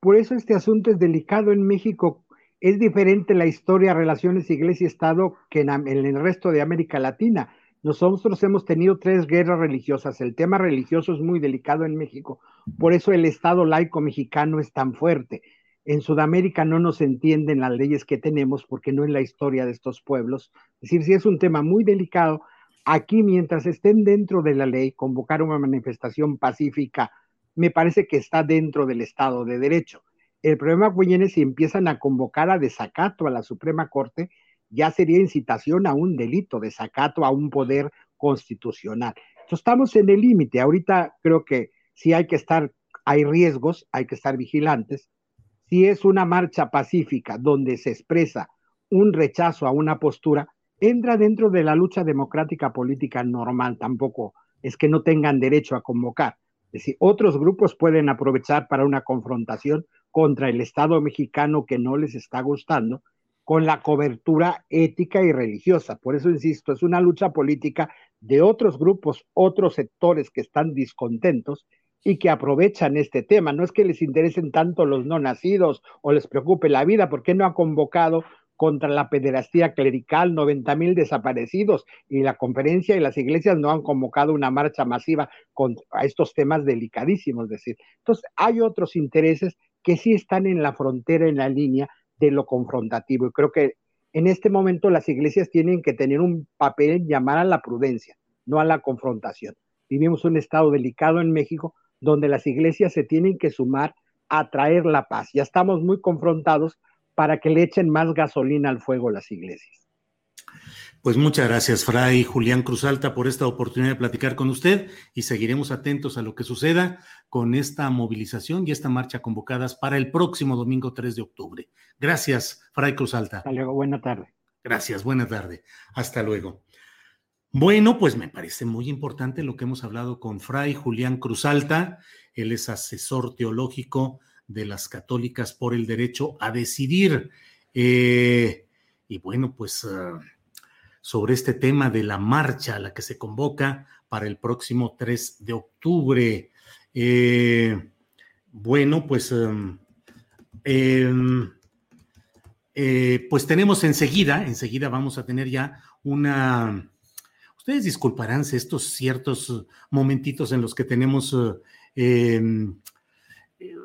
Por eso este asunto es delicado en México. Es diferente la historia, relaciones iglesia-estado que en, en el resto de América Latina. Nosotros hemos tenido tres guerras religiosas. El tema religioso es muy delicado en México. Por eso el Estado laico mexicano es tan fuerte. En Sudamérica no nos entienden las leyes que tenemos porque no es la historia de estos pueblos. Es decir, si es un tema muy delicado, aquí mientras estén dentro de la ley, convocar una manifestación pacífica, me parece que está dentro del Estado de Derecho. El problema viene si empiezan a convocar a desacato a la Suprema Corte, ya sería incitación a un delito, desacato a un poder constitucional. Estamos en el límite. Ahorita creo que sí hay que estar, hay riesgos, hay que estar vigilantes, si es una marcha pacífica donde se expresa un rechazo a una postura, entra dentro de la lucha democrática política normal, tampoco es que no tengan derecho a convocar. Es decir, otros grupos pueden aprovechar para una confrontación contra el Estado mexicano que no les está gustando, con la cobertura ética y religiosa. Por eso insisto, es una lucha política de otros grupos, otros sectores que están discontentos y que aprovechan este tema. No es que les interesen tanto los no nacidos o les preocupe la vida, porque no ha convocado contra la pederastía clerical 90 mil desaparecidos y la conferencia y las iglesias no han convocado una marcha masiva contra estos temas delicadísimos. Es decir, entonces hay otros intereses que sí están en la frontera, en la línea de lo confrontativo. Y creo que en este momento las iglesias tienen que tener un papel llamar a la prudencia, no a la confrontación. Vivimos un estado delicado en México donde las iglesias se tienen que sumar a traer la paz. Ya estamos muy confrontados para que le echen más gasolina al fuego las iglesias. Pues muchas gracias, Fray Julián Cruzalta, por esta oportunidad de platicar con usted y seguiremos atentos a lo que suceda con esta movilización y esta marcha convocadas para el próximo domingo 3 de octubre. Gracias, Fray Cruzalta. Hasta luego, buena tarde. Gracias, buena tarde. Hasta luego. Bueno, pues me parece muy importante lo que hemos hablado con Fray Julián Cruzalta. Él es asesor teológico de las católicas por el derecho a decidir. Eh, y bueno, pues uh, sobre este tema de la marcha a la que se convoca para el próximo 3 de octubre. Eh, bueno, pues, um, eh, pues tenemos enseguida, enseguida vamos a tener ya una Ustedes disculparán estos ciertos momentitos en los que tenemos eh, em,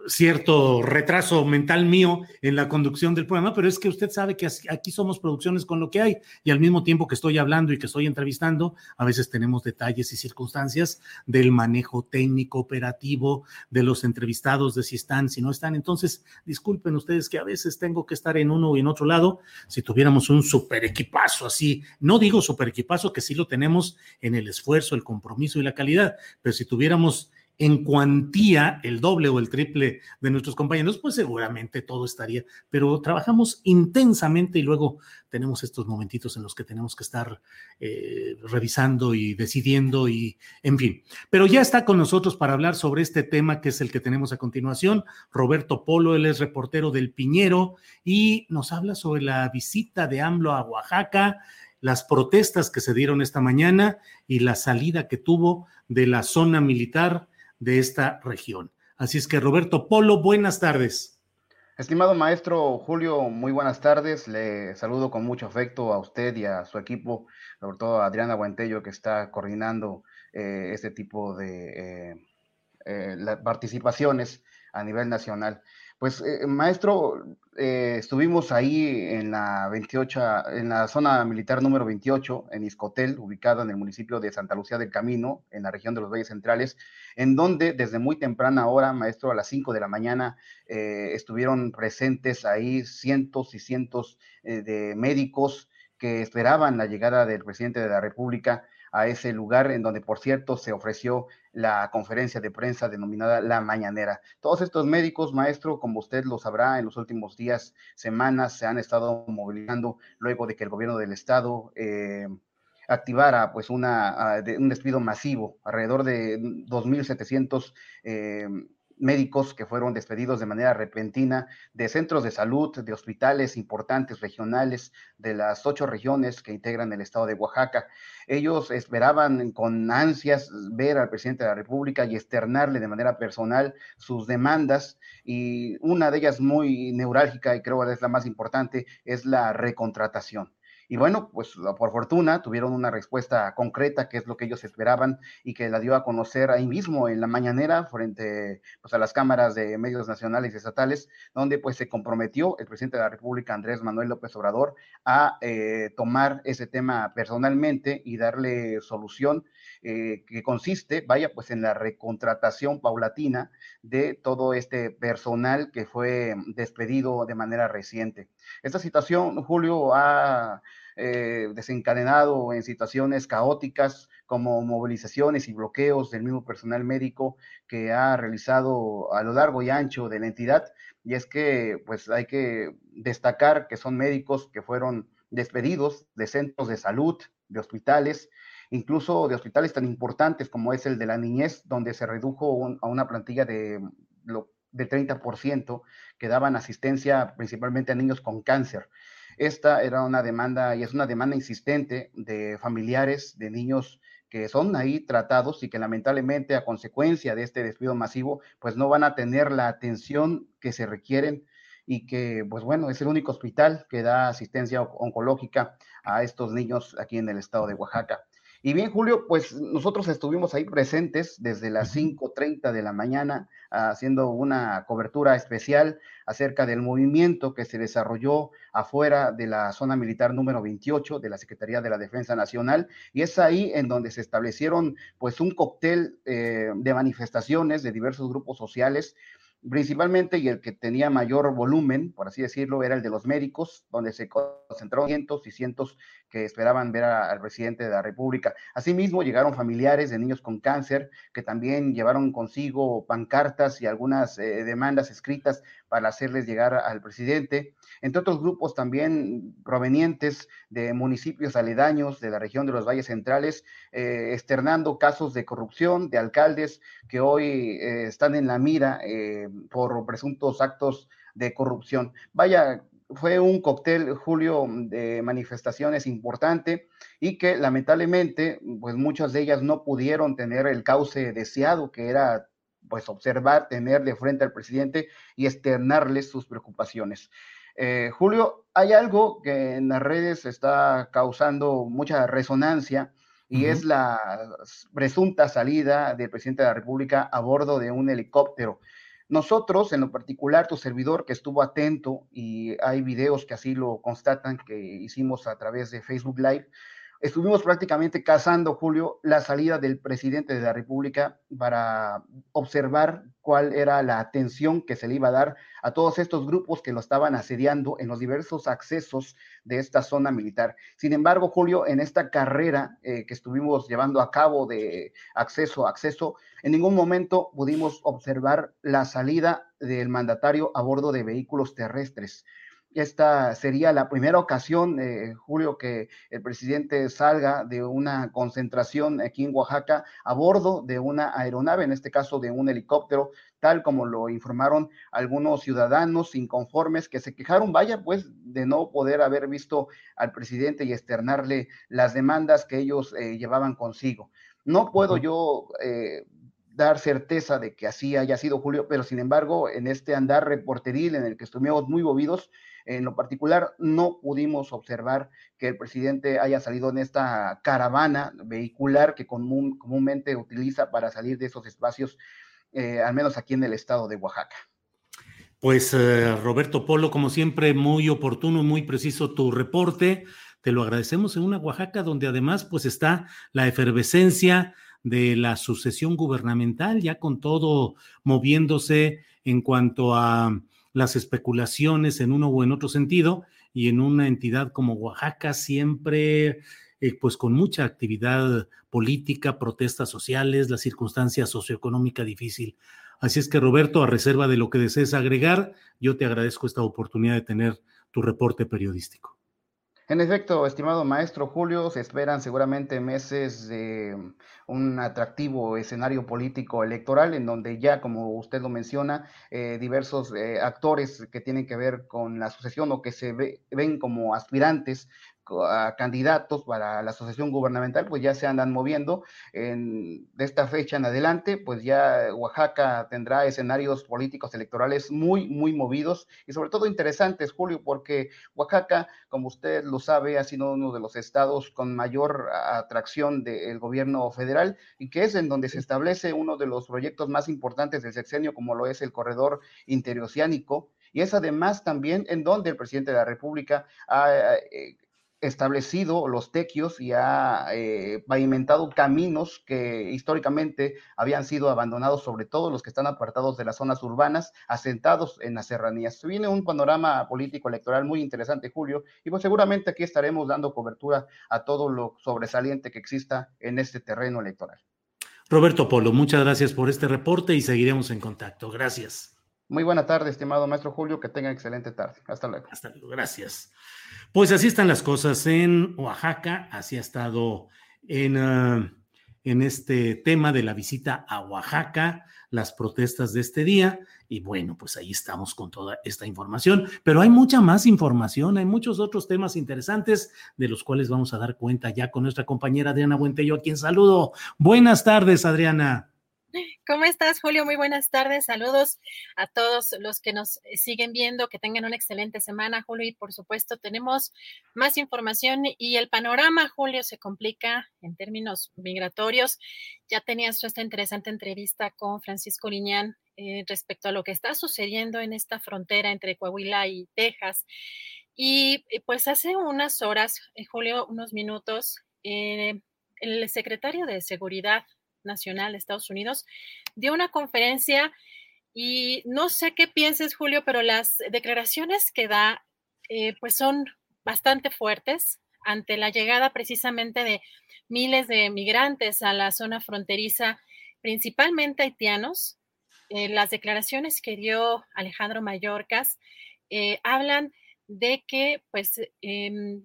cierto retraso mental mío en la conducción del programa, pero es que usted sabe que aquí somos producciones con lo que hay y al mismo tiempo que estoy hablando y que estoy entrevistando, a veces tenemos detalles y circunstancias del manejo técnico operativo de los entrevistados, de si están, si no están. Entonces, disculpen ustedes que a veces tengo que estar en uno y en otro lado. Si tuviéramos un super equipazo así, no digo super equipazo que sí lo tenemos en el esfuerzo, el compromiso y la calidad, pero si tuviéramos en cuantía el doble o el triple de nuestros compañeros, pues seguramente todo estaría, pero trabajamos intensamente y luego tenemos estos momentitos en los que tenemos que estar eh, revisando y decidiendo y, en fin. Pero ya está con nosotros para hablar sobre este tema que es el que tenemos a continuación, Roberto Polo, él es reportero del Piñero y nos habla sobre la visita de AMLO a Oaxaca las protestas que se dieron esta mañana y la salida que tuvo de la zona militar de esta región. Así es que Roberto Polo, buenas tardes. Estimado maestro Julio, muy buenas tardes. Le saludo con mucho afecto a usted y a su equipo, sobre todo a Adriana Guantello, que está coordinando eh, este tipo de, eh, las participaciones a nivel nacional. Pues, eh, maestro, eh, estuvimos ahí en la 28, en la zona militar número 28, en Iscotel, ubicada en el municipio de Santa Lucía del Camino, en la región de los Valles Centrales, en donde desde muy temprana hora, maestro, a las 5 de la mañana, eh, estuvieron presentes ahí cientos y cientos de médicos que esperaban la llegada del presidente de la República a ese lugar en donde, por cierto, se ofreció la conferencia de prensa denominada La Mañanera. Todos estos médicos, maestro, como usted lo sabrá, en los últimos días, semanas, se han estado movilizando luego de que el gobierno del estado... Eh, activara pues una, ah, un despido masivo, alrededor de 2.700 eh, médicos que fueron despedidos de manera repentina de centros de salud, de hospitales importantes regionales de las ocho regiones que integran el estado de Oaxaca. Ellos esperaban con ansias ver al presidente de la República y externarle de manera personal sus demandas y una de ellas muy neurálgica y creo que es la más importante es la recontratación. Y bueno, pues por fortuna tuvieron una respuesta concreta, que es lo que ellos esperaban y que la dio a conocer ahí mismo en la mañanera frente pues, a las cámaras de medios nacionales y estatales, donde pues se comprometió el presidente de la República, Andrés Manuel López Obrador, a eh, tomar ese tema personalmente y darle solución eh, que consiste, vaya, pues en la recontratación paulatina de todo este personal que fue despedido de manera reciente. Esta situación, Julio, ha eh, desencadenado en situaciones caóticas como movilizaciones y bloqueos del mismo personal médico que ha realizado a lo largo y ancho de la entidad. Y es que, pues, hay que destacar que son médicos que fueron despedidos de centros de salud, de hospitales, incluso de hospitales tan importantes como es el de la niñez, donde se redujo a una plantilla de, de 30% que daban asistencia principalmente a niños con cáncer. Esta era una demanda y es una demanda insistente de familiares de niños que son ahí tratados y que lamentablemente a consecuencia de este despido masivo, pues no van a tener la atención que se requieren y que, pues bueno, es el único hospital que da asistencia oncológica a estos niños aquí en el estado de Oaxaca. Y bien, Julio, pues nosotros estuvimos ahí presentes desde las 5.30 de la mañana haciendo una cobertura especial acerca del movimiento que se desarrolló afuera de la zona militar número 28 de la Secretaría de la Defensa Nacional. Y es ahí en donde se establecieron pues un cóctel eh, de manifestaciones de diversos grupos sociales principalmente y el que tenía mayor volumen, por así decirlo, era el de los médicos, donde se concentraron cientos y cientos que esperaban ver al presidente de la República. Asimismo, llegaron familiares de niños con cáncer que también llevaron consigo pancartas y algunas eh, demandas escritas para hacerles llegar al presidente, entre otros grupos también provenientes de municipios aledaños de la región de los valles centrales, eh, externando casos de corrupción de alcaldes que hoy eh, están en la mira por presuntos actos de corrupción. Vaya, fue un cóctel, Julio, de manifestaciones importante y que lamentablemente, pues muchas de ellas no pudieron tener el cauce deseado, que era pues observar, tener de frente al presidente y externarles sus preocupaciones. Eh, Julio, hay algo que en las redes está causando mucha resonancia y es la presunta salida del presidente de la República a bordo de un helicóptero. Nosotros, en lo particular, tu servidor que estuvo atento y hay videos que así lo constatan que hicimos a través de Facebook Live, estuvimos prácticamente cazando, Julio, la salida del presidente de la República para observar cuál era la atención que se le iba a dar a todos estos grupos que lo estaban asediando en los diversos accesos de esta zona militar. Sin embargo, Julio, en esta carrera eh, que estuvimos llevando a cabo de acceso a acceso, en ningún momento pudimos observar la salida del mandatario a bordo de vehículos terrestres. Esta sería la primera ocasión, eh, Julio, que el presidente salga de una concentración aquí en Oaxaca a bordo de una aeronave, en este caso de un helicóptero, tal como lo informaron algunos ciudadanos inconformes que se quejaron, vaya, pues, de no poder haber visto al presidente y externarle las demandas que ellos eh, llevaban consigo. No puedo yo eh, dar certeza de que así haya sido Julio, pero sin embargo, en este andar reporteril en el que estuvimos muy movidos, en lo particular, no pudimos observar que el presidente haya salido en esta caravana vehicular que comúnmente utiliza para salir de esos espacios eh, al menos aquí en el estado de Oaxaca. Pues eh, Roberto Polo, como siempre, muy oportuno, muy preciso tu reporte. Te lo agradecemos en una Oaxaca donde además pues está la efervescencia de la sucesión gubernamental, ya con todo moviéndose en cuanto a las especulaciones en uno o en otro sentido, y en una entidad como Oaxaca siempre eh, pues con mucha actividad política, protestas sociales, la circunstancia socioeconómica difícil. Así es que Roberto, a reserva de lo que desees agregar, yo te agradezco esta oportunidad de tener tu reporte periodístico. En efecto, estimado maestro Julio, se esperan seguramente meses de un atractivo escenario político electoral en donde ya, como usted lo menciona, eh, diversos eh, actores que tienen que ver con la sucesión o que se ven como aspirantes a candidatos para la asociación gubernamental, pues ya se andan moviendo. En, de esta fecha en adelante, pues ya Oaxaca tendrá escenarios políticos electorales muy, muy movidos y sobre todo interesantes, Julio, porque Oaxaca, como usted lo sabe, ha sido uno de los estados con mayor atracción del gobierno federal y que es en donde se establece uno de los proyectos más importantes del sexenio, como lo es el corredor interoceánico. Y es además también en donde el presidente de la República ha eh, establecido los tequios y ha eh, pavimentado caminos que históricamente habían sido abandonados, sobre todo los que están apartados de las zonas urbanas, asentados en las serranías. Se viene un panorama político electoral muy interesante, Julio, y pues seguramente aquí estaremos dando cobertura a todo lo sobresaliente que exista en este terreno electoral. Roberto Polo, muchas gracias por este reporte y seguiremos en contacto. Gracias. Muy buena tarde, estimado maestro Julio, que tenga excelente tarde. Hasta luego. Hasta luego, gracias. Pues así están las cosas en Oaxaca, así ha estado en, ah, en este tema de la visita a Oaxaca, las protestas de este día, y bueno, pues ahí estamos con toda esta información, pero hay mucha más información, hay muchos otros temas interesantes de los cuales vamos a dar cuenta ya con nuestra compañera Adriana Buentello, a quien saludo. Buenas tardes, Adriana. ¿Cómo estás, Julio? Muy buenas tardes. Saludos a todos los que nos eh, siguen viendo. Que tengan una excelente semana, Julio. Y por supuesto, tenemos más información y el panorama, Julio, se complica en términos migratorios. Ya tenías esta interesante entrevista con Francisco Liñán eh, respecto a lo que está sucediendo en esta frontera entre Coahuila y Texas. Y eh, pues hace unas horas, Julio, unos minutos, el secretario de Seguridad Nacional de Estados Unidos, dio una conferencia y no sé qué pienses, Julio, pero las declaraciones que da eh, pues son bastante fuertes ante la llegada precisamente de miles de migrantes a la zona fronteriza, principalmente haitianos. Eh, las declaraciones que dio Alejandro Mayorkas eh, hablan de que pues em,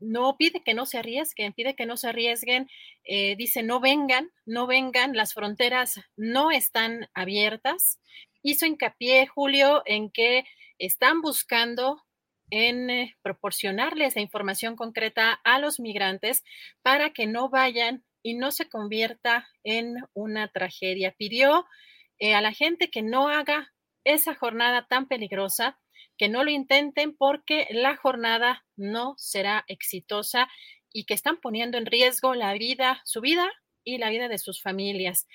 no pide que no se arriesguen, pide que no se arriesguen, eh, dice no vengan, no vengan, las fronteras no están abiertas. Hizo hincapié, Julio, en que están buscando en eh, proporcionarles la información concreta a los migrantes para que no vayan y no se convierta en una tragedia. Pidió eh, a la gente que no haga esa jornada tan peligrosa que no lo intenten porque la jornada no será exitosa y que están poniendo en riesgo la vida, su vida y la vida de sus familias.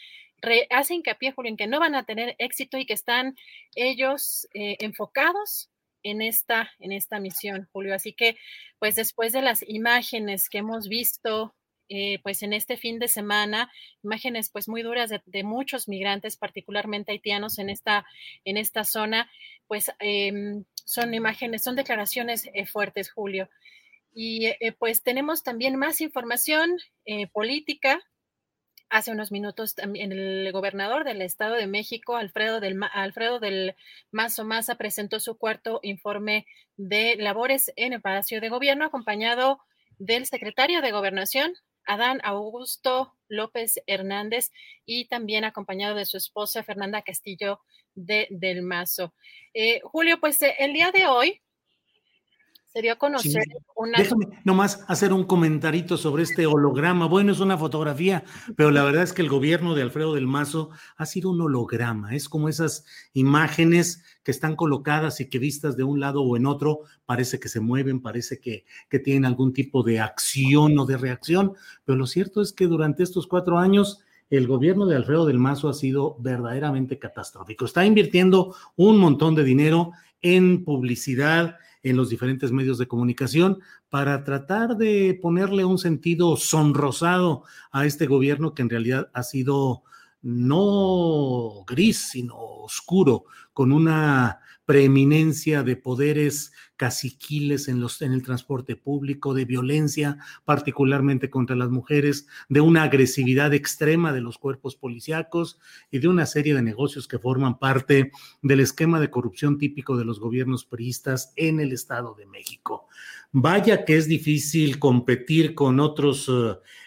hace hincapié, Julio, en que no van a tener éxito y que están ellos eh, enfocados en esta, en esta misión, Julio. Así que, pues después de las imágenes que hemos visto eh, pues en este fin de semana, imágenes pues muy duras de, muchos migrantes, particularmente haitianos en esta, en esta zona, pues em, son imágenes, son declaraciones eh, fuertes, Julio. Y eh, pues tenemos también más información política. Hace unos minutos también el gobernador del Estado de México, Alfredo del, Alfredo del Mazo Maza, presentó su cuarto informe de labores en el Palacio de Gobierno, acompañado del secretario de Gobernación, Adán Augusto López Hernández y también acompañado de su esposa Fernanda Castillo de Del Mazo. Eh, Julio, pues eh, el día de hoy se dio a conocer una... Déjame nomás hacer un comentarito sobre este holograma. Bueno, es una fotografía, pero la verdad es que el gobierno de Alfredo del Mazo ha sido un holograma. Es como esas imágenes que están colocadas y que vistas de un lado o en otro parece que se mueven, parece que, que tienen algún tipo de acción o de reacción, pero lo cierto es que durante estos cuatro años el gobierno de Alfredo del Mazo ha sido verdaderamente catastrófico. Está invirtiendo un montón de dinero en publicidad, en los diferentes medios de comunicación, para tratar de ponerle un sentido sonrosado a este gobierno que en realidad ha sido no gris, sino oscuro, con una preeminencia de poderes caciquiles en, los, en el transporte público, de violencia, particularmente contra las mujeres, de una agresividad extrema de los cuerpos policíacos y de una serie de negocios que forman parte del esquema de corrupción típico de los gobiernos priistas en el Estado de México. Vaya que es difícil competir con otros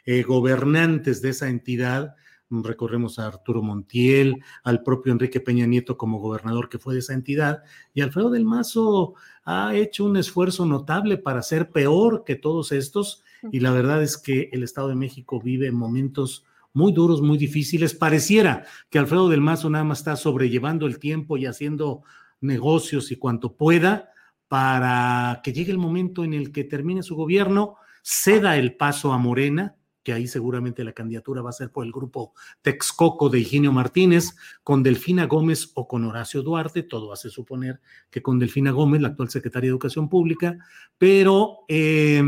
eh, gobernantes de esa entidad recorremos a Arturo Montiel, al propio Enrique Peña Nieto como gobernador que fue de esa entidad, y Alfredo del Mazo ha hecho un esfuerzo notable para ser peor que todos estos, y la verdad es que el Estado de México vive momentos muy duros, muy difíciles. Pareciera que Alfredo del Mazo nada más está sobrellevando el tiempo y haciendo negocios y cuanto pueda para que llegue el momento en el que termine su gobierno, ceda el paso a Morena, que ahí seguramente la candidatura va a ser por el grupo Texcoco de Higinio Martínez, con Delfina Gómez o con Horacio Duarte, todo hace suponer que con Delfina Gómez, la actual secretaria de Educación Pública, pero, eh,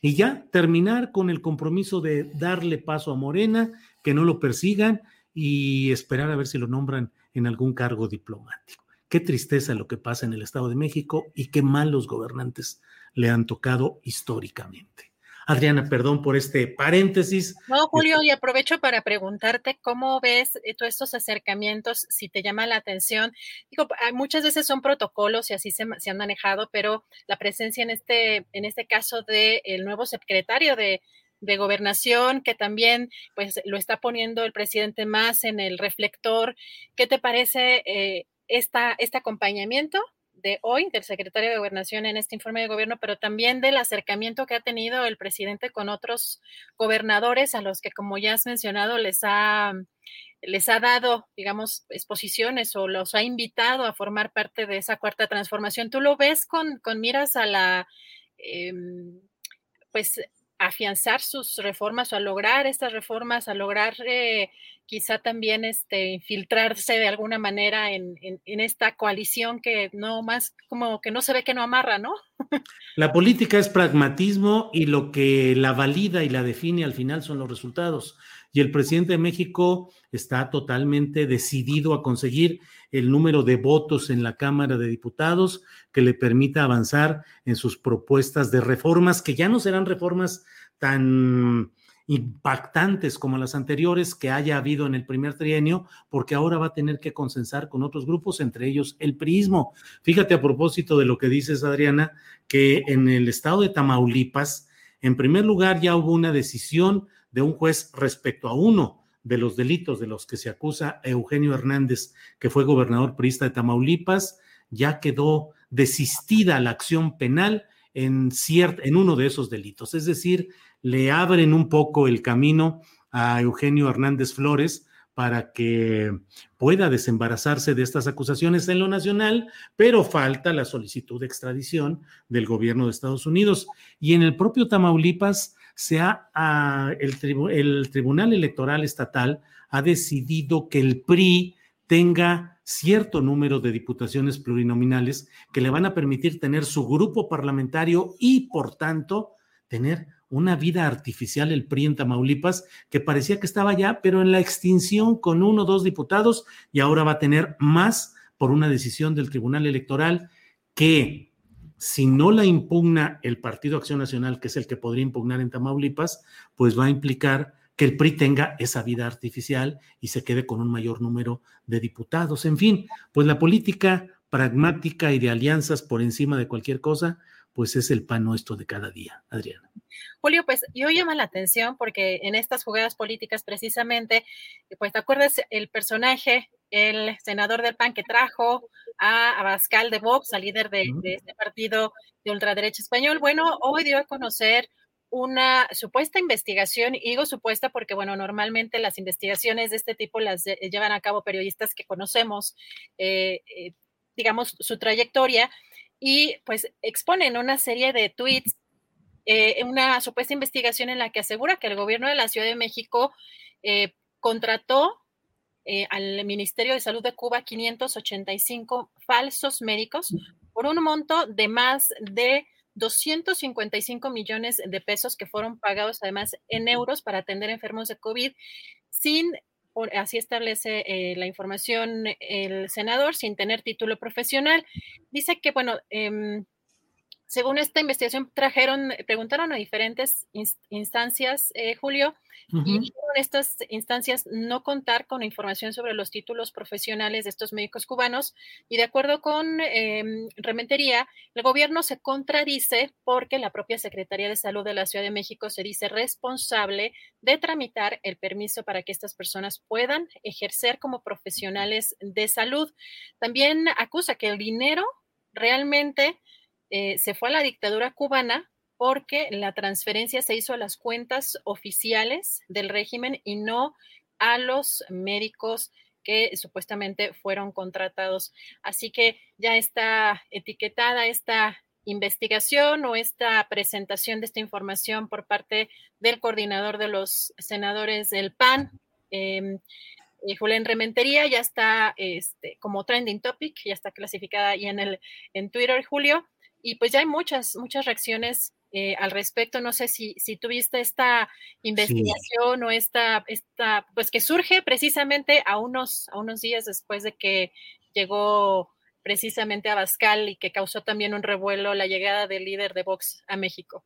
y ya terminar con el compromiso de darle paso a Morena, que no lo persigan y esperar a ver si lo nombran en algún cargo diplomático. Qué tristeza lo que pasa en el Estado de México y qué mal los gobernantes le han tocado históricamente. Adriana, perdón por este paréntesis. No, Julio, y aprovecho para preguntarte cómo ves eh, todos estos acercamientos, si te llama la atención. Digo, ah, muchas veces son protocolos y así se, han manejado, pero la presencia en este, en este caso del el nuevo secretario de, gobernación, que también pues lo está poniendo el presidente más en el reflector. ¿Qué te parece eh, esta, este acompañamiento de hoy del secretario de Gobernación en este informe de gobierno, pero también del acercamiento que ha tenido el presidente con otros gobernadores a los que, como ya has mencionado, les ha, les ha dado, digamos, exposiciones o los ha invitado a formar parte de esa cuarta transformación. ¿Tú lo ves con, con miras a la, em, pues, afianzar sus reformas o a lograr estas reformas, a lograr eh, quizá también este, infiltrarse de alguna manera en, en, esta coalición que no más como que no se ve que no amarra, ¿no? La política es pragmatismo y lo que la valida y la define al final son los resultados. Y el presidente de México está totalmente decidido a conseguir el número de votos en la Cámara de Diputados que le permita avanzar en sus propuestas de reformas, que ya no serán reformas tan impactantes como las anteriores que haya habido en el primer trienio, porque ahora va a tener que consensar con otros grupos, entre ellos el prismo. Fíjate a propósito de lo que dices, Adriana, que en el estado de Tamaulipas, en primer lugar, ya hubo una decisión de un juez respecto a uno de los delitos de los que se acusa Eugenio Hernández, que fue gobernador priista de Tamaulipas, ya quedó desistida la acción penal en, en uno de esos delitos. Es decir, le abren un poco el camino a Eugenio Hernández Flores para que pueda desembarazarse de estas acusaciones en lo nacional, pero falta la solicitud de extradición del gobierno de Estados Unidos. Y en el propio Tamaulipas, se ha, el, el Tribunal Electoral Estatal ha decidido que el PRI tenga cierto número de diputaciones plurinominales que le van a permitir tener su grupo parlamentario y, por tanto, tener una vida artificial el PRI en Tamaulipas, que parecía que estaba ya, pero en la extinción con uno o dos diputados, y ahora va a tener más por una decisión del Tribunal Electoral que si no la impugna el Partido Acción Nacional, que es el que podría impugnar en Tamaulipas, pues va a implicar que el PRI tenga esa vida artificial y se quede con un mayor número de diputados. En fin, pues la política pragmática y de alianzas por encima de cualquier cosa, pues es el pan nuestro de cada día, Adriana. Julio, pues yo llama la atención porque en estas jugadas políticas precisamente, pues te acuerdas el personaje, el senador del PAN que trajo a Abascal de Vox, al líder de, este partido de ultraderecha español, bueno, hoy dio a conocer una supuesta investigación, y digo supuesta porque, bueno, normalmente las investigaciones de este tipo las llevan a cabo periodistas que conocemos, eh, eh, digamos, su trayectoria, y pues exponen una serie de tweets, eh, una supuesta investigación en la que asegura que el gobierno de la Ciudad de México eh, contrató eh, al Ministerio de Salud de Cuba 585 falsos médicos por un monto de más de 255 millones de pesos que fueron pagados además en euros para atender enfermos de COVID sin así establece eh, la información el senador, sin tener título profesional. Dice que, bueno, eh, según esta investigación, trajeron, preguntaron a diferentes instancias, eh, Julio, y estas instancias no contar con información sobre los títulos profesionales de estos médicos cubanos. Y de acuerdo con em, Rementería, el gobierno se contradice porque la propia Secretaría de Salud de la Ciudad de México se dice responsable de tramitar el permiso para que estas personas puedan ejercer como profesionales de salud. También acusa que el dinero realmente eh, se fue a la dictadura cubana porque la transferencia se hizo a las cuentas oficiales del régimen y no a los médicos que supuestamente fueron contratados. Así que ya está etiquetada esta investigación o esta presentación de esta información por parte del coordinador de los senadores del PAN. Eh, Julián Rementería ya está este, como trending topic, ya está clasificada ahí en el en Twitter, Julio y pues ya hay muchas, muchas reacciones eh, al respecto. No sé si, si tuviste esta investigación o esta, esta, pues que surge precisamente a unos, a unos días después de que llegó precisamente a Bascal y que causó también un revuelo la llegada del líder de Vox a México.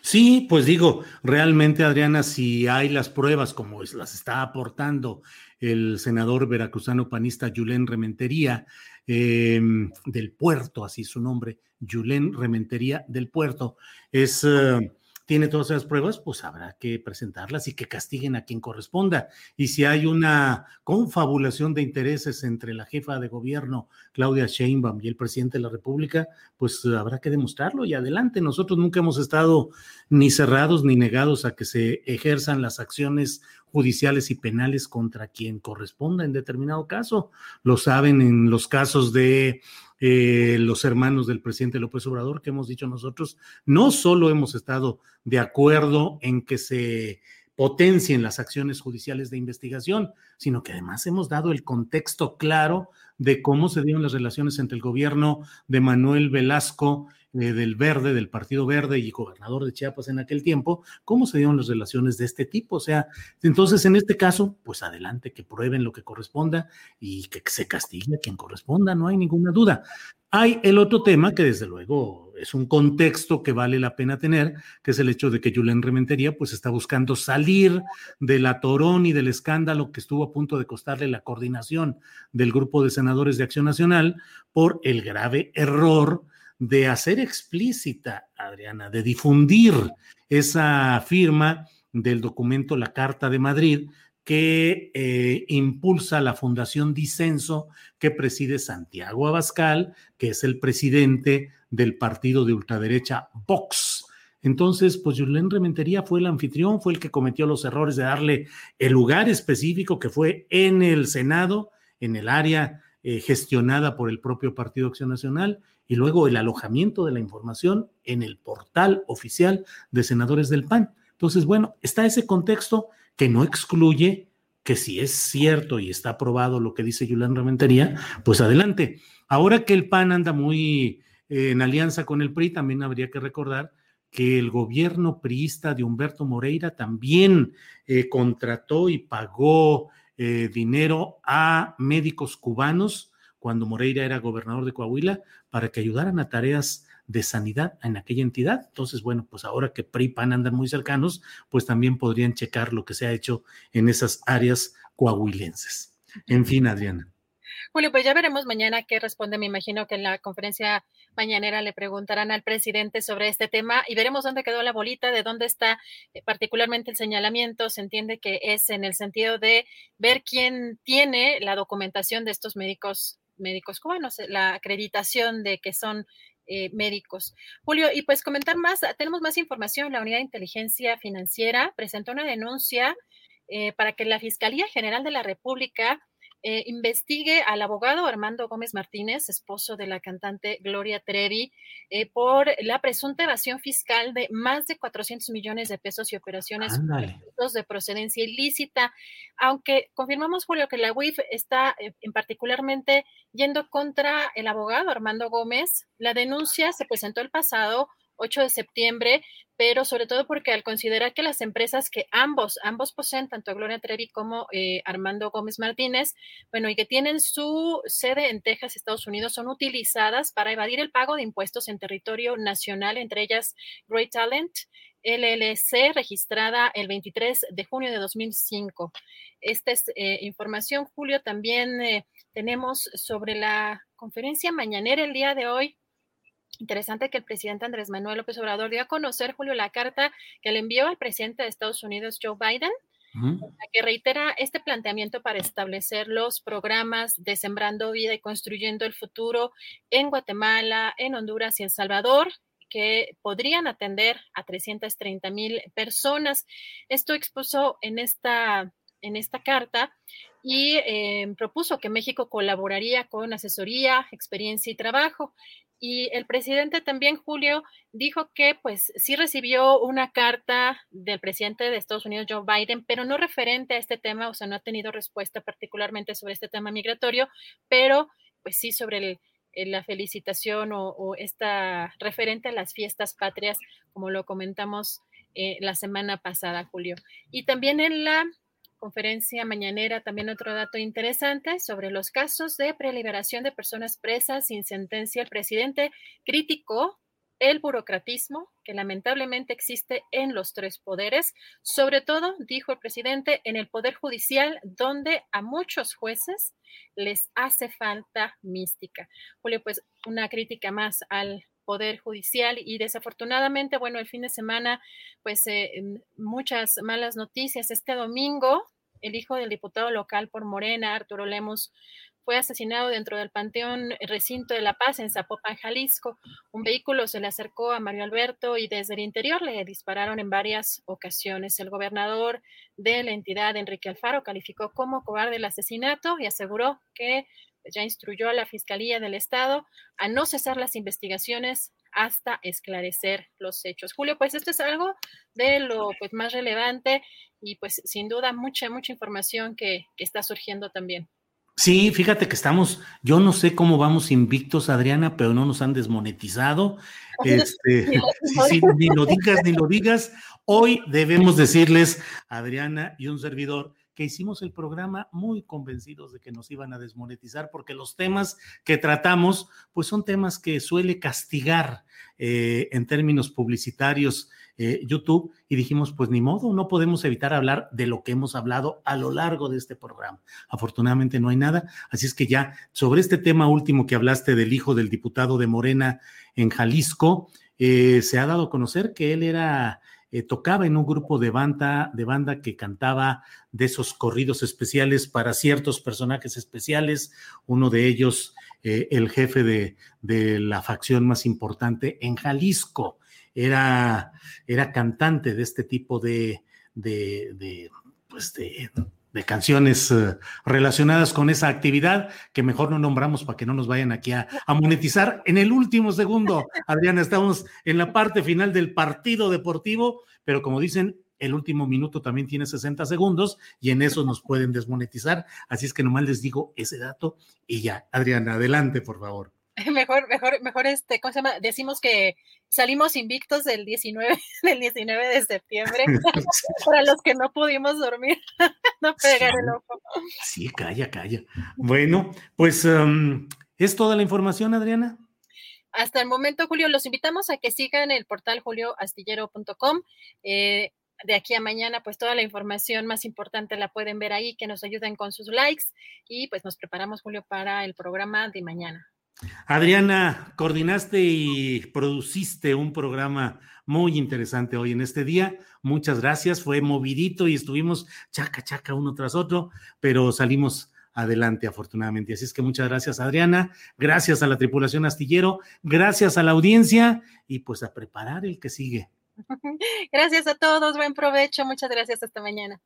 Sí, pues digo, realmente Adriana, si hay las pruebas como las está aportando el senador veracruzano panista Julen Rementería eh, del Puerto, así su nombre, Julen Rementería del Puerto, es... Eh, tiene todas esas pruebas, pues habrá que presentarlas y que castiguen a quien corresponda. Y si hay una confabulación de intereses entre la jefa de gobierno, Claudia Sheinbaum, y el presidente de la República, pues habrá que demostrarlo y adelante. Nosotros nunca hemos estado ni cerrados ni negados a que se ejerzan las acciones judiciales y penales contra quien corresponda en determinado caso. Lo saben en los casos de eh, los hermanos del presidente López Obrador, que hemos dicho nosotros, no solo hemos estado de acuerdo en que se potencien las acciones judiciales de investigación, sino que además hemos dado el contexto claro de cómo se dieron las relaciones entre el gobierno de Manuel Velasco eh, del Verde, del Partido Verde y gobernador de Chiapas en aquel tiempo, cómo se dieron las relaciones de este tipo. O sea, entonces en este caso, pues adelante, que prueben lo que corresponda y que se castigue a quien corresponda, no hay ninguna duda. Hay el otro tema que desde luego es un contexto que vale la pena tener, que es el hecho de que Julen Rementería pues está buscando salir del atorón y del escándalo que estuvo a punto de costarle la coordinación del grupo de senadores de Acción Nacional por el grave error de hacer explícita, Adriana, de difundir esa firma del documento La Carta de Madrid que eh, impulsa la Fundación Disenso que preside Santiago Abascal, que es el presidente del partido de ultraderecha Vox. Entonces, pues Julen Rementería fue el anfitrión, fue el que cometió los errores de darle el lugar específico que fue en el Senado, en el área eh, gestionada por el propio Partido Acción Nacional, y luego el alojamiento de la información en el portal oficial de senadores del PAN. Entonces, bueno, está ese contexto que no excluye que si es cierto y está aprobado lo que dice Julián Rementería, pues adelante. Ahora que el PAN anda muy eh, en alianza con el PRI, también habría que recordar que el gobierno priista de Humberto Moreira también eh, contrató y pagó eh, dinero a médicos cubanos cuando Moreira era gobernador de Coahuila para que ayudaran a tareas de sanidad en aquella entidad. Entonces, bueno, pues ahora que PRI y PAN andan muy cercanos, pues también podrían checar lo que se ha hecho en esas áreas coahuilenses. En fin, Adriana. Julio, pues ya veremos mañana qué responde. Me imagino que en la conferencia mañanera le preguntarán al presidente sobre este tema y veremos dónde quedó la bolita, de dónde está eh, particularmente el señalamiento. Se entiende que es en el sentido de ver quién tiene la documentación de estos médicos médicos cubanos, la acreditación de que son eh, médicos. Julio, y pues comentar más, tenemos más información. La Unidad de Inteligencia Financiera presentó una denuncia eh, para que la Fiscalía General de la República eh, investigue al abogado Armando Gómez Martínez, esposo de la cantante Gloria Trevi, eh, por la presunta evasión fiscal de más de 400 millones de pesos y operaciones de procedencia ilícita. Aunque confirmamos, Julio, que la UIF está eh, en particularmente yendo contra el abogado Armando Gómez, la denuncia se presentó el pasado 8 de septiembre, pero sobre todo porque al considerar que las empresas que ambos, ambos poseen, tanto Gloria Trevi como eh, Armando Gómez Martínez, bueno, y que tienen su sede en Texas, Estados Unidos, son utilizadas para evadir el pago de impuestos en territorio nacional, entre ellas Great Talent, LLC, registrada el 23 de junio de 2005. Esta es eh, información, Julio. También eh, tenemos sobre la conferencia mañanera el día de hoy Interesante que el presidente Andrés Manuel López Obrador dio a conocer, Julio, la carta que le envió al presidente de Estados Unidos, Joe Biden, que reitera este planteamiento para establecer los programas de Sembrando Vida y Construyendo el Futuro en Guatemala, en Honduras y El Salvador, que podrían atender a 330 mil personas. Esto expuso en esta, en esta carta y eh, propuso que México colaboraría con asesoría, experiencia y trabajo. Y el presidente también, Julio, dijo que pues sí recibió una carta del presidente de Estados Unidos, Joe Biden, pero no referente a este tema, o sea, no ha tenido respuesta particularmente sobre este tema migratorio, pero pues sí sobre la felicitación o, esta referente a las fiestas patrias, como lo comentamos eh, la semana pasada, Julio. Y también en la conferencia mañanera también otro dato interesante sobre los casos de preliberación de personas presas sin sentencia. El presidente criticó el burocratismo que lamentablemente existe en los tres poderes, sobre todo, dijo el presidente, en el Poder Judicial, donde a muchos jueces les hace falta mística. Julio, pues una crítica más al Poder Judicial y desafortunadamente, bueno, el fin de semana, pues eh, muchas malas noticias. Este domingo, el hijo del diputado local por Morena, Arturo Lemos, fue asesinado dentro del Panteón Recinto de la Paz en Zapopan, Jalisco. Un vehículo se le acercó a Mario Alberto y desde el interior le dispararon en varias ocasiones. El gobernador de la entidad, Enrique Alfaro, calificó como cobarde el asesinato y aseguró que ya instruyó a la Fiscalía del Estado a no cesar las investigaciones hasta esclarecer los hechos. Julio, pues esto es algo de lo pues, más relevante y pues sin duda mucha, mucha información que, está surgiendo también. Sí, fíjate que estamos, yo no sé cómo vamos invictos, Adriana, pero no nos han desmonetizado. Este, ni lo digas, ni lo digas. Hoy debemos decirles, Adriana y un servidor, que hicimos el programa muy convencidos de que nos iban a desmonetizar porque los temas que tratamos, pues son temas que suele castigar eh, en términos publicitarios eh, YouTube y dijimos, pues ni modo, no podemos evitar hablar de lo que hemos hablado a lo largo de este programa. Afortunadamente no hay nada, así es que ya sobre este tema último que hablaste del hijo del diputado de Morena en Jalisco, eh, se ha dado a conocer que él era eh, tocaba en un grupo de banda, de banda que cantaba de esos corridos especiales para ciertos personajes especiales, uno de ellos eh, el jefe de, de, la facción más importante en Jalisco. Era, era cantante de este tipo de, de, de pues de, de canciones eh, relacionadas con esa actividad que mejor no nombramos para que no nos vayan aquí a, monetizar. En el último segundo, Adriana, estamos en la parte final del partido deportivo, pero como dicen, el último minuto también tiene 60 segundos y en eso nos pueden desmonetizar. Así es que nomás les digo ese dato y ya. Adriana, adelante, por favor. Mejor, mejor, mejor este, ¿cómo se llama? Decimos que salimos invictos del 19, del 19 de septiembre. Para los que no pudimos dormir, no pegar el ojo. Sí, calla, calla. Bueno, pues um, es toda la información, Adriana. Hasta el momento, Julio, los invitamos a que sigan el portal julioastillero.com. Eh, de aquí a mañana, pues toda la información más importante la pueden ver ahí, que nos ayuden con sus likes y pues nos preparamos, Julio, para el programa de mañana. Adriana, coordinaste y produciste un programa muy interesante hoy en este día. Muchas gracias. Fue movidito y estuvimos chaca, chaca uno tras otro, pero salimos adelante afortunadamente. Así es que muchas gracias Adriana, gracias a la tripulación astillero, gracias a la audiencia y pues a preparar el que sigue. Gracias a todos, buen provecho, muchas gracias, hasta mañana.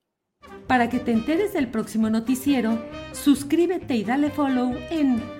Para que te enteres del próximo noticiero, suscríbete y dale follow en